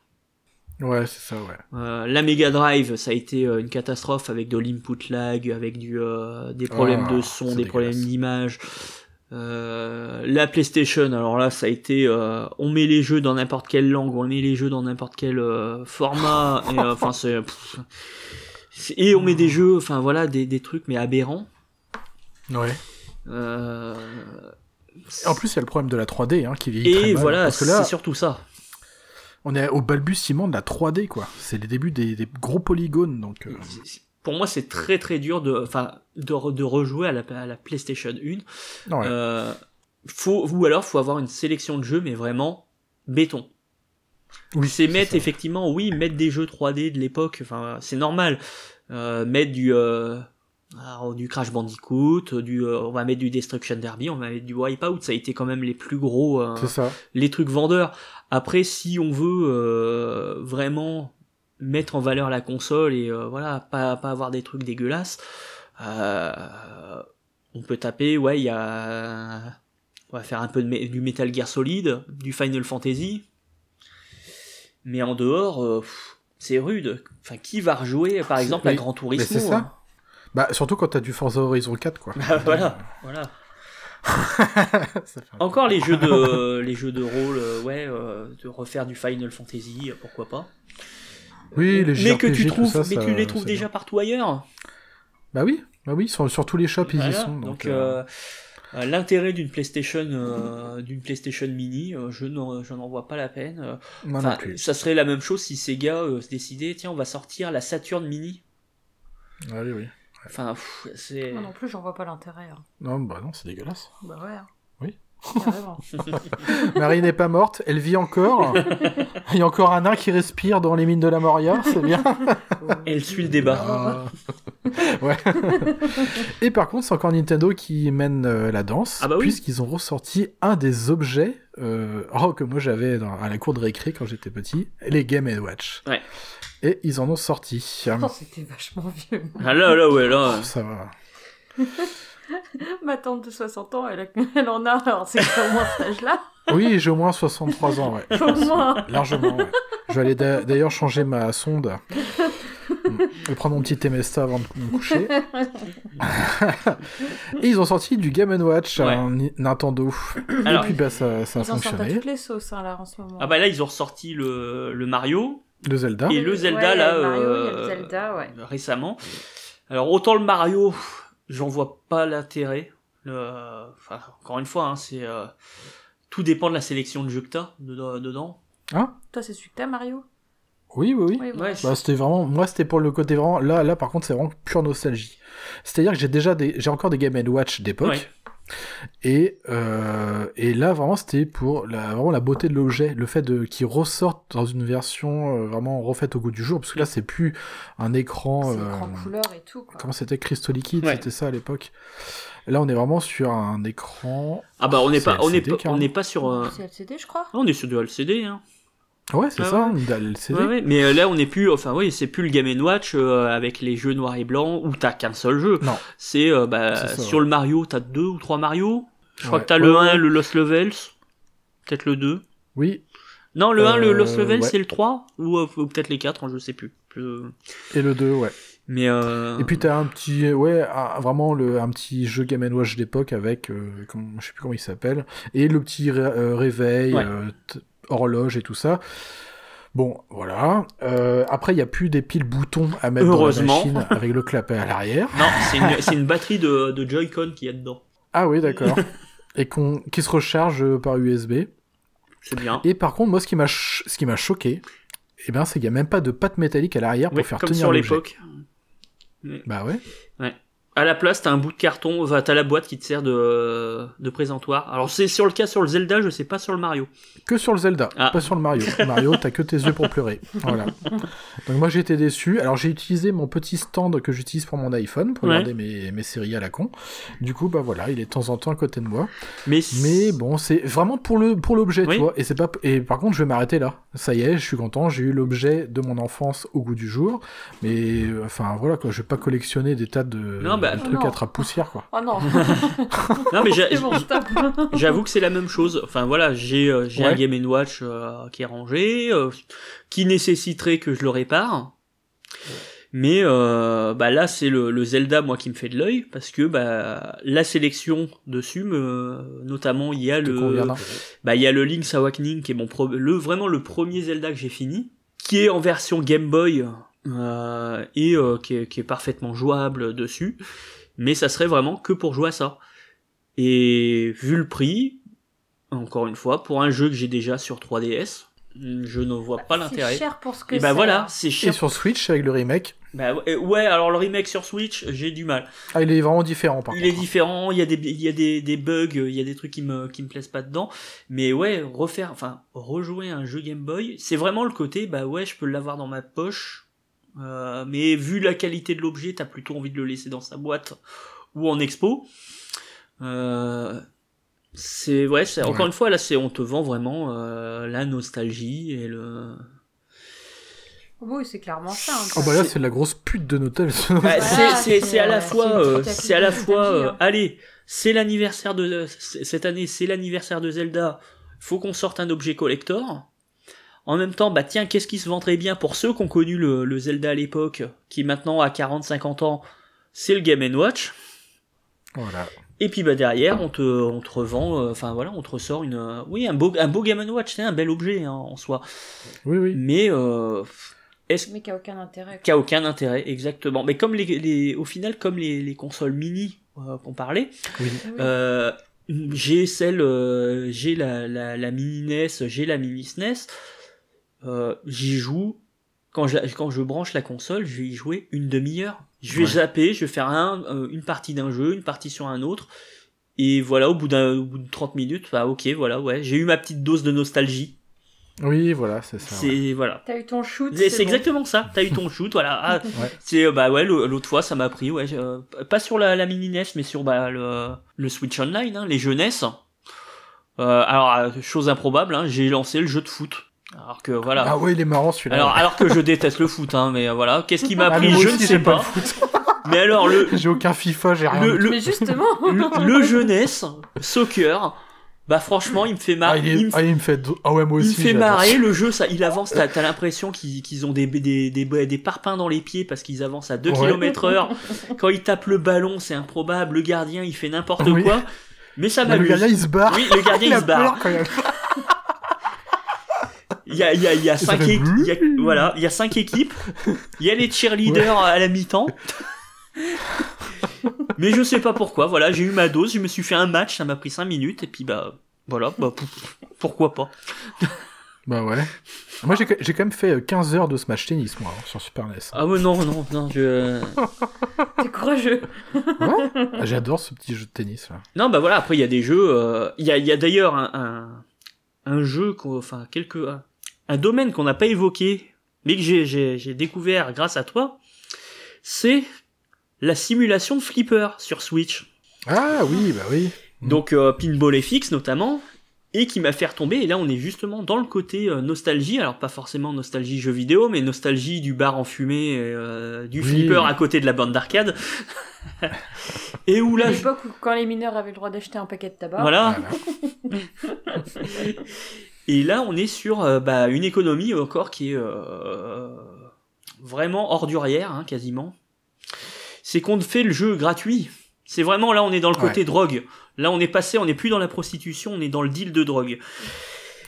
Ouais, c'est ça, ouais. Euh, la Mega Drive, ça a été euh, une catastrophe avec de l'input lag, avec du, euh, des problèmes Ah, de son, des problèmes d'image. Euh, la PlayStation, alors là, ça a été, euh, on met les jeux dans n'importe quelle langue, on met les jeux dans n'importe quel euh, format, et euh, enfin c'est- et on met des jeux, enfin voilà, des, des trucs mais aberrants. Ouais. Euh, En plus, il y a le problème de la 3D hein, qui vieillit très et mal, voilà, c'est surtout ça. on est au balbutiement de la 3D, quoi. C'est les débuts des, des gros polygones, donc... euh, Pour moi, c'est très très dur de, enfin, de, re- de rejouer à la, à la PlayStation 1. ouais. Euh, faut, ou alors faut avoir une sélection de jeux, mais vraiment béton. Oui, C'est mettre effectivement, oui, mettre des jeux 3D de l'époque, enfin c'est normal. Euh, mettre du euh, alors, du Crash Bandicoot, du euh, on va mettre du Destruction Derby, on va mettre du Wipeout, ça a été quand même les plus gros, euh, ça. les trucs vendeurs. Après, si on veut euh, vraiment mettre en valeur la console et euh, voilà, pas, pas avoir des trucs dégueulasses, euh, on peut taper, ouais, il y a. On va faire un peu de, du Metal Gear Solid, du Final Fantasy. Mais en dehors, euh, c'est rude. Enfin, qui va rejouer, par exemple, à mais- Grand Mais Turismo c'est ça. hein Bah, surtout quand t'as du Forza Horizon 4, quoi. Bah, voilà, voilà. Encore les jeux de les jeux de rôle, euh, ouais, euh, de refaire du Final Fantasy, euh, pourquoi pas. Oui, les mais que tu trouves, ça, mais ça- tu les trouves déjà bien. partout ailleurs. Bah oui, bah oui, sur, sur tous les shops, ils y sont. donc, Donc, euh, euh, euh, l'intérêt d'une PlayStation, euh, d'une PlayStation Mini, euh, je n'en, je n'en vois pas la peine. euh. moi Enfin, non plus. ça serait la même chose si Sega euh, se décidait, tiens, on va sortir la Saturn Mini. Ah oui, oui. Enfin, pff, c'est. Moi non plus, j'en vois pas l'intérêt. hein. Non, bah non, c'est dégueulasse. Bah ouais. hein. Oui. Marie n'est pas morte, elle vit encore. Il y a encore un nain qui respire dans les mines de la Moria, c'est bien. Elle suit le débat. Ah. ouais. Et par contre, c'est encore Nintendo qui mène euh, la danse, Ah bah oui. puisqu'ils ont ressorti un des objets euh, oh, que moi j'avais à la cour de récré quand j'étais petit, les Game Watch. Ouais. Et ils en ont sorti. Oh, c'était vachement vieux. Ah là, là, ouais, là. Ça va. Ma tante de 60 ans, elle, a- elle en a, alors c'est au moins cet âge-là. Oui, j'ai au moins 63 ans, ouais. Au moins. Largement, ouais. Je vais aller d'a- d'ailleurs changer ma sonde. Je vais prendre mon petit Temesta avant de me coucher. Et ils ont sorti du Game Watch Ouais. Ni- Nintendo. Alors, Et puis bah ça, ça a Ils en sortent à fonctionné. toutes les sauces, hein, là, en ce moment. ah bah là, ils ont ressorti le, le Mario Le Zelda. et le Zelda, Ouais, là, le Mario, a euh, le Zelda, ouais. récemment. Alors, autant le Mario, j'en vois pas l'intérêt. Le- Enfin, encore une fois, hein, c'est... euh, Tout dépend de la sélection de jeux que t'as dedans. dedans. Toi, c'est celui que t'as, Mario? Oui, oui, oui. Oui, voilà. Ouais, Bah, c'était vraiment, moi c'était pour le côté vraiment, là, là par contre c'est vraiment pure nostalgie. C'est-à-dire que j'ai déjà des, j'ai encore des Game Watch d'époque. Ouais. Et, euh, et là, vraiment, c'était pour la, vraiment la beauté de l'objet, le fait de qu'il ressorte dans une version euh, vraiment refaite au goût du jour, parce que là, c'est plus un écran. C'est euh, écran couleur et tout, quoi. comment c'était Crystal Liquid, Ouais. c'était ça à l'époque. Là, on est vraiment sur un écran. Ah bah, on n'est pas, on pas, on carrément. n'est pas sur... C'est LCD, je crois. On est sur du LCD, hein. Ouais, c'est Ah ça, ouais. Ouais, ouais, mais euh, là on n'est plus, enfin oui, c'est plus le Game Watch euh, avec les jeux noirs et blancs où t'as qu'un seul jeu. Non. C'est euh, bah, ça, sur le Mario, t'as deux ou trois Mario. Je crois que t'as le Ouais, 1, ouais. le Lost Levels, peut-être le 2. Oui, Non, le 1, le Euh, Lost Levels, c'est le 3 ou, euh, ou peut-être les 4, hein, je sais plus. Et le 2, ouais. Mais euh... Et puis t'as un petit, ouais, un- vraiment le, un petit jeu Game Watch d'époque avec, euh, comment- je sais plus comment il s'appelle, et le petit ré- euh, réveil, Ouais. euh, horloge et tout ça. Bon, voilà. Euh, après, il y a plus des piles boutons à mettre dans la machine avec le clapet à l'arrière. non, c'est une, c'est une batterie de, de Joy-Con qu'il y a dedans. Ah oui, d'accord. et qui se recharge par USB. C'est bien. Et par contre, moi, ce qui m'a, ch- ce qui m'a choqué, eh ben, c'est qu'il y a même pas de patte métallique à l'arrière pour faire comme tenir sur l'époque. Bah ouais. À la place, t'as un bout de carton, enfin, t'as la boîte qui te sert de, de présentoir. Alors c'est sur le cas sur le Zelda, je sais pas sur le Mario. Que sur le Zelda, Ah. pas sur le Mario. Mario, t'as que tes yeux pour pleurer. Voilà. Donc moi j'ai été déçu. Alors j'ai utilisé mon petit stand que j'utilise pour mon iPhone pour Ouais. regarder mes, mes séries à la con. Du coup bah voilà, il est de temps en temps à côté de moi. Mais, Mais bon, c'est vraiment pour le pour l'objet, Oui. tu vois. Et c'est pas et par contre je vais m'arrêter là. Ça y est, je suis content. J'ai eu l'objet de mon enfance au goût du jour. Mais euh, enfin voilà quoi, je vais pas collectionner des tas de, Non, bah, de trucs non. à trappe poussière quoi. Oh non non mais J'avoue que c'est la même chose. Enfin voilà, j'ai euh, j'ai Ouais. un Game Watch euh, qui est rangé, euh, qui nécessiterait que je le répare. Mais euh, bah là c'est le, le Zelda moi qui me fait de l'œil parce que bah la sélection dessus me notamment il y a le bah il y a le Link's Awakening qui est mon pro- le vraiment le premier Zelda que j'ai fini qui est en version Game Boy euh, et euh, qui, est, qui est parfaitement jouable dessus mais ça serait vraiment que pour jouer à ça et vu le prix encore une fois pour un jeu que j'ai déjà sur 3DS je ne vois pas l'intérêt C'est cher pour ce que et bah c'est. voilà c'est Et cher sur Switch avec le remake, bah ouais, ouais alors le remake sur Switch j'ai du mal ah il est vraiment différent par il contre. est différent, il y a des il y a des, des bugs, il y a des trucs qui me qui me plaisent pas dedans, mais ouais, refaire enfin rejouer un jeu Game Boy, c'est vraiment le côté bah ouais, je peux l'avoir dans ma poche. Euh, mais vu la qualité de l'objet, t'as plutôt envie de le laisser dans sa boîte ou en expo. Euh, c'est ouais, c'est encore Ouais. une fois là, c'est on te vend vraiment euh, la nostalgie et le Oui, c'est clairement ça. hein, Oh bah là C'est- c'est la grosse pute de Notel. Bah, c'est- à la fois c'est euh, à la fois allez c'est l'anniversaire de cette année c'est l'anniversaire de Zelda faut qu'on sorte un objet collector en même temps bah tiens qu'est-ce qui se vendrait bien pour ceux qui ont connu le, le Zelda à l'époque qui maintenant a 40-50 ans c'est le Game Watch Voilà. et puis bah derrière on te on te revend euh, enfin voilà on te ressort une euh, oui un beau un beau Game Watch c'est un bel objet hein, en soi Oui oui. mais euh, est-ce Mais qui a aucun intérêt. qui a aucun intérêt, exactement. Mais comme les, les au final, comme les, les consoles mini euh, qu'on parlait, Oui. Euh, j'ai celle, euh, j'ai la, la, la mini NES, j'ai la mini SNES, euh, j'y joue. Quand je, quand je branche la console, je vais y jouer une demi-heure. Je vais Ouais. zapper, je vais faire un, euh, une partie d'un jeu, une partie sur un autre. Et voilà, au bout, d'un, au bout de 30 minutes, bah ok, voilà, ouais, j'ai eu ma petite dose de nostalgie. Oui voilà c'est ça. C'est, ouais. voilà. T'as eu ton shoot. C'est, c'est bon. exactement ça. T'as eu ton shoot, voilà. Ah, Ouais. c'est euh, bah ouais, l'autre fois ça m'a pris, ouais, euh, pas sur la, la mini NES, mais sur bah, le, le Switch Online, hein, les jeux NES. Euh, alors euh, chose improbable, hein, j'ai lancé le jeu de foot. Alors que voilà. Ah ouais, il est marrant celui-là. alors, alors que je déteste le foot, hein, mais voilà. Qu'est-ce qui m'a Ah, pris? Je ne sais pas. foot. Mais alors, le, J'ai aucun FIFA, j'ai rien. le, le, Mais justement, le, le jeunesse, soccer, bah franchement, il me fait Ah, marrer. il, il est... me ah, il me fait. Ah ouais, moi Il aussi. me fait marrer le jeu, ça, il avance, t'as as, l'impression qu'ils qu'ils ont des, des, des, des parpaings dans les pieds parce qu'ils avancent à 2 Ouais. km heure. Quand ils tapent le ballon, c'est improbable, le gardien il fait n'importe Oui. quoi. Mais ça Mais le m'amuse. gardien, il se barre. Oui, le gardien il il se barre. peur quand même. Il y a, il y a, il y a cinq équipes, il y a- voilà, il y a cinq équipes. Il y a les cheerleaders à la mi-temps. Mais je sais pas pourquoi, voilà, j'ai eu ma dose, je me suis fait un match, ça m'a pris 5 minutes, et puis bah, voilà, bah, pourquoi pas. Bah ouais. Moi, j'ai j'ai quand même fait euh, 15 heures de Smash Tennis, moi, hein, sur Super NES. Ah ouais, non, non, non, je... t'es courageux. Ouais. Ah, J'adore ce petit jeu de tennis, là. Non, bah voilà, après il y a des jeux. euh, Il y a, il y a d'ailleurs un, un, un jeu, enfin quelques, un, un domaine qu'on n'a pas évoqué, mais que j'ai- découvert grâce à toi. C'est la simulation de flipper sur Switch. Ah oui, bah oui. Mm. Donc euh, Pinball FX notamment, et qui m'a fait retomber. Et là, on est justement dans le côté euh, nostalgie. Alors pas forcément nostalgie jeu vidéo, mais nostalgie du bar en fumée, euh, du Oui. flipper à côté de la bande d'arcade. et où là, je- l'époque où quand les mineurs avaient le droit d'acheter un paquet de tabac. voilà. Voilà. Et là, on est sur euh, bah, une économie encore qui est euh, vraiment ordurière, hein, quasiment. C'est qu'on fait le jeu gratuit. C'est vraiment là, on est dans le côté Ouais. drogue. Là, on est passé, on n'est plus dans la prostitution, on est dans le deal de drogue.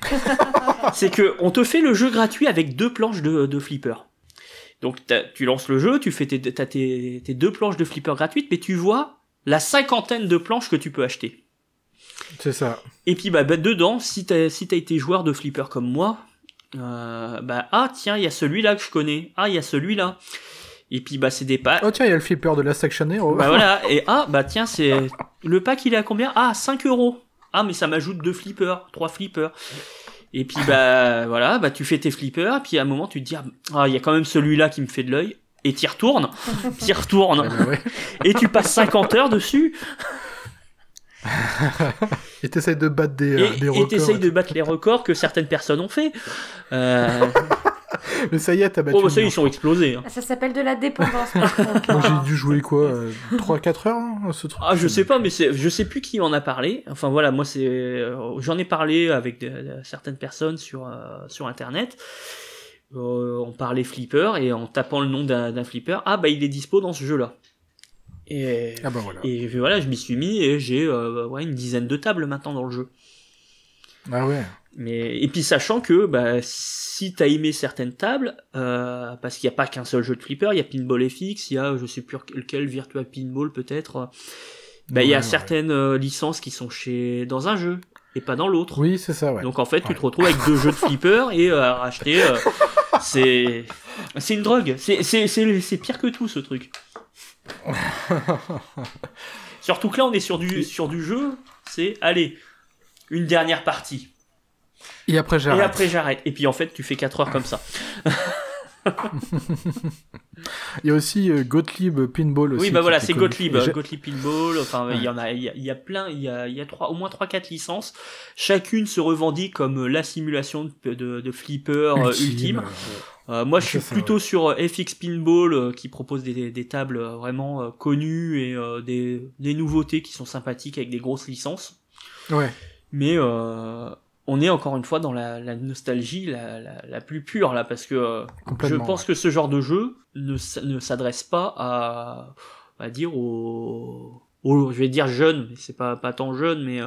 c'est que on te fait le jeu gratuit avec deux planches de, de flipper. Donc tu lances le jeu, tu fais tes, t'as tes, tes deux planches de flipper gratuites, mais tu vois la cinquantaine de planches que tu peux acheter. C'est ça. Et puis bah, bah, dedans, si t'as si t'as été joueur de flipper comme moi, euh, bah ah tiens il y a celui-là que je connais, ah il y a celui-là. Et puis bah c'est des packs. Oh tiens, il y a le flipper de Last Action Hero. Bah voilà et ah bah tiens c'est le pack il est à combien? Ah 5 euros. Ah mais ça m'ajoute deux flippers, trois flippers. Et puis bah voilà bah tu fais tes flippers, et puis à un moment tu te dis ah ah, il y a quand même celui-là qui me fait de l'œil. Et t'y retournes, t'y retournes, Ouais, bah ouais. et tu passes 50 heures dessus, Et t'essayes de battre des, et euh, des et records. t'essayes de battre les records que certaines personnes ont fait. Euh, Mais ça y est, t'as battu. Oh, bah ça, mien. ils sont explosés. hein. Ça s'appelle de la dépendance. Moi, j'ai dû jouer quoi 3-4 heures, hein, ce truc Ah, je sais pas, mais je sais plus qui en a parlé. Enfin voilà, moi c'est, euh, j'en ai parlé avec de- de- certaines personnes sur euh, sur internet. Euh, on parlait flipper et en tapant le nom d'un, d'un flipper, ah bah il est dispo dans ce jeu-là. Et Ah bah voilà. et voilà, je m'y suis mis et j'ai euh, ouais une dizaine de tables maintenant dans le jeu. Ah ouais. Mais et puis sachant que bah si t'as aimé certaines tables, euh, parce qu'il n'y a pas qu'un seul jeu de flipper, il y a Pinball FX, il y a je sais plus lequel Virtua Pinball peut-être. Bah il y a Ouais, certaines euh, licences qui sont chez dans un jeu et pas dans l'autre. Oui, c'est ça, ouais. Donc en fait tu te retrouves avec deux jeux de flipper et euh, à racheter. euh, c'est une drogue. C'est pire que tout ce truc. Surtout que là on est sur du sur du jeu. C'est allez une dernière partie. Et après, Et j'arrête. après j'arrête. Et puis en fait tu fais 4 heures comme ça. Il y a aussi euh, Gottlieb Pinball aussi. oui bah voilà c'est. Gottlieb, Et Gottlieb Pinball. Enfin il y en a il y a, il y a plein il y a il y a trois au moins 3 4 licences. Chacune se revendique comme la simulation de, de, de flipper euh, ultime. Euh, moi, je suis plutôt sur euh, FX Pinball euh, qui propose des, des tables vraiment euh, connues et des, des nouveautés qui sont sympathiques avec des grosses licences. Ouais. Mais euh, on est encore une fois dans la, la nostalgie la, la, la plus pure là, parce que je pense que ce genre de jeu ne, ne s'adresse pas à, à dire aux, aux- je vais dire jeunes, mais c'est pas pas tant jeune, mais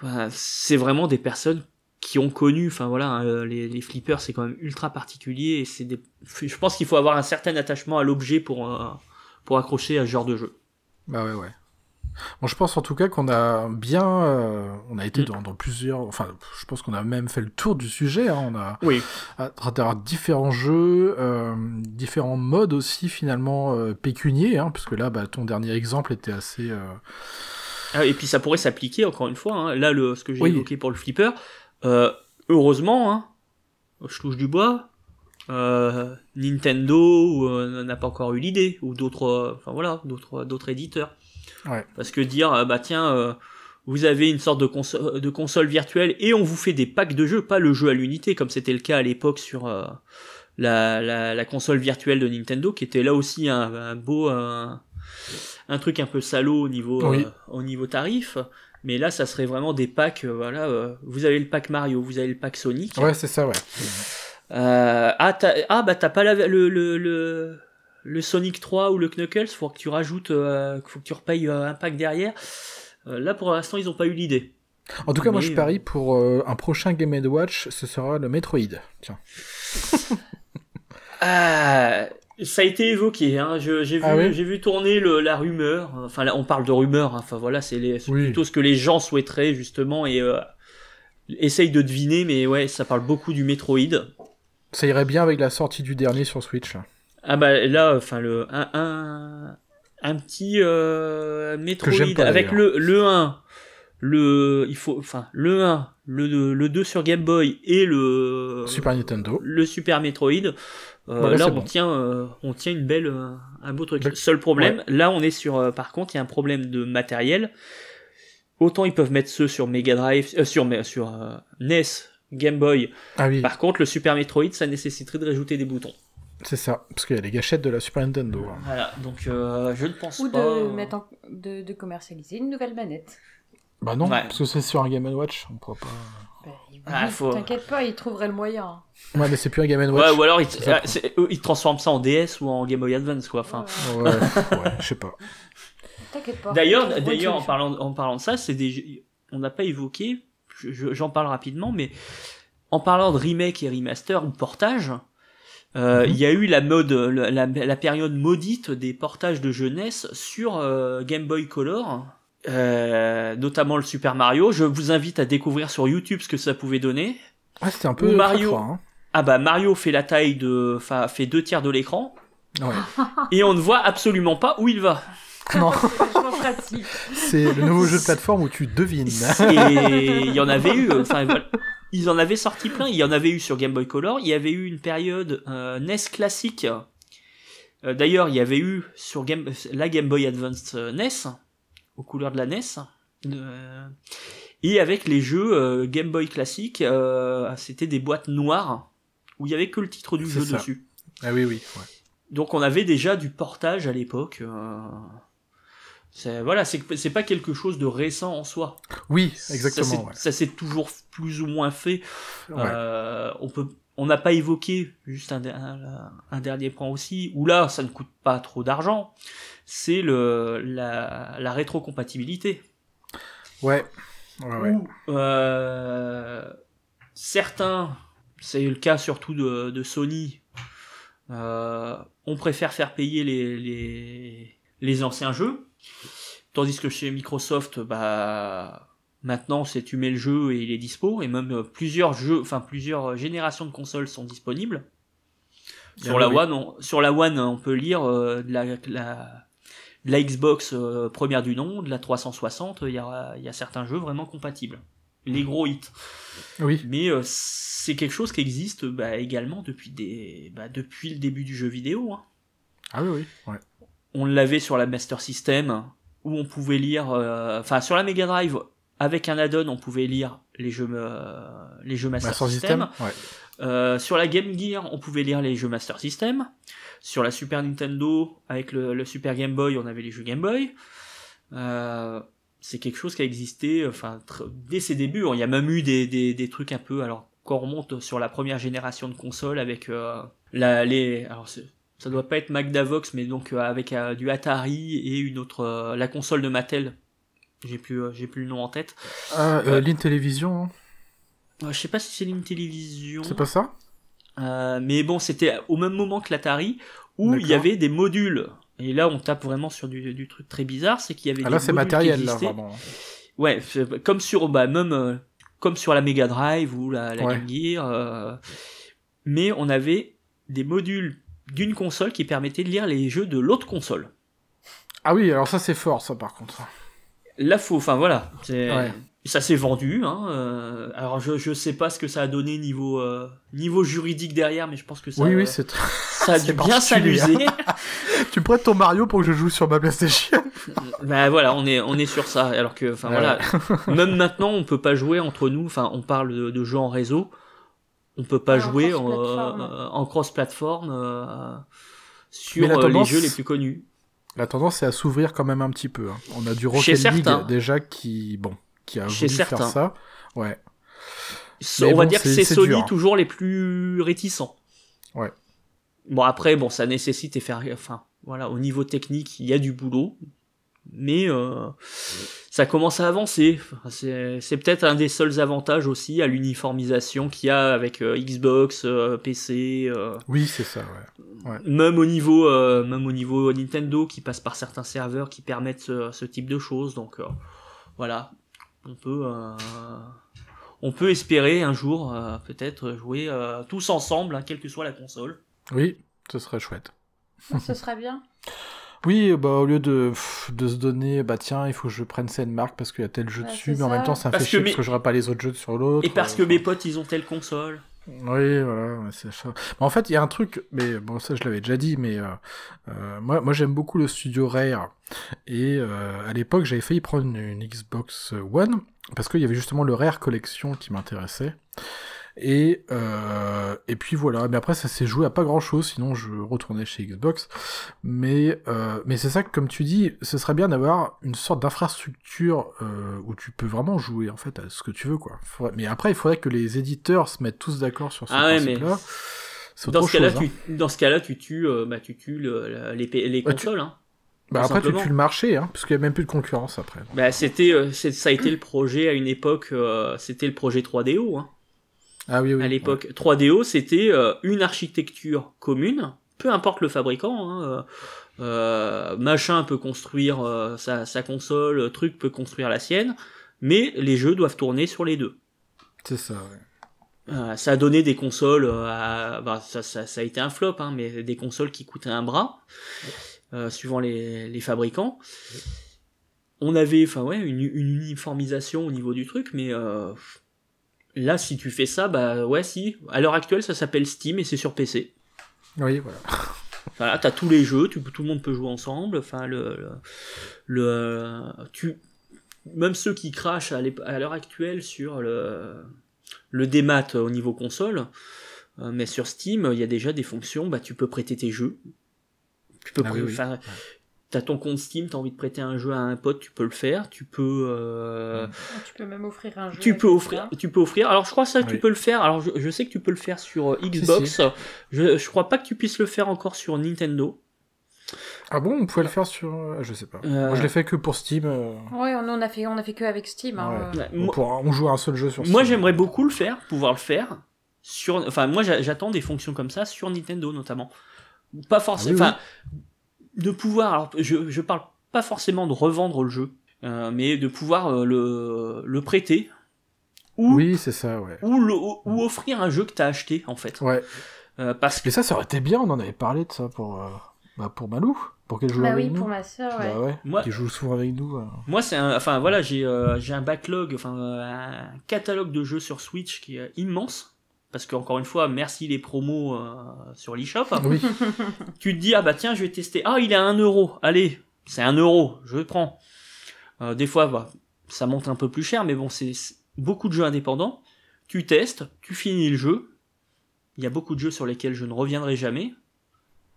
voilà, c'est vraiment des personnes qui ont connu, enfin voilà, hein, euh, les, les flippers c'est quand même ultra particulier et c'est des, je pense qu'il faut avoir un certain attachement à l'objet pour euh, pour accrocher à ce genre de jeu. Bah ouais, ouais. Bon, je pense en tout cas qu'on a bien, euh, on a été Mm. dans, dans plusieurs, enfin, je pense qu'on a même fait le tour du sujet. hein. On a Oui. à travers différents jeux, euh, différents modes aussi finalement pécuniers, hein, parce que là, bah, ton dernier exemple était assez. Ah, et puis ça pourrait s'appliquer encore une fois. hein. Là, le, ce que j'ai Oui. évoqué pour le flipper, euh, heureusement, hein, je touche du bois. euh, Nintendo euh, n'a pas encore eu l'idée ou d'autres, enfin voilà, d'autres d'autres éditeurs. Ouais. Parce que dire, bah tiens, vous avez une sorte de, console, de console virtuelle et on vous fait des packs de jeux, pas le jeu à l'unité comme c'était le cas à l'époque sur la, la, la, console virtuelle de Nintendo, qui était là aussi un, un beau un, un, truc un peu salaud au niveau Oui. au niveau tarif. Mais là, ça serait vraiment des packs. euh, voilà, euh, vous avez le pack Mario, vous avez le pack Sonic. Ouais, c'est ça, ouais. Euh, ah, ah, bah t'as pas la, le, le, le, le Sonic 3 ou le Knuckles, faut que tu rajoutes, euh, faut que tu repayes euh, un pack derrière. Euh, là pour l'instant ils ont pas eu l'idée. En tout cas, moi, je euh, parie pour euh, un prochain Game Watch, ce sera le Metroid. Tiens. Ah, ça a été évoqué, hein. je- j'ai vu, Ah oui j'ai vu tourner le, la rumeur. Enfin là on parle de rumeur, hein. enfin voilà c'est Oui. plutôt ce que les gens souhaiteraient justement et euh, essaye de deviner, mais ouais ça parle beaucoup du Metroid. Ça irait bien avec la sortie du dernier sur Switch. Ah bah là, enfin le un, un, un petit euh, Metroid pas, avec le le 1, le il faut enfin le 1, le le 2 sur Game Boy et le Super Nintendo. le Super Metroid. Euh, Voilà, là on bon. tient euh, on tient une belle euh, un beau truc. Seul problème, là on est sur euh, par contre, il y a un problème de matériel. Autant ils peuvent mettre ceux sur Mega Drive euh, sur sur euh, NES, Game Boy. Ah oui, Par contre, le Super Metroid, ça nécessiterait de rajouter des boutons. c'est ça. Parce qu'il y a les gâchettes de la Super Nintendo. hein. Voilà, donc euh, je ne pense Ou pas. de, mettre en- de, de commercialiser une nouvelle manette. Bah non, Ouais. parce que c'est sur un Game Watch. On pourra pas. Bah, Ah, faut- T'inquiète pas, ils trouveraient le moyen. Ouais, mais c'est plus un Game Ouais, Watch. ou alors ils, Ça ah, eux, ils transforment ça en DS ou en Game Boy Advance, quoi. Enfin, Ouais, Ouais, ouais, je sais pas. T'inquiète pas. d'ailleurs, d'ailleurs, en parlant, en parlant de ça, c'est des, on n'a pas évoqué. je- je- J'en parle rapidement, mais en parlant de remake et remaster ou portage, euh, Mhm. il y a eu la mode, la, la- la période maudite des portages de jeunesse sur euh, Game Boy Color. Euh, notamment le Super Mario. Je vous invite à découvrir sur YouTube ce que ça pouvait donner. Ah, c'était un peu. Mario. hein. Ah bah Mario fait la taille de, enfin fait deux tiers de l'écran Ouais. et on ne voit absolument pas où il va. non, Vachement pratique. c'est le nouveau jeu de plateforme où tu devines. Et il y en avait eu, enfin voilà. ils en avaient sorti plein. Il y en avait eu sur Game Boy Color. Il y avait eu une période euh, NES classique. Euh, D'ailleurs, il y avait eu sur Game, la Game Boy Advance euh, NES aux couleurs de la NES. Euh, et avec les jeux euh, Game Boy classique, euh, c'était des boîtes noires où il y avait que le titre du jeu ça. dessus. Ah oui, oui. ouais. Donc on avait déjà du portage à l'époque. euh, voilà, c'est pas quelque chose de récent en soi. Oui, Ça exactement. s'est- ouais. Ça s'est toujours plus ou moins fait. Ouais. On peut, on n'a pas évoqué juste un, un, un dernier point aussi où là ça ne coûte pas trop d'argent. C'est le la, la rétrocompatibilité. Ouais. Ouais, ouais. Où, euh, certains, c'est le cas surtout de, de Sony, euh, on préfère faire payer les, les, les anciens jeux, tandis que chez Microsoft, bah maintenant c'est tu mets le jeu et il est dispo, et même euh, plusieurs jeux, enfin plusieurs générations de consoles sont disponibles. Sur Ah la oui. One, on, sur la One, on peut lire euh, de la, la la Xbox euh, première du nom, de la 360, il y a, il y a certains jeux vraiment compatibles. Les gros hits. Oui. Mais euh, c'est quelque chose qui existe bah, également depuis, des, bah, depuis le début du jeu vidéo. hein. Ah oui, oui. Ouais. On l'avait sur la Master System, où on pouvait lire... euh, Enfin, sur la Mega Drive, avec un add-on, on pouvait lire les jeux, les jeux Master, Master System. System. Ouais. Sur la Game Gear, on pouvait lire les jeux Master System. Sur la Super Nintendo, avec le, le Super Game Boy, on avait les jeux Game Boy. Euh, c'est quelque chose qui a existé enfin, dès ses débuts. Il y a même eu des, des, des trucs un peu... Alors, quand on remonte sur la première génération de consoles avec euh, la, les... Alors, ça doit pas être Magdavox, mais donc euh, avec du Atari et une autre... la console de Mattel. J'ai plus, j'ai plus le nom en tête. Ah, Ouais. l'Intellivision, hein. Je sais pas si c'est une télévision. c'est pas ça? Euh, mais bon, c'était au même moment que l'Atari, où il y avait des modules. Et là, on tape vraiment sur du, du truc très bizarre, c'est qu'il y avait Ah des là, c'est modules qui matériel, là, existaient. vraiment. Ouais, c'est- comme sur, bah, même, euh, comme sur la Mega Drive ou la, la Ouais. Game Gear. euh, mais on avait des modules d'une console qui permettaient de lire les jeux de l'autre console. Ah oui, alors ça, c'est fort, ça, par contre. Là, faut, enfin voilà, c'est- Ouais. Ça s'est vendu. Hein, euh, alors je je sais pas ce que ça a donné niveau euh, niveau juridique derrière, mais je pense que ça oui, euh, oui, c'est tr- ça a dû bien particulier, s'amuser. tu me prêtes ton Mario pour que je joue sur ma PlayStation? Bah voilà, on est, on est sur ça. Alors que, enfin voilà, même maintenant, on peut pas jouer entre nous. Enfin, on parle de, de jeux en réseau. On peut pas Ouais, jouer en, cross-platform. euh, euh, sur tendance- les jeux les plus connus. La tendance c'est à s'ouvrir quand même un petit peu. hein. On a du Rocket League déjà qui, bon, qui a Chez voulu faire certains. ça. Ouais. Mais on va dire que c'est- Sony dur. toujours les plus réticents. Ouais. Bon après, bon, ça nécessite et faire, enfin, voilà, au niveau technique, il y a du boulot, mais euh, ça commence à avancer. C'est peut-être un des seuls avantages aussi à l'uniformisation qu'il y a avec euh, Xbox, euh, PC, euh, Oui, c'est ça, ouais. même au niveau, même au niveau Nintendo qui passe par certains serveurs qui permettent ce, ce type de choses. Donc euh, voilà, on peut, euh, on peut espérer un jour euh, peut-être jouer euh, tous ensemble, hein, quelle que soit la console. Oui, ce serait chouette. Ce serait bien. Oui, bah au lieu de, de se donner, bah tiens, il faut que je prenne cette marque parce qu'il y a tel jeu Ouais, dessus, mais en même temps ça me fait chier que mes- parce que j'aurai pas les autres jeux sur l'autre. Et parce euh, que enfin. mes potes ils ont telle console. Oui, voilà, c'est ça. En fait, il y a un truc, mais bon, ça je l'avais déjà dit, mais euh, euh, moi, moi j'aime beaucoup le studio Rare. Et euh, à l'époque, j'avais failli prendre une Xbox One, parce qu'il y avait justement le Rare Collection qui m'intéressait. Et, euh, et puis voilà, mais après ça s'est joué à pas grand chose, sinon je retournais chez Xbox. Mais, euh, mais c'est ça que, comme tu dis, ce serait bien d'avoir une sorte d'infrastructure euh, où tu peux vraiment jouer en fait à ce que tu veux, quoi. Faudrait- Mais après, il faudrait que les éditeurs se mettent tous d'accord sur ce Ah ouais, mais principe-là. C'est dans ce cas-là, chose, hein. tu, dans ce cas-là, tu tues, euh, bah, tu tues le- la- les, les Bah, tu- consoles. Hein. Bah après, tu tues le marché, hein, parce qu'il y a même plus de concurrence après. Bah, c'était, euh, ça a été le projet à une époque. euh, c'était le projet 3DO. Hein. Ah oui, oui. à l'époque. 3DO, c'était euh, une architecture commune, peu importe le fabricant. Hein, euh, euh, machin peut construire euh, sa, sa console, truc peut construire la sienne, mais les jeux doivent tourner sur les deux. C'est ça, ouais. Euh, ça a donné des consoles, à- bah, ça, ça, ça a été un flop, hein, mais des consoles qui coûtaient un bras, euh, suivant les, les fabricants. On avait, enfin ouais, une, une uniformisation au niveau du truc, mais euh, là, si tu fais ça, bah ouais, si. À l'heure actuelle, ça s'appelle Steam et c'est sur PC. Oui, voilà. Voilà, t'as tous les jeux, tu, tout le monde peut jouer ensemble. Enfin, le, le, le- tu, même ceux qui crachent à l'heure actuelle sur le, le démat au niveau console, euh, mais sur Steam, il y a déjà des fonctions. Bah, tu peux prêter tes jeux. Tu peux, Ah oui, oui. T'as ton compte Steam, t'as envie de prêter un jeu à un pote, tu peux le faire. Tu peux, euh, Tu peux même offrir un jeu. tu peux offrir, tu peux offrir. Alors je crois ça, tu peux le faire. Alors je, je sais que tu peux le faire sur euh, Xbox. Je, je crois pas que tu puisses le faire encore sur Nintendo. Ah bon, on pouvait le faire sur... euh, Je sais pas. Euh, Moi, je l'ai fait que pour Steam. euh, Ouais, on, on a fait, on a fait que avec Steam. hein, Ouais. euh. On, on joue à un seul jeu sur Steam. moi, j'aimerais beaucoup le faire, pouvoir le faire sur. Enfin, moi j'a- j'attends des fonctions comme ça sur Nintendo notamment. Pas forcément. Ah oui, enfin, de pouvoir. Alors, je, je parle pas forcément de revendre le jeu, euh, mais de pouvoir euh, le, le prêter ou Oui, c'est ça, ouais. ou, le- ou offrir un jeu que t'as acheté en fait. Ouais. Euh, parce que Mais ça, ça aurait été bien, on en avait parlé de ça pour, euh, bah, pour Malou, pour qu'elle joue Bah avec oui, nous. pour ma soeur, ouais. Bah ouais, Moi- qui joue souvent avec nous. euh. Moi, c'est un, enfin voilà, j'ai euh, j'ai un backlog, enfin euh, un catalogue de jeux sur Switch qui est immense. Parce que encore une fois, merci les promos euh, sur l'eShop. Oui, Tu te dis ah bah tiens, je vais tester. Ah, il est à 1 euro. Allez, c'est 1 euro, je le prends. Euh, des fois, bah, ça monte un peu plus cher, mais bon, c'est beaucoup de jeux indépendants. Tu testes, tu finis le jeu. Il y a beaucoup de jeux sur lesquels je ne reviendrai jamais,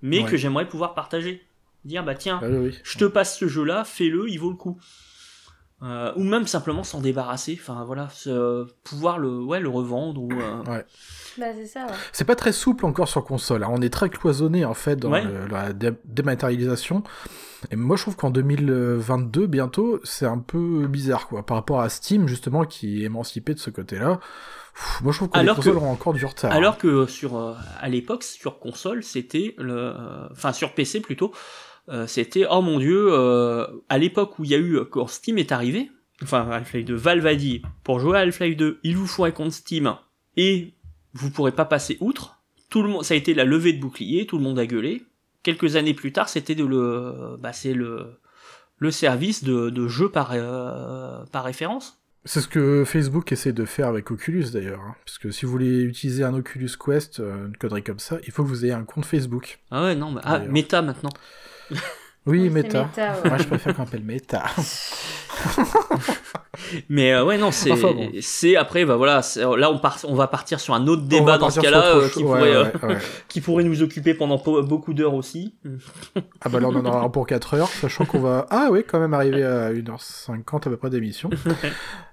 mais Ouais. que j'aimerais pouvoir partager. Dire bah tiens, Ah oui. je te passe ce jeu-là, fais-le, il vaut le coup. Euh, ou même simplement s'en débarrasser, enfin voilà, pouvoir le, ouais, le revendre ou. euh, Bah, c'est ça, ouais. C'est pas très souple encore sur console. hein. On est très cloisonné en fait dans Ouais. le- la dé- dématérialisation. Et moi je trouve qu'en 2022 bientôt c'est un peu bizarre quoi par rapport à Steam justement qui est émancipé de ce côté-là. Pff, Moi je trouve que Alors les consoles que- ont encore du retard. Alors que sur, euh, à l'époque, sur console, c'était le, euh, enfin sur PC plutôt, euh, c'était oh mon dieu, euh, à l'époque où il y a eu quand Steam est arrivé, enfin Half-Life 2, Valve a dit pour jouer à Half-Life 2, il vous faut un compte Steam et vous pourrez pas passer outre. Tout le monde, ça a été la levée de bouclier, tout le monde a gueulé. Quelques années plus tard, c'était de le, bah c'est le, le service de, de jeu par, euh, par référence. C'est ce que Facebook essaie de faire avec Oculus d'ailleurs. hein. Parce que si vous voulez utiliser un Oculus Quest, une connerie comme ça, il faut que vous ayez un compte Facebook. Ah ouais, non, mais, ah, méta maintenant. Oui, Oui, méta. méta, ouais. Moi, je préfère qu'on appelle méta. Mais euh, ouais, non, c'est, Enfin, bon. c'est après, bah voilà, là on part, on va partir sur un autre débat dans ce cas-là euh, qui, Ouais, pourrait, euh, ouais, qui pourrait nous occuper pendant beaucoup d'heures aussi. Ah bah là, on en aura pour 4 heures, sachant qu'on va... Ah oui, quand même arriver à 1h50 à peu près d'émission.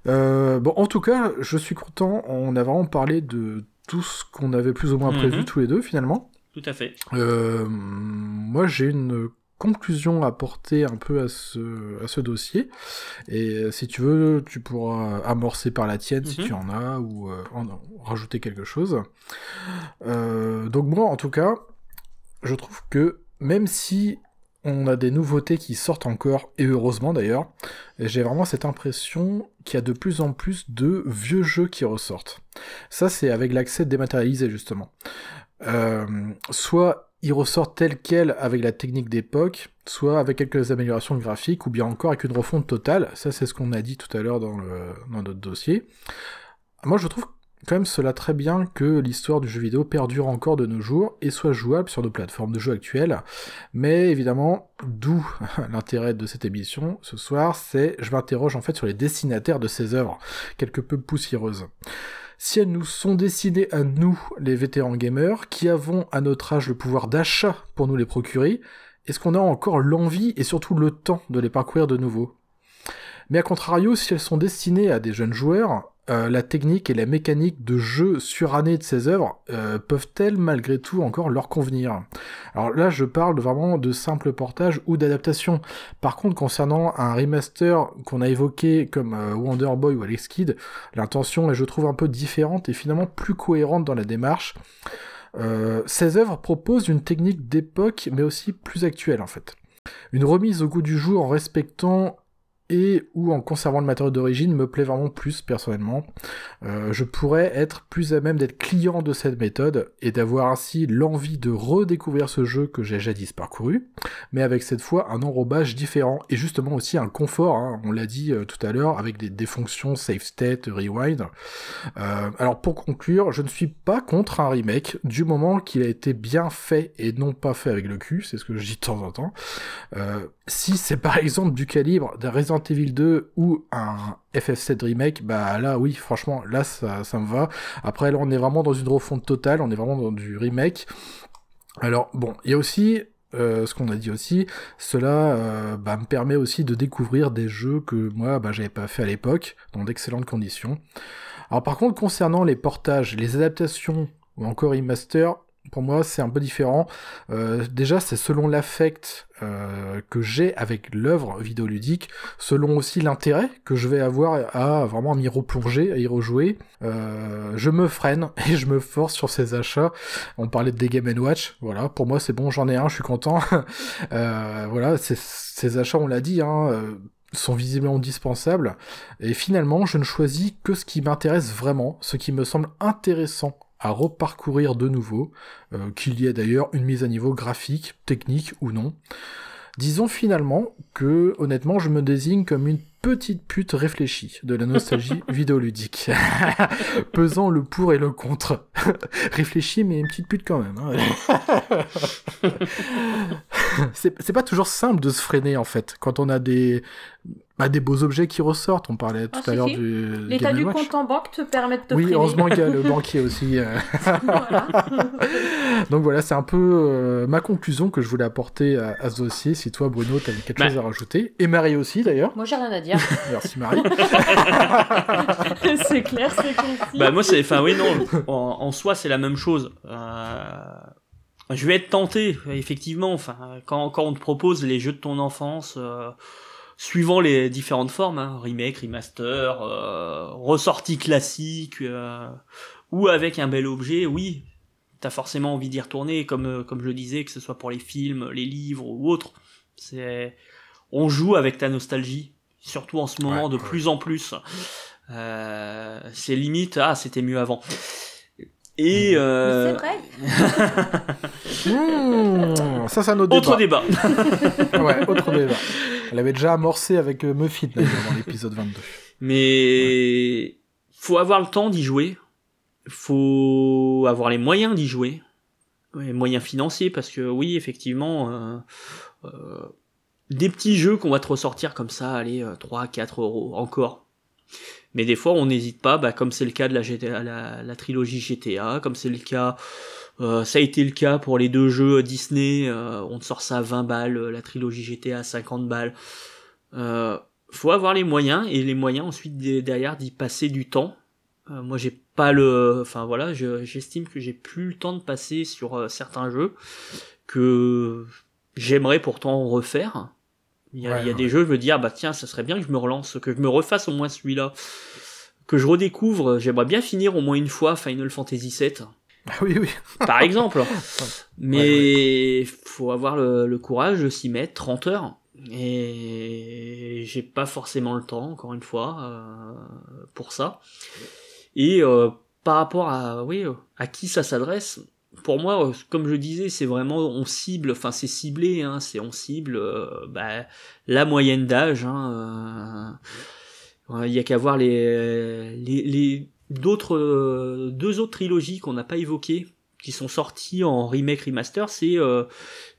Euh, bon, en tout cas, je suis content. On a vraiment parlé de tout ce qu'on avait plus ou moins prévu Mhm. tous les deux, finalement. Tout à fait. Euh, moi, j'ai une conclusion à apporter un peu à ce, à ce dossier. Et euh, si tu veux, tu pourras amorcer par la tienne si Mhm. tu en as, ou euh, en, en rajouter quelque chose. Euh, donc moi, en tout cas, je trouve que même si on a des nouveautés qui sortent encore, et heureusement d'ailleurs, j'ai vraiment cette impression qu'il y a de plus en plus de vieux jeux qui ressortent. Ça, c'est avec l'accès dématérialisé, justement. Euh, soit ils ressortent tel quel avec la technique d'époque, soit avec quelques améliorations graphiques, ou bien encore avec une refonte totale. Ça, c'est ce qu'on a dit tout à l'heure dans, notre dossier. Moi, je trouve quand même cela très bien que l'histoire du jeu vidéo perdure encore de nos jours et soit jouable sur nos plateformes de jeux actuelles. Mais évidemment, d'où l'intérêt de cette émission ce soir, c'est je m'interroge en fait sur les destinataires de ces œuvres, quelque peu poussiéreuses. Si elles nous sont destinées à nous, les vétérans gamers, qui avons à notre âge le pouvoir d'achat pour nous les procurer, est-ce qu'on a encore l'envie et surtout le temps de les parcourir de nouveau? Mais à contrario, si elles sont destinées à des jeunes joueurs, euh, la technique et la mécanique de jeu surannée de ces œuvres euh, peuvent-elles malgré tout encore leur convenir? Alors là, je parle vraiment de simple portage ou d'adaptation. Par contre, concernant un remaster qu'on a évoqué comme euh, Wonder Boy ou Alex Kidd, l'intention est, je trouve, un peu différente et finalement plus cohérente dans la démarche. Ces œuvres proposent une technique d'époque, mais aussi plus actuelle en fait. Une remise au goût du jour en respectant et ou en conservant le matériau d'origine me plaît vraiment plus personnellement. Euh, je pourrais être plus à même d'être client de cette méthode et d'avoir ainsi l'envie de redécouvrir ce jeu que j'ai jadis parcouru, mais avec cette fois un enrobage différent et justement aussi un confort, hein, on l'a dit euh, tout à l'heure, avec des, fonctions save state, rewind. Euh, alors pour conclure, je ne suis pas contre un remake du moment qu'il a été bien fait et non pas fait avec le cul, c'est ce que je dis de temps en temps. Si c'est par exemple du calibre d'un Resident Evil 2 ou un FF7 remake, bah là oui, franchement, là ça, ça me va. Après là on est vraiment dans une refonte totale, on est vraiment dans du remake. Alors bon, il y a aussi euh, ce qu'on a dit aussi, cela euh, bah, me permet aussi de découvrir des jeux que moi bah, j'avais pas fait à l'époque, dans d'excellentes conditions. Alors par contre, concernant les portages, les adaptations ou encore remaster, pour moi c'est un peu différent. Euh, déjà c'est selon l'affect euh, que j'ai avec l'œuvre vidéoludique, selon aussi l'intérêt que je vais avoir à vraiment m'y replonger, à y rejouer. Euh, je me freine et je me force sur ces achats. On parlait de des Game Watch, voilà, pour moi c'est bon, j'en ai un, je suis content. Euh, voilà, ces achats, on l'a dit, hein, euh, sont visiblement indispensables. Et finalement, je ne choisis que ce qui m'intéresse vraiment, ce qui me semble intéressant à reparcourir de nouveau, euh, qu'il y ait d'ailleurs une mise à niveau graphique, technique ou non. Disons finalement que, honnêtement, je me désigne comme une petite pute réfléchie de la nostalgie vidéoludique, pesant le pour et le contre. réfléchie, mais une petite pute quand même. hein. c'est c'est pas toujours simple de se freiner en fait, quand on a des, bah, des beaux objets qui ressortent. On parlait tout Ah, à si, l'heure si. du L'état Game du compte en banque te permet de te Oui, freiner. heureusement qu'il y a le banquier aussi. euh. Voilà. Donc voilà, c'est un peu euh, ma conclusion que je voulais apporter à, à ce dossier. Si toi, Bruno, t'avais quelque Bah. chose à rajouter. Et Marie aussi, d'ailleurs. Moi, j'ai rien à dire. Merci Marie. c'est clair, c'est concis. Bah moi c'est, enfin oui non, en, en soi c'est la même chose. Euh, je vais être tenté effectivement. Enfin quand quand on te propose les jeux de ton enfance, euh, suivant les différentes formes, hein, remake, remaster, euh, ressorti classique, euh, ou avec un bel objet, oui, t'as forcément envie d'y retourner. Comme euh, comme je le disais, que ce soit pour les films, les livres ou autres, c'est on joue avec ta nostalgie, surtout en ce moment Ouais, de ouais. plus en plus. Euh, c'est limite, ah, c'était mieux avant. Et euh, c'est vrai. Mmh, ça, c'est un autre autre débat. débat. Ouais, autre débat. Elle avait déjà amorcé avec euh, Muffin d'ailleurs, dans l'épisode 22. Mais faut avoir le temps d'y jouer. Faut avoir les moyens d'y jouer. Les moyens financiers, parce que oui, effectivement, euh, des petits jeux qu'on va te ressortir comme ça, allez, 3, 4 euros encore. Mais des fois, on n'hésite pas, bah, comme c'est le cas de la, GTA, la, la trilogie GTA, comme c'est le cas, euh, ça a été le cas pour les deux jeux Disney, euh, on te sort ça à 20 balles, la trilogie GTA à 50 balles. Euh, faut avoir les moyens et les moyens ensuite derrière d'y passer du temps. Euh, moi, j'ai pas le, enfin voilà, j'estime que j'ai plus le temps de passer sur euh, certains jeux que j'aimerais pourtant refaire. Il y a, il y a des jeux, je veux dire, bah tiens, ça serait bien que je me relance, que je me refasse au moins celui-là, que je redécouvre. J'aimerais bien finir au moins une fois Final Fantasy VII. Ah oui, oui. Par exemple. Mais faut avoir le, le courage de s'y mettre 30 heures. Et j'ai pas forcément le temps, encore une fois, euh, pour ça. Et euh, par rapport à, oui, à qui ça s'adresse, pour moi, comme je disais, c'est vraiment on cible, enfin c'est ciblé, hein, c'est on cible euh, bah, la moyenne d'âge. Hein, euh, il y a qu'à voir les, les, les d'autres euh, deux autres trilogies qu'on n'a pas évoquées, qui sont sorties en remake remaster, c'est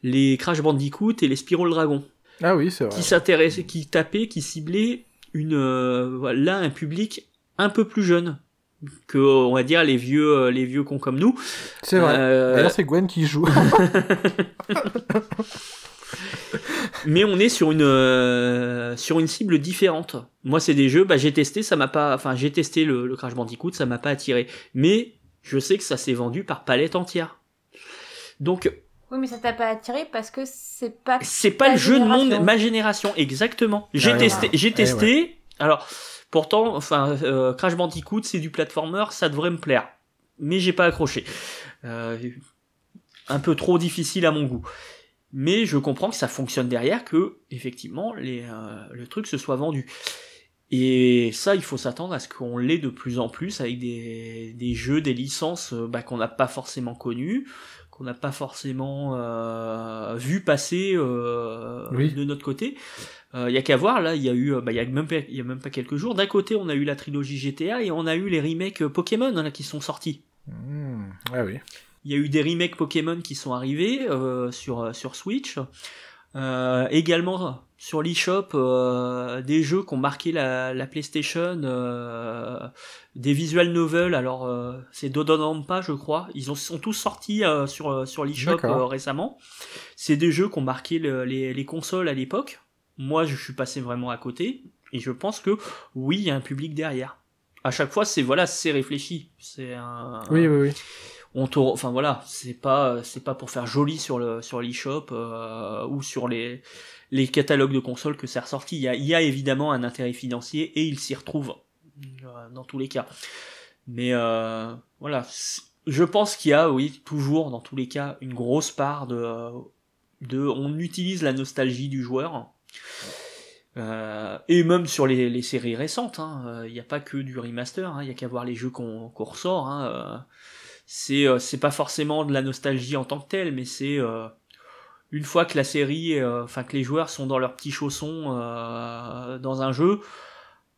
les Crash Bandicoot et les Spiral Dragon. Ah oui, c'est vrai. Qui s'intéressaient, qui tapaient, qui ciblaient une là un public un peu plus jeune que on va dire les vieux euh, les vieux cons comme nous. C'est vrai. Euh... D'ailleurs c'est Gwen qui joue. Mais on est sur une euh, sur une cible différente. Moi c'est des jeux, bah j'ai testé, ça m'a pas, enfin j'ai testé le, le, Crash Bandicoot, ça m'a pas attiré. Mais je sais que ça s'est vendu par palette entière. Donc oui, mais ça t'a pas attiré parce que c'est pas. C'est pas le jeu de monde, ma génération, exactement. J'ai Ah, testé, j'ai Eh testé. ouais. Alors, pourtant, enfin, euh, Crash Bandicoot, c'est du platformer, ça devrait me plaire. Mais j'ai pas accroché. Euh, un peu trop difficile à mon goût. Mais je comprends que ça fonctionne derrière, que effectivement euh, le truc se soit vendu. Et ça, il faut s'attendre à ce qu'on l'ait de plus en plus avec des, jeux, des licences bah, qu'on n'a pas forcément connues, qu'on n'a pas forcément euh, vu passer euh, Oui. de notre côté. Il y a qu'à voir, là, il y a eu, bah, y a même pas, y a même pas quelques jours. D'un côté, on a eu la trilogie GTA et on a eu les remakes euh, Pokémon là, qui sont sortis. Mmh. Ah oui. Il y a eu des remakes Pokémon qui sont arrivés euh, sur, euh, sur Switch. Euh, également sur l'eShop, euh, des jeux qui ont marqué la, la PlayStation, euh, des visual novels. Alors, euh, c'est Dodonrampa, je crois. Ils ont, sont tous sortis euh, sur, sur l'eShop récemment. C'est des jeux qui ont marqué le- les, les consoles à l'époque. Moi, je suis passé vraiment à côté. Et je pense que oui, il y a un public derrière. À chaque fois, c'est voilà, c'est réfléchi. C'est un, Oui, oui, oui. on tourne, enfin voilà, c'est pas c'est pas pour faire joli sur le sur l'eShop ou sur les les catalogues de consoles que c'est ressorti. Il y a, il y a évidemment un intérêt financier et il s'y retrouve euh, dans tous les cas. Mais euh, voilà, je pense qu'il y a oui toujours dans tous les cas une grosse part de euh, de on utilise la nostalgie du joueur. Euh, et même sur les, séries récentes, hein, euh, il n'y a pas que du remaster, hein, il y a qu'à voir les jeux qu'on ressort. Hein, c'est pas forcément de la nostalgie en tant que telle, mais c'est une fois que la série, euh, enfin que les joueurs sont dans leurs petits chaussons euh, dans un jeu,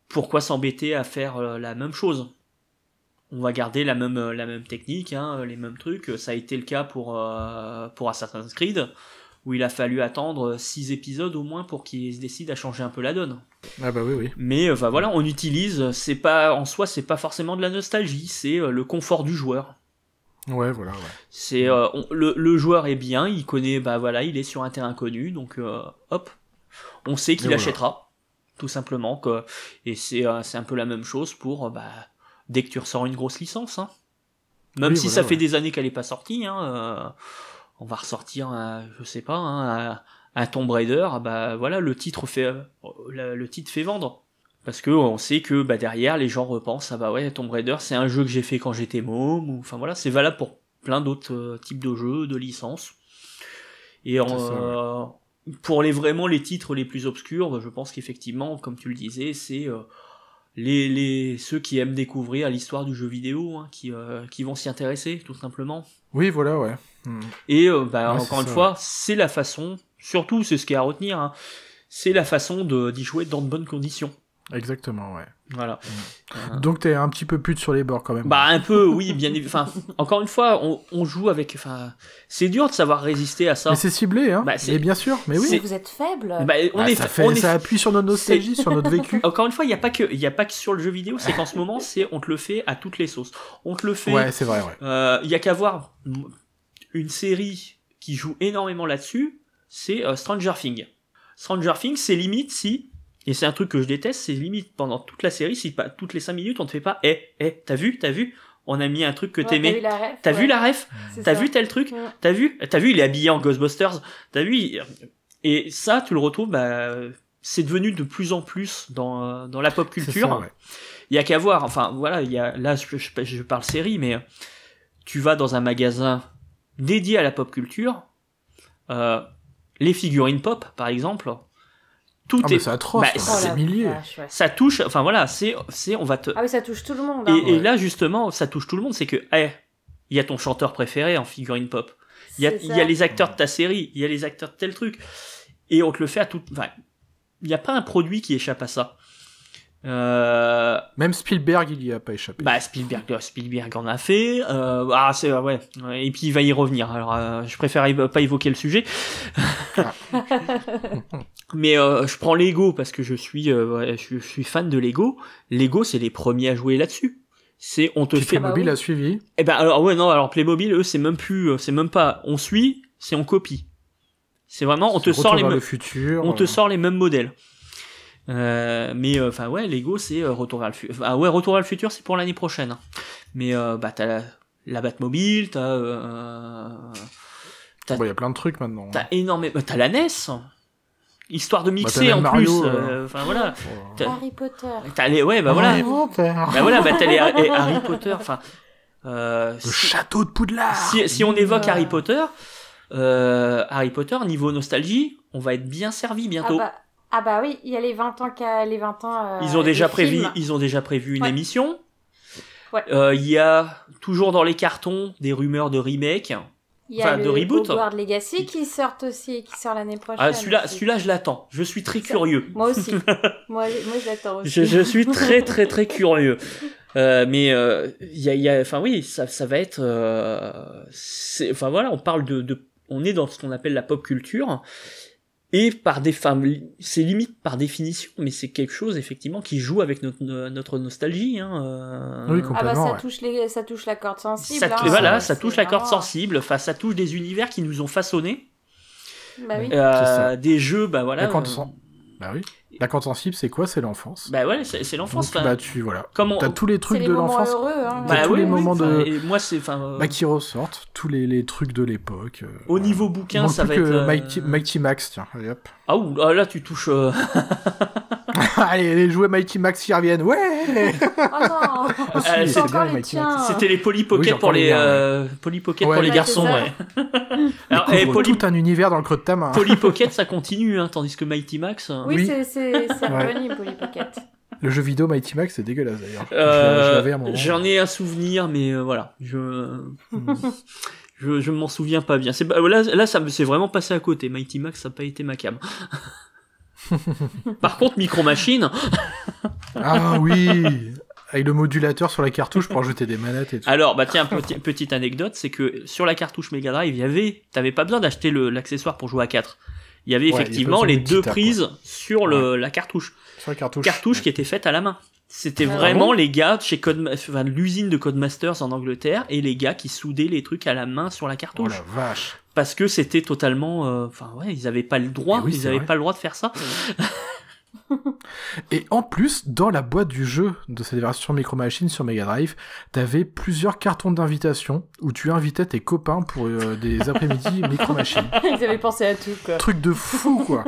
pourquoi s'embêter à faire euh, la même chose? On va garder la même la même technique, hein, les mêmes trucs. Ça a été le cas pour euh, pour Assassin's Creed, où il a fallu attendre six épisodes au moins pour qu'ils se décident à changer un peu la donne. Ah bah oui, oui. Mais enfin, voilà, on utilise, c'est pas en soi, c'est pas forcément de la nostalgie, c'est le confort du joueur. Ouais, voilà, ouais. C'est euh, on- le, le joueur est bien, il connaît, bah voilà, il est sur un terrain connu, donc euh, hop, on sait qu'il voilà. achètera, tout simplement. Que, et c'est euh, c'est un peu la même chose pour bah, dès que tu ressors une grosse licence. Hein. Même Oui, si voilà, ça fait des années qu'elle est pas sortie, hein, on va ressortir, un, je sais pas, hein, un, un Tomb Raider. ah Bah voilà, le titre fait le titre fait vendre. Parce que on sait que bah, derrière les gens repensent ah bah ouais Tomb Raider c'est un jeu que j'ai fait quand j'étais môme ou enfin voilà c'est valable pour plein d'autres euh, types de jeux de licences et en, euh, pour les vraiment les titres les plus obscurs bah, je pense qu'effectivement comme tu le disais c'est euh, les, les ceux qui aiment découvrir l'histoire du jeu vidéo hein, qui euh, qui vont s'y intéresser tout simplement Oui, voilà, ouais. Mmh. et euh, bah, Ouais, encore une ça, fois, c'est la façon, surtout c'est ce qui est à retenir, hein, c'est la façon d'y jouer dans de bonnes conditions. Exactement, ouais. Voilà. Donc t'es un petit peu pute sur les bords quand même. Bah un peu, oui, bien Enfin, encore une fois, on, on joue avec. Enfin, c'est dur de savoir résister à ça. mais c'est ciblé, hein. Bah, c'est- mais bien sûr, mais oui. Mais vous êtes faible. Bah, on Ah, est, ça, on fait, est- ça appuie sur notre nostalgie, sur notre vécu. Encore une fois, il n'y a pas que, il y a pas que sur le jeu vidéo, c'est qu'en ce moment, c'est on te le fait à toutes les sauces. On te le fait. Ouais, c'est vrai, ouais. Euh, Il y a qu'à voir une série qui joue énormément là-dessus, c'est euh, Stranger Things. Stranger Things, c'est limite si, et c'est un truc que je déteste, c'est limite pendant toute la série, si pas toutes les 5 minutes, on te fait pas, eh, eh, t'as vu, t'as vu, on a mis un truc que Ouais, T'as vu t'aimais, la ref t'as ouais. vu la ref, t'as ça. vu tel truc, Ouais. t'as vu, t'as vu, il est habillé en Ghostbusters, t'as vu, il- et ça, tu le retrouves, bah, c'est devenu de plus en plus dans, dans la pop culture. ça, ouais. Il y a qu'à voir, enfin voilà, il y a, là je, je- je parle série, mais tu vas dans un magasin dédié à la pop culture, euh, les figurines pop par exemple, tout Ah, est, mais c'est atroce, bah. Oh milliers. vache, ouais. ça touche, enfin voilà, c'est, c'est, on va te, Ah oui, ça touche tout le monde. et, hein. et ouais. là justement, ça touche tout le monde, c'est que, eh, il y a ton chanteur préféré en figurine pop, il y y a les acteurs de ta série, il y a les acteurs de tel truc, et on te le fait à tout, enfin, il n'y a pas un produit qui échappe à ça. Euh, Même Spielberg, il y a pas échappé. Bah Spielberg, euh, Spielberg en a fait. Euh, ah c'est euh, ouais. Ouais, Et puis il va y revenir. Alors euh, je préfère pas évoquer le sujet. Mais euh, je prends Lego parce que je suis euh, ouais, je, je suis fan de Lego. Lego c'est les premiers à jouer là-dessus. C'est on te Puis fait. bah Playmobil oui. a suivi. Eh ben alors ouais non alors Playmobil eux c'est même plus euh, c'est même pas on suit c'est on copie. C'est vraiment on te sort les mêmes le futur. on te euh, sort les mêmes modèles. Euh, mais euh, enfin ouais, Lego c'est euh, Retour vers le futur. Ah ouais, Retour vers le futur c'est pour l'année prochaine. Mais euh, bah t'as la, la Batmobile, t'as euh, t'as Bon, il y a plein de trucs maintenant. t'as énormément, t'as la NES. Histoire de mixer même en Mario, plus. euh. euh, Enfin voilà. Oh. T'as- Harry Potter. T'as les ouais bah voilà. Harry Potter. Bah voilà bah t'as les Harry, Potter. Enfin euh, Le si, château de Poudlard. si, si on évoque Ah. Harry Potter, euh, Harry Potter niveau nostalgie, on va être bien servi Ah bientôt. bah, ah bah oui, il y a les 20 ans qu'a les 20 ans. euh, Ils ont déjà prévu, films. ils ont déjà prévu une Ouais. émission. Ouais. Euh, Il y a toujours dans les cartons des rumeurs de remake. Il y a enfin, le de reboot. Hogwarts Legacy qui sort aussi, qui sort l'année prochaine. Ah, celui-là, celui-là, je l'attends. Je suis très curieux. Moi aussi. moi, moi, je l'attends aussi. Je, je suis très, très, très curieux. Euh, mais euh, il y a, il y a, enfin oui, ça, ça va être, euh, enfin voilà, on parle de, de, on est dans ce qu'on appelle la pop culture. Et par des femmes, c'est limite par définition, mais c'est quelque chose effectivement qui joue avec notre, notre nostalgie. Hein, euh. Oui, Ah bah complètement. ça ouais. touche les, ça touche la corde sensible. Ça, hein. voilà, ça touche la corde vraiment- sensible. Enfin, ça touche des univers qui nous ont façonnés, Bah oui. Euh, des jeux, bah voilà. Euh, sen- Bah oui. La corde sensible, c'est quoi? C'est l'enfance. Bah ouais, c'est c'est l'enfance. Bah tu voilà. comment T'as tous les trucs les de l'enfance heureux. Hein. t'as bah tous oui, les oui, moments de- et moi, c'est enfin. euh, bah, qui ressortent, tous les, les trucs de l'époque. euh, Au voilà. niveau bouquin, ça va être. que euh, Mighty, Mighty Max, tiens, allez hop. Ah, ouh, ah, là, tu touches. euh, allez, les jouets Mighty Max qui reviennent, ouais Oh non Ah, si, Euh, c'est c'est bien encore les les Mighty tiens. Max. C'était les Polly Oui, Pocket j'ai pour les euh, Polly Pocket Ouais, pour les ouais, garçons, ouais. Alors, et couvrent Polly, tout un univers dans le creux de ta main. Polly Pocket, ça continue, hein, tandis que Mighty Max. euh, Oui, Oui. c'est c'est c'est Ouais. revenu Polly Pocket. Le jeu vidéo Mighty Max, c'est dégueulasse d'ailleurs. Euh. J'en ai un souvenir, mais euh, voilà. Je. Je, je m'en souviens pas bien. C'est pas- là, là, ça me c'est vraiment passé à côté. Mighty Max, ça n'a pas été ma cam. Par contre, Micro Machine, Ah oui Avec le modulateur sur la cartouche pour ajouter des manettes et tout. Alors, bah tiens, petit- petite anecdote, c'est que sur la cartouche Mega Drive, il y avait, t'avais pas besoin d'acheter l'accessoire pour jouer à 4. Il y avait Ouais, y effectivement les deux prises sur le, la cartouche. Sur la cartouche. Cartouche qui était faite à la main. C'était Ah vraiment bon les gars de chez Code, enfin, l'usine de Codemasters en Angleterre et les gars qui soudaient les trucs à la main sur la Oh cartouche. la vache. Parce que c'était totalement, euh, enfin ouais, ils avaient pas le droit, Eh oui, ils avaient vrai. pas le droit de faire ça. Et en plus, dans la boîte du jeu de cette version Micro Machine sur Mega Drive, t'avais plusieurs cartons d'invitation où tu invitais tes copains pour euh, des après-midi Micro Machine. Ils avaient pensé à tout, quoi. Truc de fou, quoi.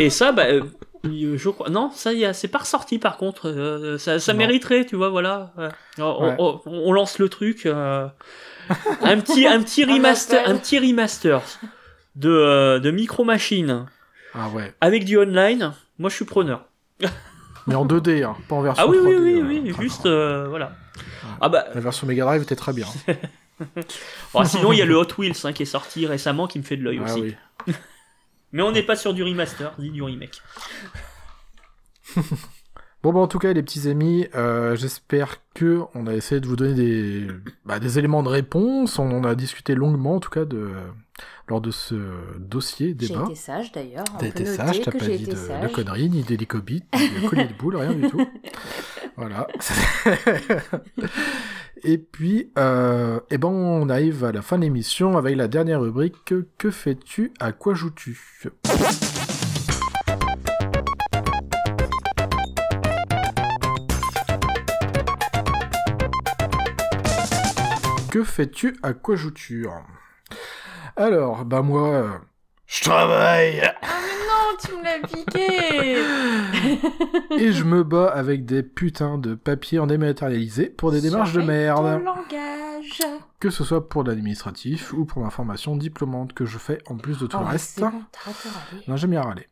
Et ça, bah, euh, je crois, non, ça y est, c'est pas ressorti par contre. euh, ça, mériterait, tu vois, voilà. Ouais. On, Ouais. on- on lance le truc. euh, un petit, un petit remaster, un petit remaster de, euh, de Micro Machine Ah ouais. avec du online. Moi, je suis preneur. Mais en 2D, hein, pas en version Ah oui, oui, 3D, oui, hein. oui, Enfin, juste, euh, voilà. Ah bah, La version Mega Drive était très bien. bon, sinon il y a le Hot Wheels hein, qui est sorti récemment qui me fait de l'œil Ah aussi. oui. Mais on n'est pas sur du remaster, ni du remake. Bon, bah, en tout cas, les petits amis, euh, j'espère que on a essayé de vous donner des, bah, des éléments de réponse. On en a discuté longuement, en tout cas, de, lors de ce dossier, J'ai débat. été sage d'ailleurs. T'as été sage, t'as pas j'ai dit de, conneries, ni d'hélicobite, ni de collier de boule, rien du tout. Voilà. Et puis, euh, eh ben, on arrive à la fin de l'émission avec la dernière rubrique. Que fais-tu? À quoi joues-tu? Que fais-tu? À quoi joues-tu? Alors, bah moi, euh, je travaille. Ah tu me l'as piqué et je me bats avec des putains de papiers en dématérialisé pour des démarches de merde. langage. Que ce soit pour l'administratif ou pour ma formation diplômante que je fais en plus de tout Oh, le mais reste. bon. Non, j'aime bien râler.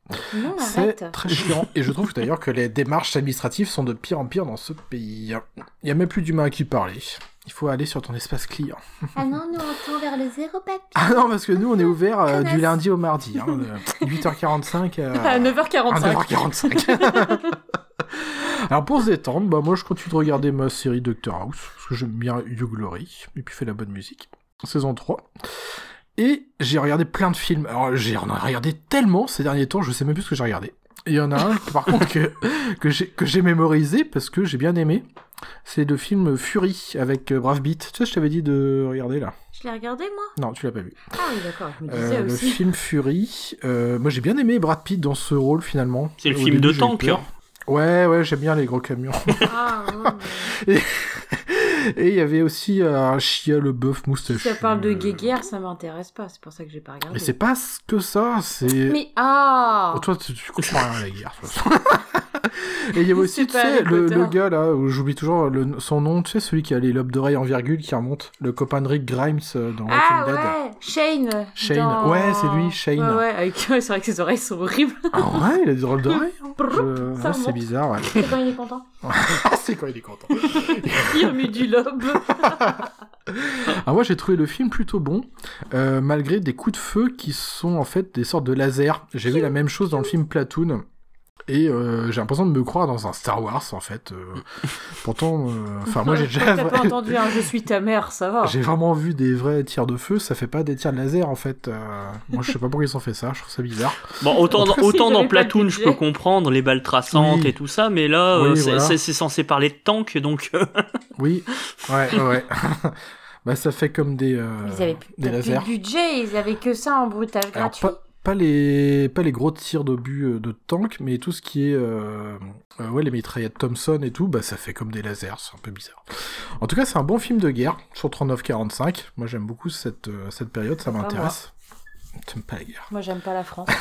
C'est très chiant. et je trouve d'ailleurs que les démarches administratives sont de pire en pire dans ce pays. Il y a même plus d'humains à qui parler. Il faut aller sur ton espace client. Ah non, nous on tend vers le zéro papier. Ah non, parce que nous, on est ouvert euh, du lundi au mardi. Hein, de 8h45 à... À 9h45. À 9h45. Alors pour se détendre, bah moi je continue de regarder ma série Doctor House, parce que j'aime bien You Glory, et puis fait la bonne musique. Saison 3. Et j'ai regardé plein de films. Alors j'ai on en a regardé tellement ces derniers temps, je sais même plus ce que j'ai regardé. Il y en a un, par contre, que, que j'ai que j'ai mémorisé parce que j'ai bien aimé. C'est le film Fury avec euh, Brave Beat. Tu sais, je t'avais dit de regarder là. Je l'ai regardé moi? Non, tu l'as pas vu. Ah oui, d'accord, je me Euh, disais le aussi. film Fury. euh, moi j'ai bien aimé Brad Pitt dans ce rôle finalement. C'est le Au film début, de tank, hein. Ouais, ouais, j'aime bien les gros camions. Ah, ouais, mais Et il y avait aussi euh, un Chia le bœuf moustachu. si ça parle de guéguerre, ça m'intéresse pas, c'est pour ça que j'ai pas regardé. Mais c'est pas ce que ça, c'est... Mais ah Oh, toi, tu, tu comprends rien à la guerre. de toute façon. Et il y avait aussi, tu sais, le, gars là, où j'oublie toujours le- son nom, tu sais, celui qui a les lobes d'oreilles en virgule qui remonte, le copain de Rick Grimes euh, dans Ah Walking Dead. ouais, Shane. Shane. dans- Ouais, c'est lui, Shane. Ouais, ouais, avec... c'est vrai que ses oreilles sont horribles. Ah ouais, il a des drôles d'oreilles. hein. Je- Ça ouais, c'est bizarre, ouais. C'est quand il est content. C'est quand il est content. Il remue du lobe. Ah, moi, j'ai trouvé le film plutôt bon, euh, malgré des coups de feu qui sont en fait des sortes de lasers. J'ai vu la même chose dans le film Platoon. Et euh, j'ai l'impression de me croire dans un Star Wars, en fait. euh. Pourtant, euh, enfin, moi, j'ai déjà... T'as pas entendu un je suis ta mère, ça va. J'ai vraiment vu des vrais tirs de feu, ça fait pas des tirs de laser en fait. Euh, moi je sais pas pourquoi ils ont fait ça, je trouve ça bizarre. Bon, autant, cas, autant dans Platoon, je peux comprendre les balles traçantes Oui. et tout ça, mais là, Oui, euh, c'est voilà. c'est- c'est censé parler de tank, donc. euh, Oui, ouais, ouais, bah ça fait comme des, euh, Ils avaient plus, des peut-être plus lasers. de budget, ils avaient que ça en bruitage Alors gratuit. pas, pas les pas les gros tirs d'obus euh, de tank, mais tout ce qui est euh, euh, ouais les mitraillettes Thompson et tout, bah ça fait comme des lasers, c'est un peu bizarre. En tout cas, c'est un bon film de guerre sur 39-45. Moi j'aime beaucoup cette cette période, ça Pas m'intéresse. T'aimes pas la guerre. Moi, j'aime pas la France.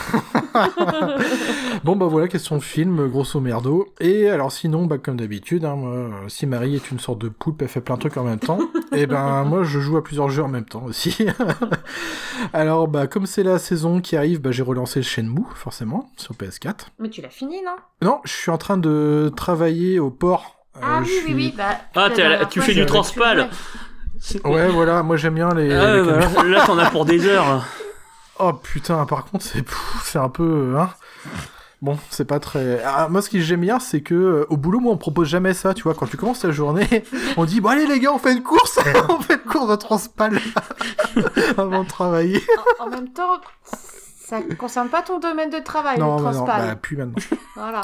Bon bah voilà, question de film, grosso merdo. Et alors sinon, bah comme d'habitude, hein, moi, si Marie est une sorte de poulpe, elle fait plein de trucs en même temps, et ben moi je joue à plusieurs jeux en même temps aussi. alors bah comme c'est la saison qui arrive, bah j'ai relancé Shenmue, forcément, sur PS4. Mais tu l'as fini, non? Non, je suis en train de travailler au port. Euh, Ah oui, suis- oui, oui, bah... Ah, la tu fais du transpal. Ouais, voilà, moi j'aime bien les... Ah, les bah, là, t'en as pour des heures. Oh putain, par contre, c'est c'est un peu. Hein bon, c'est pas très. Ah, moi, ce que j'aime bien, c'est que euh, au boulot, moi, on propose jamais ça. Tu vois, quand tu commences ta journée, on dit bon allez les gars, on fait une course, on fait une course de transpal avant de travailler. En même temps, ça concerne pas ton domaine de travail, non, le bah non, bah plus maintenant. Voilà.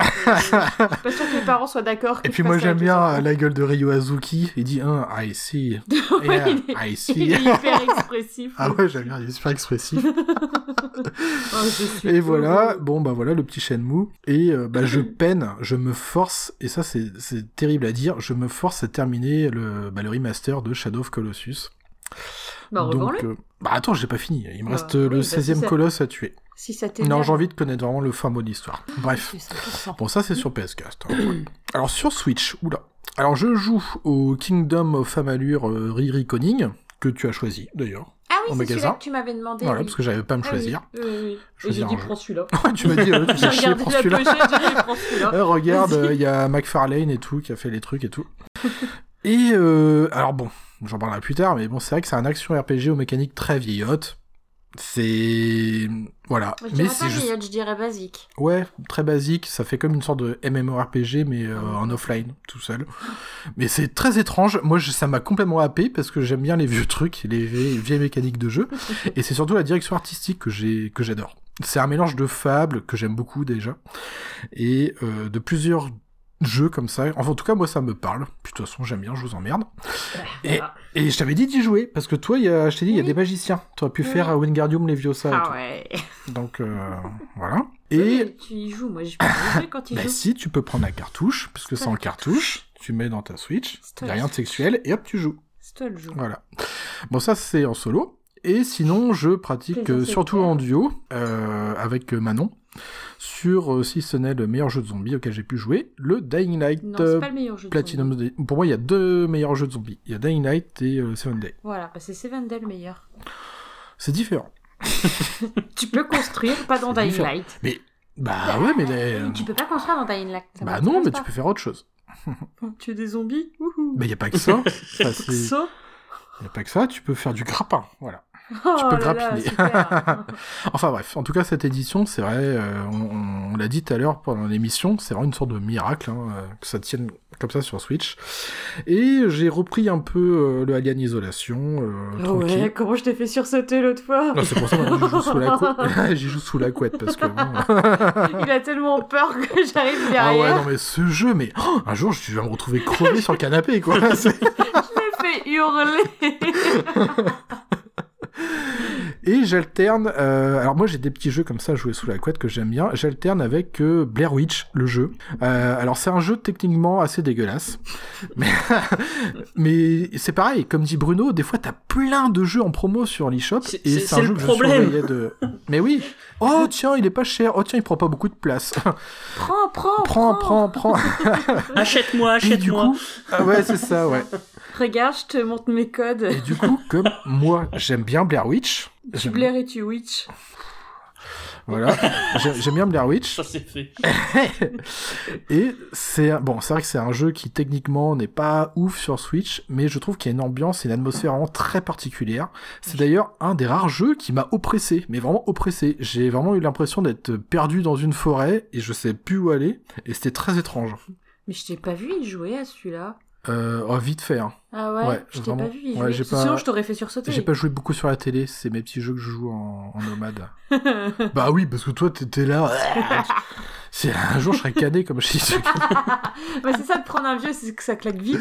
Euh, je suis pas sûre que les parents soient d'accord. Et puis moi, j'aime bien euh, la gueule de Ryo Azuki. Il dit un, I see. Il, est, I il see. est hyper expressif. Ah ouais, j'aime bien, il est super expressif. Oh, Et voilà, bon bah voilà le petit Shenmue. Et euh, bah je peine, je me force, et ça c'est terrible à dire, je me force à terminer le, bah, le remaster de Shadow of Colossus. Bah. Donc, euh, bah attends, j'ai pas fini, il me Bah, reste oui, le bah, si 16e ça- colosse à tuer. Si ça. Non, j'ai envie de connaître vraiment le fin mot de l'histoire. Bref. C'est 100%. Bon, ça c'est sur PS4. hein. Alors sur Switch, oula. Alors je joue au Kingdom of Amalur euh, Riri Conning, que tu as choisi d'ailleurs. Ah oui, c'est magasin. celui-là que tu m'avais demandé. Voilà, oui. parce que j'avais pas à me Ah oui, choisir. oui, oui, oui. J'ai dit jeu. prends celui-là. tu m'as dit, euh, tu J'ai chier, prends celui-là. Euh, regarde, il y a McFarlane et tout qui a fait les trucs et tout. Et euh, alors bon, j'en parlerai plus tard, mais bon, c'est vrai que c'est un action RPG aux mécaniques très vieillottes. C'est voilà, Je mais c'est juste vieillotte, je dirais basique. ouais très basique. Ça fait comme une sorte de MMORPG mais euh, en offline tout seul. Mais c'est très étrange. Moi, je- ça m'a complètement happé parce que j'aime bien les vieux trucs, les vieilles, vieilles mécaniques de jeu, et c'est surtout la direction artistique que j'ai que j'adore. C'est un mélange de fables que j'aime beaucoup déjà et euh, de plusieurs jeux comme ça. Enfin, en tout cas, moi, ça me parle. Puis de toute façon, j'aime bien. Je vous emmerde. Et, et je t'avais dit d'y jouer parce que toi, il y a, je t'ai dit, il y a des magiciens. Tu aurais pu Oui. faire à Wingardium Leviosa. Ah tout. ouais. Donc euh, voilà. Oui, Et tu y joues, moi je peux quand il bah joue. si, tu peux prendre la cartouche, parce que C'est le cartouche, tu mets dans ta Switch, C'est toi y a rien de sexuel, et hop, tu joues. C'est toi le jeu. Voilà. Bon, ça, c'est en solo. Et sinon, je pratique euh, surtout en duo, euh, avec euh, Manon, sur, euh, si ce n'est le meilleur jeu de zombies auquel j'ai pu jouer, le Dying Light Non, euh, c'est pas le meilleur jeu de Platinum. zombies. Pour moi, il y a deux meilleurs jeux de zombies. Il y a Dying Light et euh, Seven Day. Voilà, bah c'est Seven Day le meilleur. C'est différent. Tu peux construire, pas dans Dying différent. Light. Bah ouais, mais... les- Tu peux pas construire dans Dying Light. ça Bah non, mais pas. tu peux faire autre chose. Tu es des zombies Wouhou. Mais il n'y a pas que ça. C'est- Ça Il n'y a pas que ça, tu peux faire du grappin, voilà. Oh peux là super. Enfin bref, en tout cas cette édition, c'est vrai, euh, on, on l'a dit tout à l'heure pendant l'émission, c'est vraiment une sorte de miracle hein, euh, que ça tienne comme ça sur Switch. Et j'ai repris un peu euh, le Alien Isolation, euh, Oh ouais, comment je t'ai fait sursauter l'autre fois? C'est pour ça que j'y joue sous la couette. J'y joue sous la couette parce que bon. Il a tellement peur que j'arrive Ah ouais, derrière. non mais ce jeu, mais oh, un jour je vais me retrouver crevé sur le canapé quoi. Je l'ai fait hurler. Et j'alterne. euh, alors moi j'ai des petits jeux comme ça joués sous la couette que j'aime bien. J'alterne avec euh, Blair Witch, le jeu. Euh, alors c'est un jeu techniquement assez dégueulasse, mais mais c'est pareil. Comme dit Bruno, des fois t'as plein de jeux en promo sur l'eShop et c'est- un le jeu que je problème. surveillais de. Mais oui. Oh tiens, il est pas cher. Oh tiens, il prend pas beaucoup de place. Prends, prends, prends, prends, prends. Achète-moi, du achète-moi. coup, ah ouais, c'est ça, ouais. Regarde, je te montre mes codes. Et du coup, comme moi j'aime bien Blair Witch, Tu blaires et tu witch. voilà, j'aime bien Blair Witch. Ça c'est fait. Et c'est un- bon, c'est vrai que c'est un jeu qui techniquement n'est pas ouf sur Switch, mais je trouve qu'il y a une ambiance et une atmosphère vraiment très particulière. C'est d'ailleurs un des rares jeux qui m'a oppressé, mais vraiment oppressé. J'ai vraiment eu l'impression d'être perdu dans une forêt et je sais plus où aller, et c'était très étrange. Mais je t'ai pas vu y jouer à celui-là. Euh, oh, vite fait. Hein. Ah ouais, Ouais, je t'ai pas vu Ouais, j'ai Sinon, pas- je t'aurais fait sursauter. J'ai pas joué beaucoup sur la télé, c'est mes petits jeux que je joue en, en nomade. bah oui, parce que toi t'étais là. c'est un jour je serais cadet comme je suis. bah, c'est ça de prendre un vieux, c'est que ça claque vite.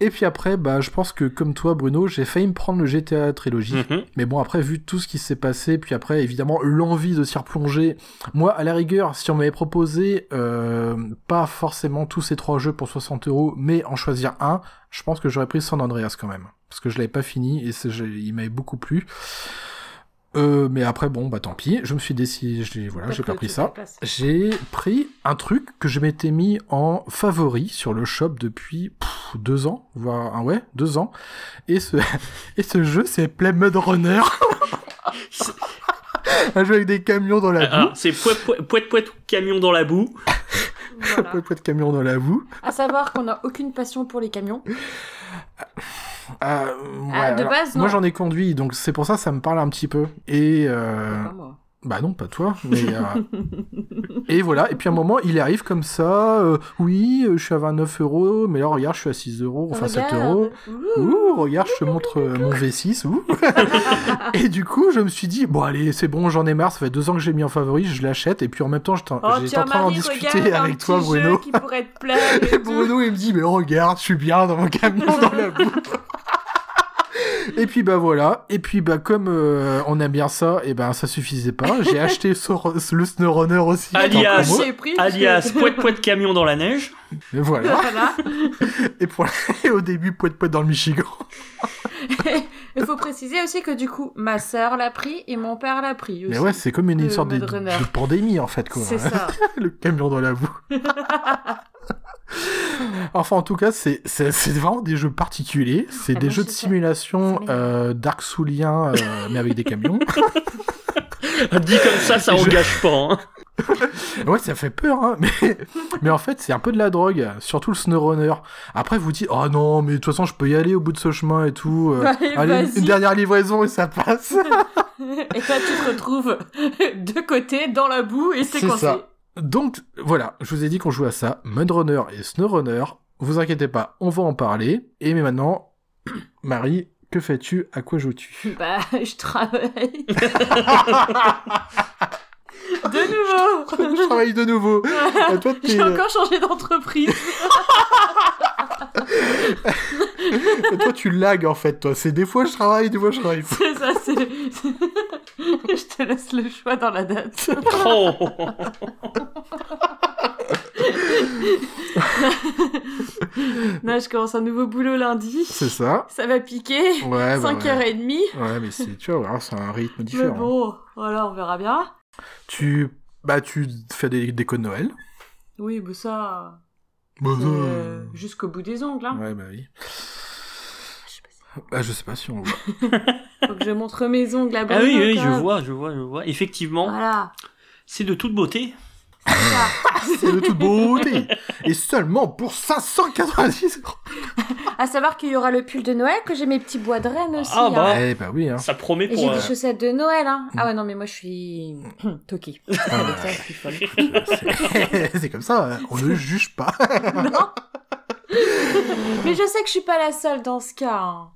Et puis après, bah, je pense que comme toi, Bruno, j'ai failli me prendre le GTA trilogie. Mhm. Mais bon, après, vu tout ce qui s'est passé, puis après, évidemment, l'envie de s'y replonger. Moi, à la rigueur, si on m'avait proposé euh, pas forcément tous ces trois jeux pour 60 euros, mais en choisir un, je pense que j'aurais pris San Andreas quand même. Parce que je l'avais pas fini et il m'avait beaucoup plu. Euh, mais après, bon, bah tant pis. Je me suis décidé, j'ai voilà, j'ai pas pris ça. J'ai pris un truc que je m'étais mis en favori sur le shop depuis pff, deux ans, voire ah ouais, deux ans. Et ce, et ce jeu, c'est Play Mud Runner. un jeu avec des camions dans la boue. Ah, c'est poète poète poète poète camion dans la boue. Voilà. Pas de camions dans la boue. À savoir qu'on n'a aucune passion pour les camions. Ouais, Ah, de alors, base, moi j'en ai conduit, donc c'est pour ça que ça me parle un petit peu. Et euh, Pas moi. Bah non, pas toi, mais... euh, et voilà, et puis à un moment, il arrive comme ça, euh, oui, euh, je suis à 29 euros, mais là, regarde, je suis à 6 euros, enfin 7 Regarde. euros. Ouh. Regarde, je te montre euh, mon V6, ouh. et du coup, je me suis dit, bon allez, c'est bon, j'en ai marre, ça fait deux ans que j'ai mis en favori, je l'achète, et puis en même temps, j'étais Oh, j'étais tiens, en train d'en discuter avec toi, Bruno. qui pourrait te plaire. et. Bruno, il me dit, mais regarde, je suis bien dans mon camion dans la boue. Et puis bah voilà, et puis bah comme euh, on aime bien ça, et ben ça suffisait pas. J'ai acheté le SnowRunner aussi. Alias. pris Alias poète poète camion dans la neige. Et voilà. Voilà. Et, pour... et au début, poète poète dans le Michigan. Il faut préciser aussi que du coup, ma sœur l'a pris et mon père l'a pris aussi. Mais ouais, c'est comme une sorte de, de pandémie en fait quoi. C'est ça. le camion dans la boue. enfin, en tout cas, c'est c'est c'est vraiment des jeux particuliers. C'est Ah, des jeux je de simulation euh, Dark Soulien, euh, mais avec des camions. Dit comme ça, ça Je- engage pas. hein. ouais, ça fait peur, hein. Mais, mais en fait, c'est un peu de la drogue, surtout le SnowRunner. Après, vous dites, oh non, mais de toute façon, je peux y aller au bout de ce chemin et tout. euh, Allez, une dernière livraison et ça passe. Et là, tu te retrouves de côté, dans la boue, et c'est C'est coincé. Donc, voilà, je vous ai dit qu'on jouait à ça. Mudrunner et SnowRunner. Vous inquiétez pas, on va en parler. Et mais maintenant, Marie, que fais-tu? À quoi joues-tu? Bah, je travaille. de nouveau Je travaille de nouveau. T'es- J'ai encore changé d'entreprise. Toi, tu lagues en fait, toi. C'est des fois je travaille, des fois je travaille pas. C'est ça, c'est... je te laisse le choix dans la date. Oh Non, je commence un nouveau boulot lundi. C'est ça. Ça va piquer. Ouais, bah, 5h30. ouais. Ouais, mais c'est, tu vois, c'est un rythme Mais différent. bon, voilà, on verra bien. Tu, bah, tu fais des décos de Noël. Oui, bah ça... Bah, euh, euh, Jusqu'au bout des ongles, hein. Ouais, bah oui. Je sais pas si- Bah, je sais pas si on voit. Faut que je montre mes ongles à Ah oui, oui, je vois, je vois, je vois. Effectivement, Voilà. c'est de toute beauté. C'est de toute beauté. Et seulement pour 590 euros. À savoir qu'il y aura le pull de Noël, que j'ai mes petits bois de Rennes aussi. Ah hein. bah. Eh, bah oui, hein. Ça promet Et pour. j'ai euh, des chaussettes de Noël, hein. Mm. Ah ouais, non, mais moi je suis. Toki. Ah, suis folle. C'est- c'est comme ça, hein. on ne juge pas. non Mais je sais que je suis pas la seule dans ce cas.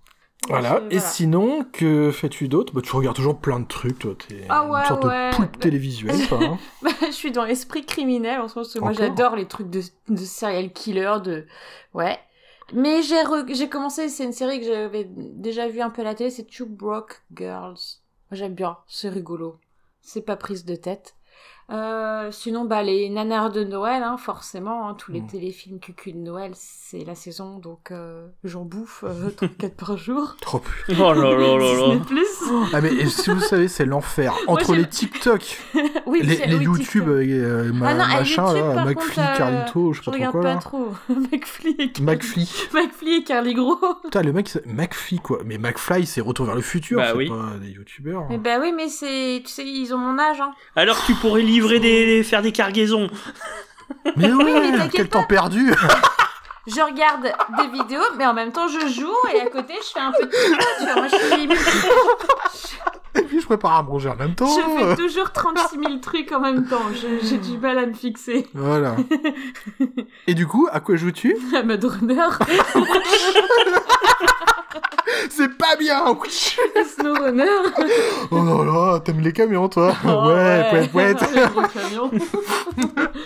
Voilà. Je- Et sinon, que fais-tu d'autre? Bah, tu regardes toujours plein de trucs, toi. T'es Ah ouais, une sorte ouais. de poulpe télévisuel, toi. hein. Bah, je suis dans l'esprit criminel en ce moment, parce que moi j'adore les trucs de, de serial killer, de. Ouais. Mais j'ai re- j'ai commencé, c'est une série que j'avais déjà vue un peu à la télé, c'est Two Broke Girls. Moi j'aime bien, c'est rigolo. C'est pas prise de tête. Euh, sinon, bah, les nanars de Noël, hein, forcément, hein, tous les Mm. téléfilms cucu de Noël, c'est la saison, donc euh, j'en bouffe euh, 34 par jour. Trop plus. Oh là là là là. plus. Ah, mais si vous savez, c'est l'enfer. Entre les TikTok, oui, les, j'ai- les oui, YouTube, TikTok. euh, ma- Ah non, machin, YouTube, là, par McFly, contre, euh, Carlito, je Je sais pas trop regarde quoi, pas là. trop. McFly et Carly... McFly. McFly et Carly Gros. Putain, le mec, c'est- McFly, quoi. Mais McFly, c'est Retour vers le futur, Bah c'est oui. pas des youtubeurs. Mais bah oui, mais c'est, tu sais, ils ont mon âge, hein. Alors tu pourrais livrer des. faire des cargaisons. Mais t'inquiète quel pas. temps perdu Je regarde des vidéos, mais en même temps, je joue et à côté, je fais un peu de. Moi, je, suis... Et puis je prépare à manger en même temps. je fais toujours 36 000 trucs en même temps. Je- J'ai du mal à me fixer. Voilà. Et du coup, à quoi joues-tu? À ma runner, C'est pas bien Snow Runner. Oh là là, t'aimes les camions, toi Oh, Ouais, ouais, ouais. J'aime les camions.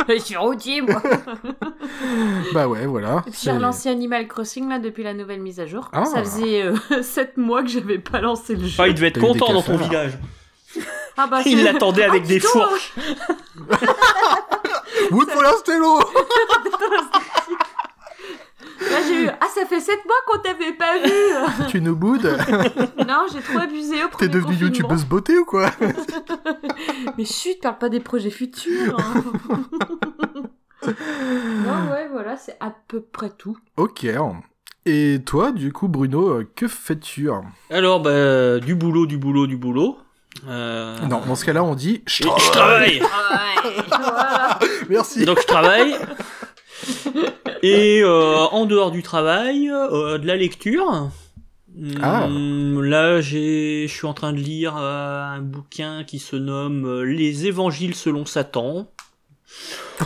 Je suis routier, moi. Bah ouais, voilà. Et puis j'ai relancé Animal Crossing là depuis la nouvelle mise à jour. Ah. Ça faisait 7 mois que j'avais pas lancé le jeu. Enfin, il devait être content dans ton village. Ah bah, Il l'attendait avec Ah, des fourches. Wood for stylo Là j'ai eu Ah ça fait 7 mois qu'on t'avait pas vu Tu nous boudes Non j'ai trop abusé au T'es premier devenue confinement. youtubeuse beauté ou quoi? Mais chut, parle pas des projets futurs hein. Non ouais voilà c'est à peu près tout. Ok. Et toi, du coup, Bruno, euh, que fais-tu? Alors, bah, du boulot, du boulot, du boulot. Euh, Non, dans ce cas-là, on dit... Je, je travaille Ouais voilà. Merci Donc je travaille. Et euh, en dehors du travail, euh, de la lecture. Ah. Hum, Là, j'ai, je suis en train de lire euh, un bouquin qui se nomme Les Évangiles selon Satan.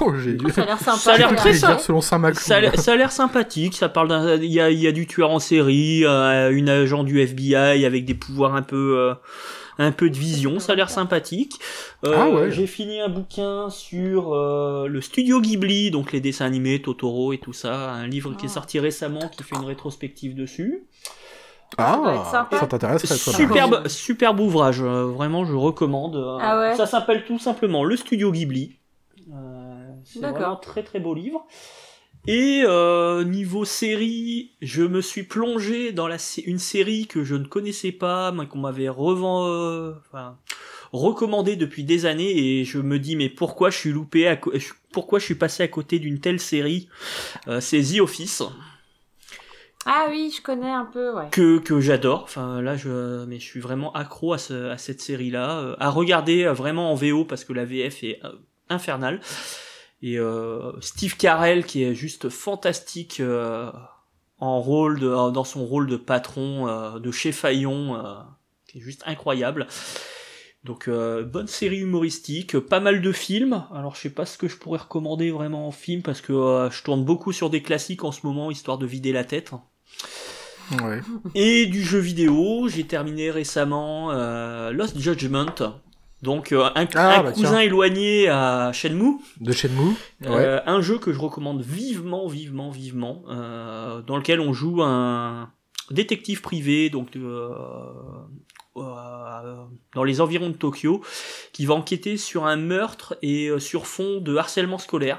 Oh, j'ai Ça a l'air sympa. Ça a l'air très sympa. selon. Ça a l'air- ça a l'air sympathique. Ça parle d'un, il y a, il y a du tueur en série, euh, une agent du FBI avec des pouvoirs un peu, euh, un peu de vision. Ça a l'air sympathique. Euh, Ah ouais. J'ai fini un bouquin sur euh, le studio Ghibli, donc les dessins animés, Totoro et tout ça. Un livre qui est Ah. sorti récemment qui fait une rétrospective dessus. Ça Ah, ça t'intéresserait, toi. Superbe, superbe ouvrage. euh, vraiment, je recommande. Euh, Ah ouais Ça s'appelle tout simplement le studio Ghibli. Euh, c'est vraiment un très très beau livre. Et euh, niveau série, je me suis plongé dans la, une série que je ne connaissais pas, mais qu'on m'avait revend, euh, enfin, recommandé depuis des années, et je me dis mais pourquoi je suis loupé, à pourquoi je suis passé à côté d'une telle série? Euh, C'est The Office Ah oui je connais un peu ouais. que, que j'adore. Enfin là, je, mais je suis vraiment accro à, ce, à cette série-là, euh, à regarder euh, vraiment en VO parce que la VF est euh, infernal. Et euh, Steve Carell qui est juste fantastique euh, en rôle de, dans son rôle de patron euh, de chez Fayon, euh, qui est juste incroyable. Donc euh, bonne série humoristique, pas mal de films. Alors je sais pas ce que je pourrais recommander vraiment en film parce que euh, je tourne beaucoup sur des classiques en ce moment histoire de vider la tête. Ouais. Et du jeu vidéo, j'ai terminé récemment euh, Lost Judgment. Donc euh, un, Ah, un bah, cousin tiens. éloigné à Shenmue. De Shenmue. Ouais. Euh, un jeu que je recommande vivement, vivement, vivement, euh, dans lequel on joue un détective privé, donc euh, dans les environs de Tokyo, qui va enquêter sur un meurtre et sur fond de harcèlement scolaire.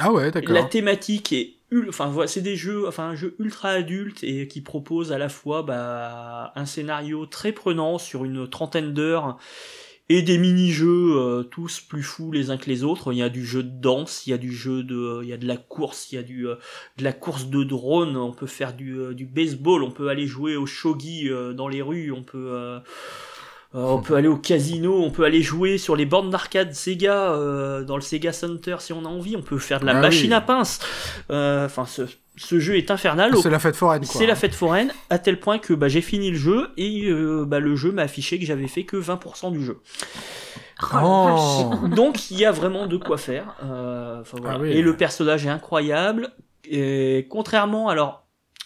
Ah ouais, d'accord. La thématique est enfin voilà, c'est des jeux enfin un jeu ultra adulte et qui propose à la fois bah, un scénario très prenant sur une trentaine d'heures et des mini-jeux euh, tous plus fous les uns que les autres. Il y a du jeu de danse, il y a du jeu de il y a de la course, il y a du euh, de la course de drone, on peut faire du euh, du baseball, on peut aller jouer au shogi dans les rues, on peut on peut aller au casino, on peut aller jouer sur les bornes d'arcade Sega, euh, dans le Sega Center si on a envie, on peut faire de la Ah machine oui. à pince. Euh, Enfin, ce, ce jeu est infernal. Au- C'est la fête foraine. C'est la fête foraine, à tel point que bah, j'ai fini le jeu et euh, bah, le jeu m'a affiché que j'avais fait que 20% du jeu. Oh. Oh. Donc il y a vraiment de quoi faire. Euh, enfin, voilà. Ah oui. Et le personnage est incroyable. Et contrairement, alors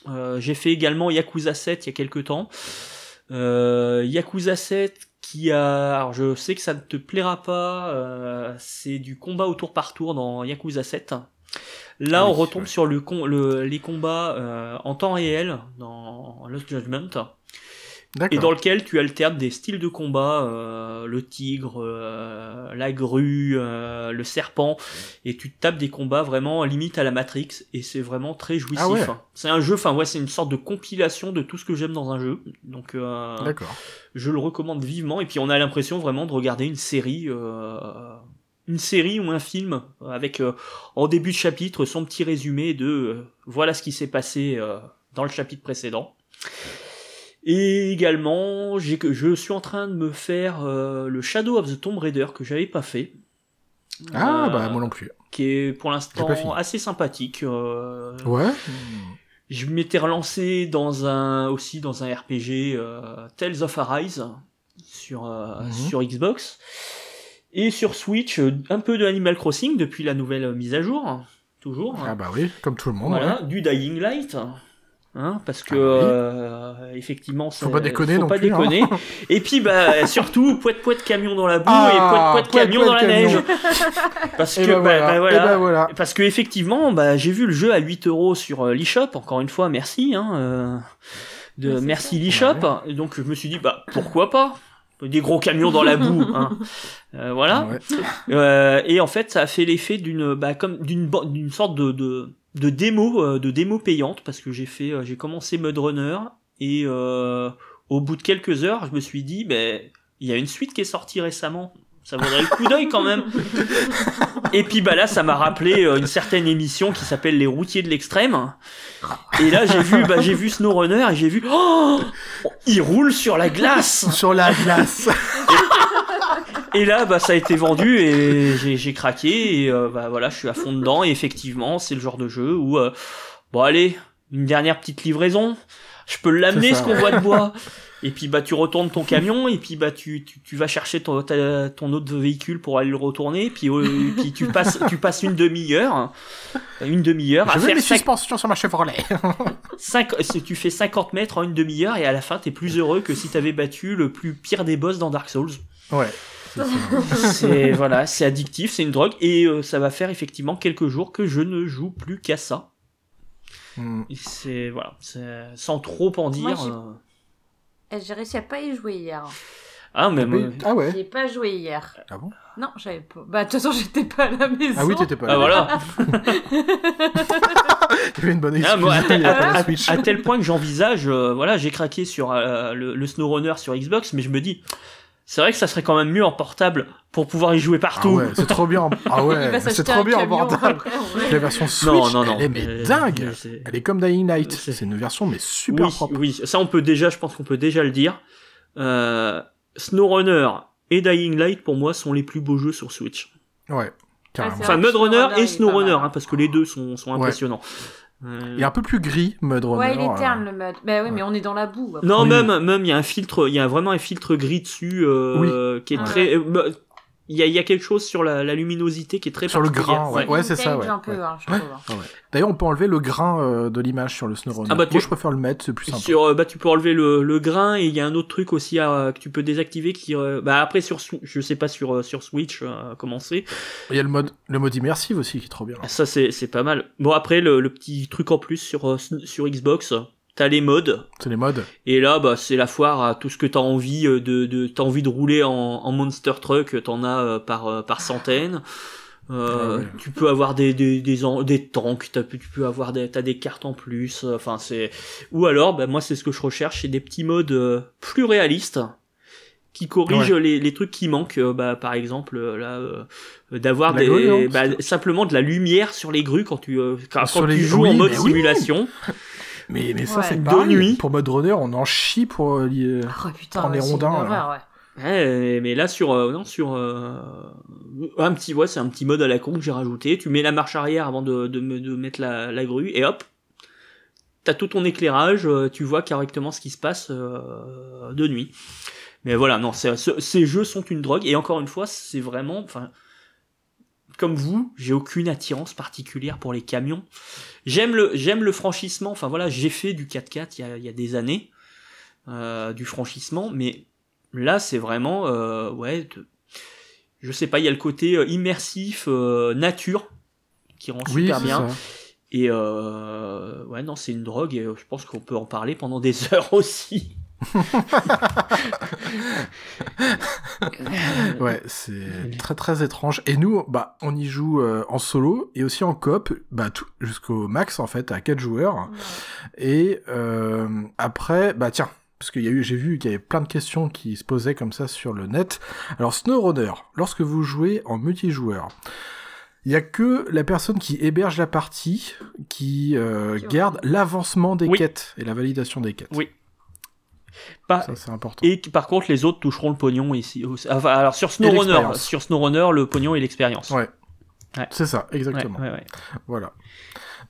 euh, j'ai fait également Yakuza 7 il y a quelques temps. Euh, Yakuza 7 qui a, alors je sais que ça ne te plaira pas, euh, c'est du combat au tour par tour dans Yakuza 7. Là, Ah oui, on retombe ouais. sur le, le- les combats euh, en temps réel dans Lost Judgment et dans lequel tu alternes des styles de combat, euh, le tigre, euh, la grue, euh, le serpent, et tu tapes des combats vraiment limite à la Matrix, et c'est vraiment très jouissif. Ah ouais. C'est un jeu, enfin ouais, c'est une sorte de compilation de tout ce que j'aime dans un jeu, donc euh, je le recommande vivement, et puis on a l'impression vraiment de regarder une série... Euh, une série ou un film avec euh, en début de chapitre son petit résumé de euh, voilà ce qui s'est passé euh, dans le chapitre précédent. Et également, je suis en train de me faire euh, le Shadow of the Tomb Raider que j'avais pas fait. Ah, Euh, bah, moi non plus. qui est pour l'instant assez sympathique. euh, Ouais. Je m'étais relancé dans un aussi dans un RPG Tales of Arise sur Mhm. sur Xbox et sur Switch un peu de Animal Crossing depuis la nouvelle mise à jour toujours. Ah bah oui, comme tout le monde. Voilà, ouais. du Dying Light. Hein, parce que Ah bah oui. euh, effectivement Faut pas déconner faut non pas plus, hein. déconner. et puis bah surtout poète poète camion dans la boue Ah, et poète poète camion dans la camion. neige parce Et que bah bah, voilà. bah, Et voilà. bah voilà. Parce que effectivement, bah, j'ai vu le jeu à 8 euros sur euh, l'eShop. Encore une fois, merci. Hein, euh, de, Ouais, merci l'eShop. Et donc je me suis dit, bah pourquoi pas? Des gros camions dans la boue. Hein. Euh, voilà. Ouais. Euh, et en fait, ça a fait l'effet d'une, bah, comme d'une, d'une sorte de, de, de démo, euh, de démo payante, parce que j'ai fait, euh, j'ai commencé Mud Runner et euh, au bout de quelques heures, je me suis dit, ben, il y a une suite qui est sortie récemment. Ça vaudrait le coup d'œil quand même. Et puis bah là, ça m'a rappelé euh, une certaine émission qui s'appelle Les Routiers de l'extrême. Et là, j'ai vu, bah, j'ai vu SnowRunner et j'ai vu, oh, il roule sur la glace. Sur la glace. Et là, bah, ça a été vendu et j'ai, craqué et euh, bah voilà, je suis à fond dedans. Et effectivement, c'est le genre de jeu où, euh, bon allez, une dernière petite livraison, je peux l'amener ce ça, convoi de bois. Et puis bah tu retournes ton camion et puis bah tu, tu, tu vas chercher ton, ta- ton autre véhicule pour aller le retourner. Et puis, euh, puis tu passes tu passes une demi-heure, une demi-heure à veux faire mes cinq- suspensions sur ma Chevrolet. cinq- tu fais 50 mètres en une demi-heure et à la fin t'es plus heureux que si t'avais battu le plus pire des boss dans Dark Souls. ouais. C'est voilà, c'est addictif, c'est une drogue et euh, ça va faire effectivement quelques jours que je ne joue plus qu'à ça. Hmm. C'est voilà, sans trop en dire. J'ai- euh. Eh, J'ai réussi à pas y jouer hier. Ah mais Mais- moi- Ah ouais? J'ai pas joué hier. Ah bon? Non, j'avais pas. Bah, de toute façon, j'étais pas à la maison. Ah oui, t'étais pas là. ah voilà. T'avais une bonne excuse. Ah, à, tel, à- la à- à point que j'envisage, euh, voilà, j'ai craqué sur euh, le, le SnowRunner sur Xbox, mais je me dis, c'est vrai que ça serait quand même mieux en portable pour pouvoir y jouer Ah partout. ouais, c'est trop bien. en- Ah ouais, c'est trop bien en camion portable. La version Switch, non, non, non. elle est mais Euh, dingue. Elle est comme Dying Light. C'est- une version mais super oui, propre. oui, ça on peut déjà, je pense qu'on peut déjà le dire. Euh, SnowRunner et Dying Light pour moi sont les plus beaux jeux sur Switch. Ouais, carrément. c'est Enfin, vrai que Mud Runner SnowRunner, il et est Snow pas mal. Runner, hein, parce que les deux sont, sont Ouais. impressionnants. Il est un peu plus gris, Mud Runner. Ouais, il est euh, terne le mud. Bah oui, mais on est dans la boue. après. Non, Oui. même, même, il y a un filtre, il y a vraiment un filtre gris dessus, euh, qui est Ah très, euh, bah, il y a, il y a quelque chose sur la, la luminosité qui est très Sur le grain, ouais. C'est c'est ça, ouais. un peu, Ouais. hein, je trouve. hein. Ah ouais. D'ailleurs, on peut enlever le grain euh, de l'image sur le SnowRunner. Ah bah, tu- Moi, je préfère le mettre, c'est plus sympa. Sur, euh, bah, tu peux enlever le, le grain et il y a un autre truc aussi à, que tu peux désactiver qui, euh, bah, après sur, je sais pas sur, euh, sur Switch, euh, comment c'est. Il y a le mode, le mode immersive aussi qui est trop bien. Ça, c'est, c'est pas mal. Bon, après, le, le petit truc en plus sur, euh, sur Xbox, t'as les modes. C'est les modes. Et là, bah, c'est la foire à tout ce que t'as envie euh, de, de t'as envie de rouler en, en monster truck, t'en as euh, par, euh, par centaines. Euh, Ah ouais. Tu peux avoir des des des, des tanks, t'as, tu peux avoir des t'as des cartes en plus. Enfin c'est ou alors, bah, moi c'est ce que je recherche, c'est des petits modes euh, plus réalistes qui corrigent les, les trucs qui manquent. euh, bah, par exemple euh, là, euh, d'avoir des grue, non bah, simplement de la lumière sur les grues quand tu euh, quand, quand les- tu joues oui, en mode oui. Mais, mais ça, Ouais. c'est De pareil. nuit. Pour mode runner, on en chie pour euh, lier- Oh putain, Prendre les rondins, horreur, ouais. Ouais, mais là sur euh, non sur euh, un petit ouais c'est un petit mode à la con que j'ai rajouté. Tu mets la marche arrière avant de, de, de mettre la, la grue et hop, t'as tout ton éclairage, euh, tu vois correctement ce qui se passe euh, de nuit. Mais voilà, non, c'est- ce- ces jeux sont une drogue et encore une fois, c'est vraiment, enfin, comme vous, j'ai aucune attirance particulière pour les camions. J'aime le, j'aime le franchissement. Enfin voilà, j'ai fait du 4x4 il y a, il y a des années, euh, du franchissement, mais là c'est vraiment, euh, ouais, de- je sais pas, il y a le côté euh, immersif, euh, nature, qui rend Oui, super bien. ça. Et euh, ouais, non, c'est une drogue et je pense qu'on peut en parler pendant des heures aussi. Ouais, c'est très très étrange. Et nous, bah, on y joue euh, en solo et aussi en coop, bah, tout- jusqu'au max en fait, à 4 joueurs. Et euh, après, bah tiens, parce qu'il y a eu, j'ai vu qu'il y avait plein de questions qui se posaient comme ça sur le net. Alors SnowRunner, lorsque vous jouez en multijoueur, il y a que la personne qui héberge la partie qui euh, garde l'avancement des Oui. quêtes et la validation des quêtes. Oui. Pas, Ça c'est important. et par contre, les autres toucheront le pognon ici. Enfin, alors sur SnowRunner, sur SnowRunner, le pognon et l'expérience. Ouais. Ouais. C'est ça, exactement. ouais, ouais. Voilà.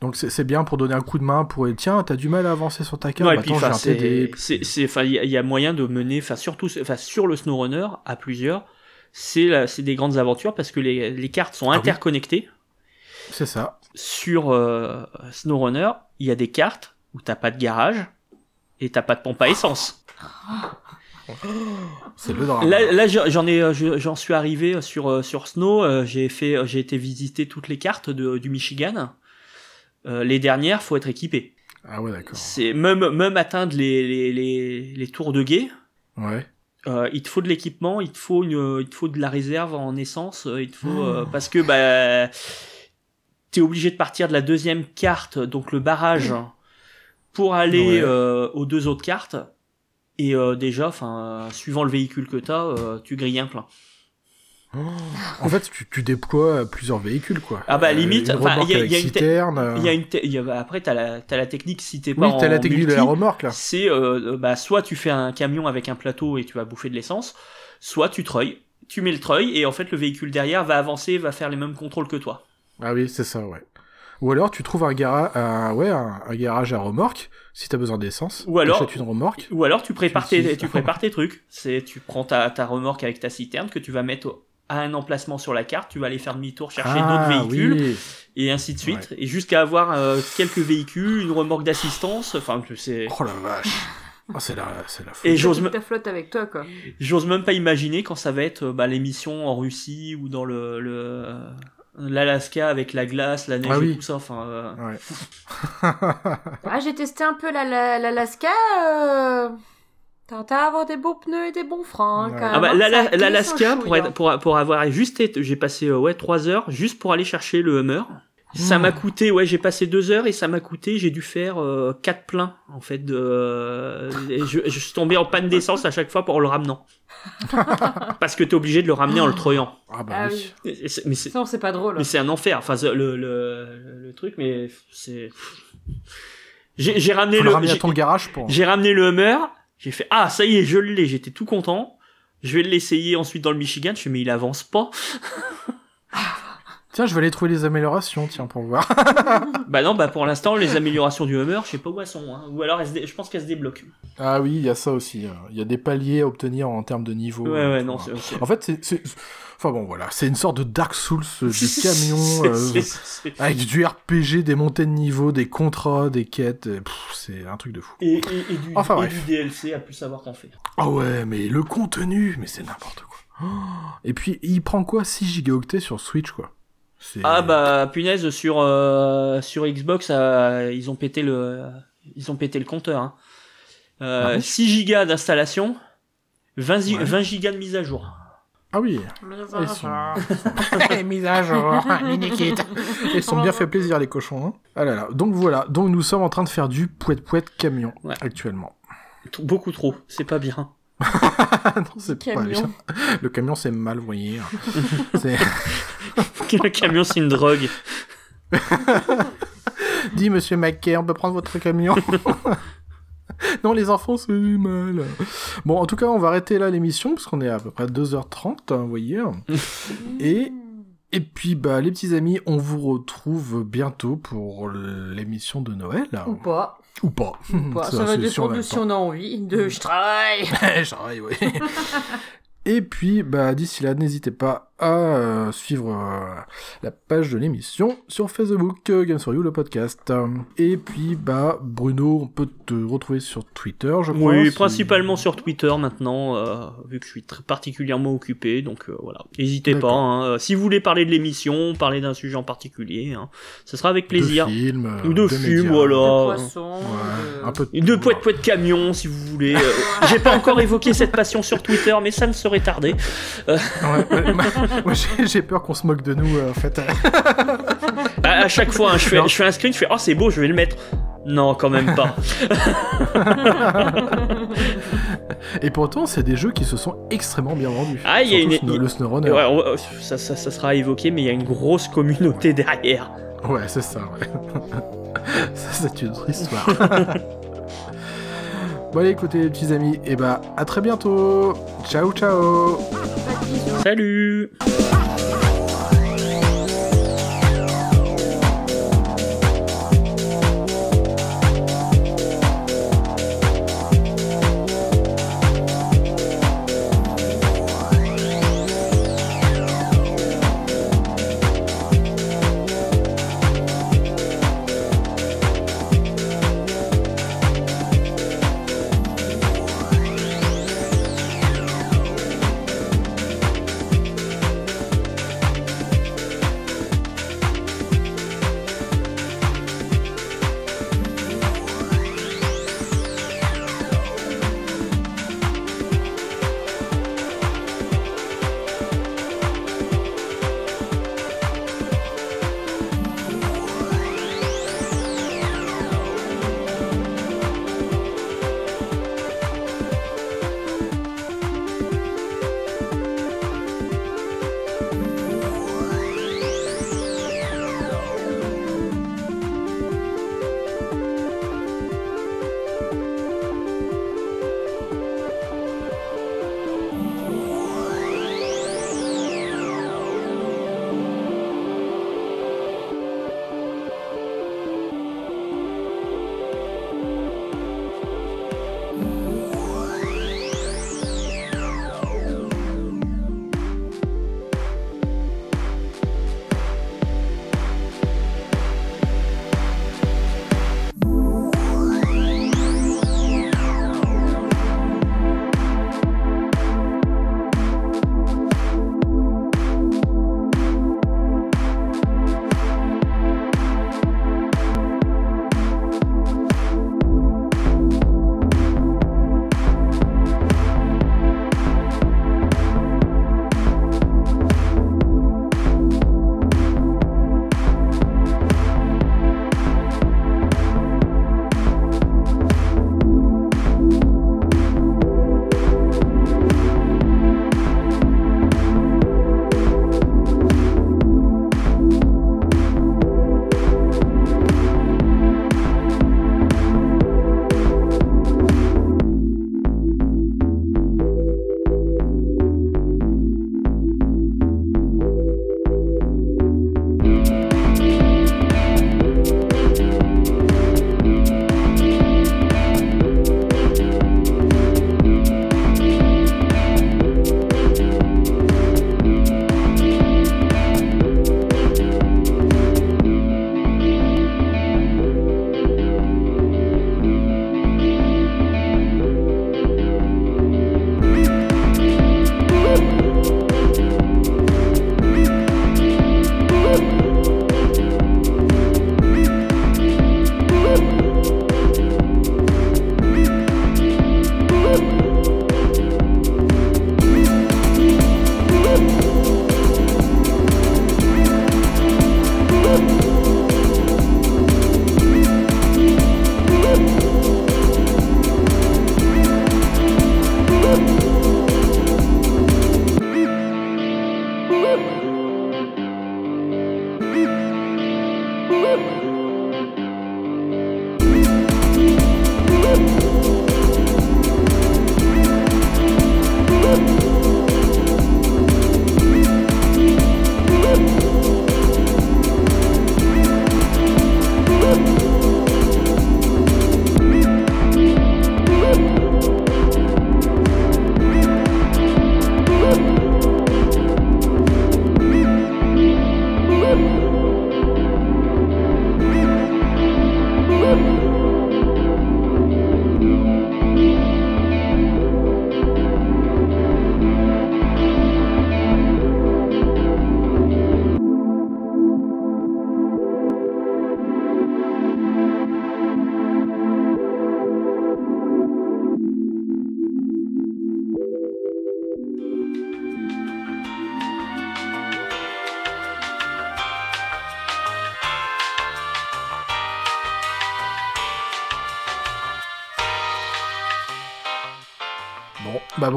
Donc c'est bien pour donner un coup de main pour tiens, t'as du mal à avancer sur ta carte, il y, a- il y a moyen de mener, enfin, surtout, enfin, sur le SnowRunner, à plusieurs, c'est, des grandes aventures parce que les, les cartes sont Ah oui. interconnectées. C'est ça. Sur euh, SnowRunner, il y a des cartes où t'as pas de garage et t'as pas de pompe à essence. C'est le drame. Là, là j'en ai, euh, je- j'en suis arrivé sur euh, sur Snow. euh, J'ai fait, euh, j'ai été visiter toutes les cartes de, du Michigan. Euh, les dernières, faut être équipé. Ah ouais, d'accord. C'est même même atteindre les les, les, les tours de guet. Ouais. Euh, il te faut de l'équipement, il te faut une, il te faut de la réserve en essence, euh, il te faut euh, parce que bah t'es obligé de partir de la deuxième carte, donc le barrage, pour aller Ouais. euh, aux deux autres cartes. Et euh, déjà, enfin, suivant le véhicule que t'as, euh, tu grilles un plein. En fait, tu, tu déploies plusieurs véhicules, quoi. Ah bah, limite, il y a- y une te- citerne. euh, Il y a une, te- il y a- bah, après t'as la, t'as la technique si t'es pas Oui, en t'as la technique de la remorque, là. c'est euh, bah, soit tu fais un camion avec un plateau et tu vas bouffer de l'essence, soit tu treuilles, tu mets le treuil et en fait le véhicule derrière va avancer, va faire les mêmes contrôles que toi. Ah oui, c'est ça, ouais. Ou alors, tu trouves un, gara... un... Ouais, un... un garage à remorque, si t'as besoin d'essence. Ou alors- T'achètes une remorque. Ou alors tu prépares Tu tes, tu prépares trucs. C'est tu prends ta, ta remorque avec ta citerne que tu vas mettre au- à un emplacement sur la carte, tu vas aller faire demi-tour chercher ah, d'autres véhicules oui. et ainsi de suite et jusqu'à avoir euh, quelques véhicules, une remorque d'assistance, enfin c'est Oh la vache. Oh, c'est la, c'est la et folie. j'ose me- flotte avec toi, quoi. J'ose même pas imaginer quand ça va être euh, bah, l'émission en Russie ou dans le, le l'Alaska avec la glace, la neige Ah oui. et tout ça. Enfin, euh, Ouais. Ah, j'ai testé un peu la- la- l'Alaska. euh... T'as t'as à avoir des beaux pneus et des bons freins. Ouais. quand Ah bah, l'Alaska pour pour pour avoir juste été, j'ai passé euh, ouais trois heures juste pour aller chercher le Hummer. Ça m'a coûté ouais j'ai passé deux heures et ça m'a coûté j'ai dû faire euh, quatre pleins en fait de euh, je, je suis tombé en panne d'essence à chaque fois pour le ramenant parce que t'es obligé de le ramener en le troyant Ah bah Ah oui. oui. Mais c'est Ça, c'est pas drôle. Mais c'est un enfer. Enfin, le, le, le, truc, mais c'est. J'ai j'ai ramené le le. ramener à j'ai- ton garage pour... J'ai ramené le Hummer. J'ai fait ah ça y est, je l'ai. J'étais tout content. Je vais l'essayer ensuite dans le Michigan. Je fais mais il avance pas. Tiens, je vais aller trouver les améliorations, tiens, pour voir. Bah non, bah pour l'instant, les améliorations du Hummer, je sais pas où elles sont. Hein. Ou alors, dé- je pense qu'elles se débloquent. ah oui, il y a ça aussi. euh, Il y a des paliers à obtenir en termes de niveau. Ouais, euh, ouais, tout, non, hein. c'est... c'est- En fait, c'est... Enfin bon, voilà, c'est une sorte de Dark Souls euh, du camion, euh, avec du RPG, des montées de niveau, des contrats, des quêtes, c'est un truc de fou. Et, et, et du, Enfin, et bref. du DLC à plus savoir qu'en faire. Ah ouais, mais le contenu, mais c'est n'importe quoi. Et puis, il prend quoi? 6 gigaoctets sur Switch, quoi Ah bah punaise sur euh, sur Xbox euh, ils ont pété le ils ont pété le compteur. Hein. Euh, Ah bon 6 gigas d'installation, 20, gi- Ouais. 20 gigas de mise à jour. Ah oui, ils sont... mise à jour. Ils sont bien fait plaisir, les cochons. Hein ah là là. Donc voilà, donc nous sommes en train de faire du pouet-pouet camion, Ouais. actuellement. Beaucoup trop, c'est pas bien. non, c'est pas bien. Le camion, c'est mal, vous voyez. C'est... le camion c'est une drogue. Dis, monsieur Mackay, on peut prendre votre camion? Non, les enfants, c'est mal. Bon, en tout cas, on va arrêter là l'émission, parce qu'on est à peu près à 2h30, hein, vous voyez. Et, et puis, bah, les petits amis, on vous retrouve bientôt pour l'émission de Noël. Ou pas. Ou pas. Ou pas. Ça, va dépendre de si on a envie. De je travaille. oui. Et puis, bah, d'ici là, n'hésitez pas à suivre euh, la page de l'émission sur Facebook, euh, Games for You, le podcast. Et puis, bah, Bruno, on peut te retrouver sur Twitter, je crois. Oui, principalement sur Twitter maintenant, euh, vu que je suis très particulièrement occupé, donc euh, voilà. N'hésitez pas. Hein, euh, si vous voulez parler de l'émission, parler d'un sujet en particulier, hein, ce sera avec plaisir. De films. Ou de films, médias. voilà. De Oh. poisson. Ouais, de- un peu de poète poète camion, si vous voulez. J'ai pas encore évoqué cette passion sur Twitter, mais ça ne serait tardé. Ouais, ouais, moi, j'ai- peur qu'on se moque de nous, euh, en fait. À, à chaque fois, hein, je, fais, Non. je fais un screen, je fais oh c'est beau, je vais le mettre. Non, quand même pas. Et pourtant, c'est des jeux qui se sont extrêmement bien vendus. Ah, il y a une- Snow- le SnowRunner. Ouais, on- ça, ça, ça sera évoqué, mais il y a une grosse communauté derrière. Ouais, c'est ça, ouais. ça, c'est une autre histoire. bon, allez, écoutez, les petits amis, et bah, à très bientôt. Ciao, ciao. Salut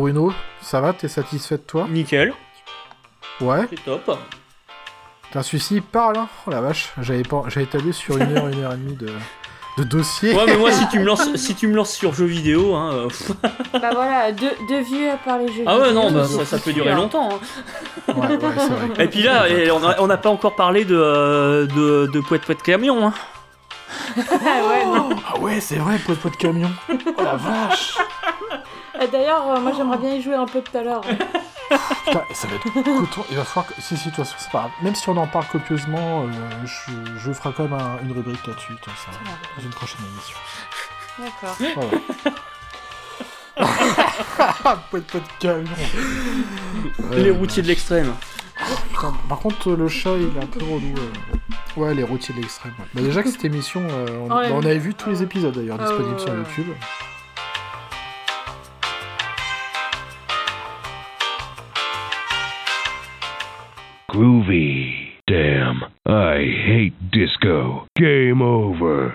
Bruno, ça va T'es satisfait de toi? Nickel, Ouais. c'est top. Putain, celui-ci parle, hein Oh la vache, j'avais pas... j'avais tablé sur une heure, une heure et demie de, de dossier. Ouais, mais moi, si tu me lances, si tu me lances sur jeux vidéo, hein, euh, pff. bah voilà, deux, deux vieux à parler jeux ah ouais, vidéo, non, bah, ça, ça peut durer longtemps. hein. Ouais, ouais, c'est vrai. Et puis là, et on n'a pas encore parlé de, euh, de, de Pouet Pouet Camion. Hein. Ah ouais, non. Ah ouais, c'est vrai, poids de camion. Oh la vache D'ailleurs, euh, moi j'aimerais bien y jouer un peu tout à l'heure. Putain, ça va être coton. Il va falloir que... Si, si, de toute façon, c'est pas grave. Même si on en parle copieusement, euh, je, je ferai quand même un- une rubrique là-dessus, ça, dans une prochaine émission. D'accord. Voilà. De camion. Les Euh, routiers de l'extrême. Putain, par contre, le chat, il est un peu relou. euh. Ouais, les routiers de l'extrême. ouais. Bah, déjà que cette émission, euh, on, bah, avait vu tous les épisodes d'ailleurs Ah, disponibles ouais, sur ouais. YouTube. Groovy. Damn, I hate disco. Game over.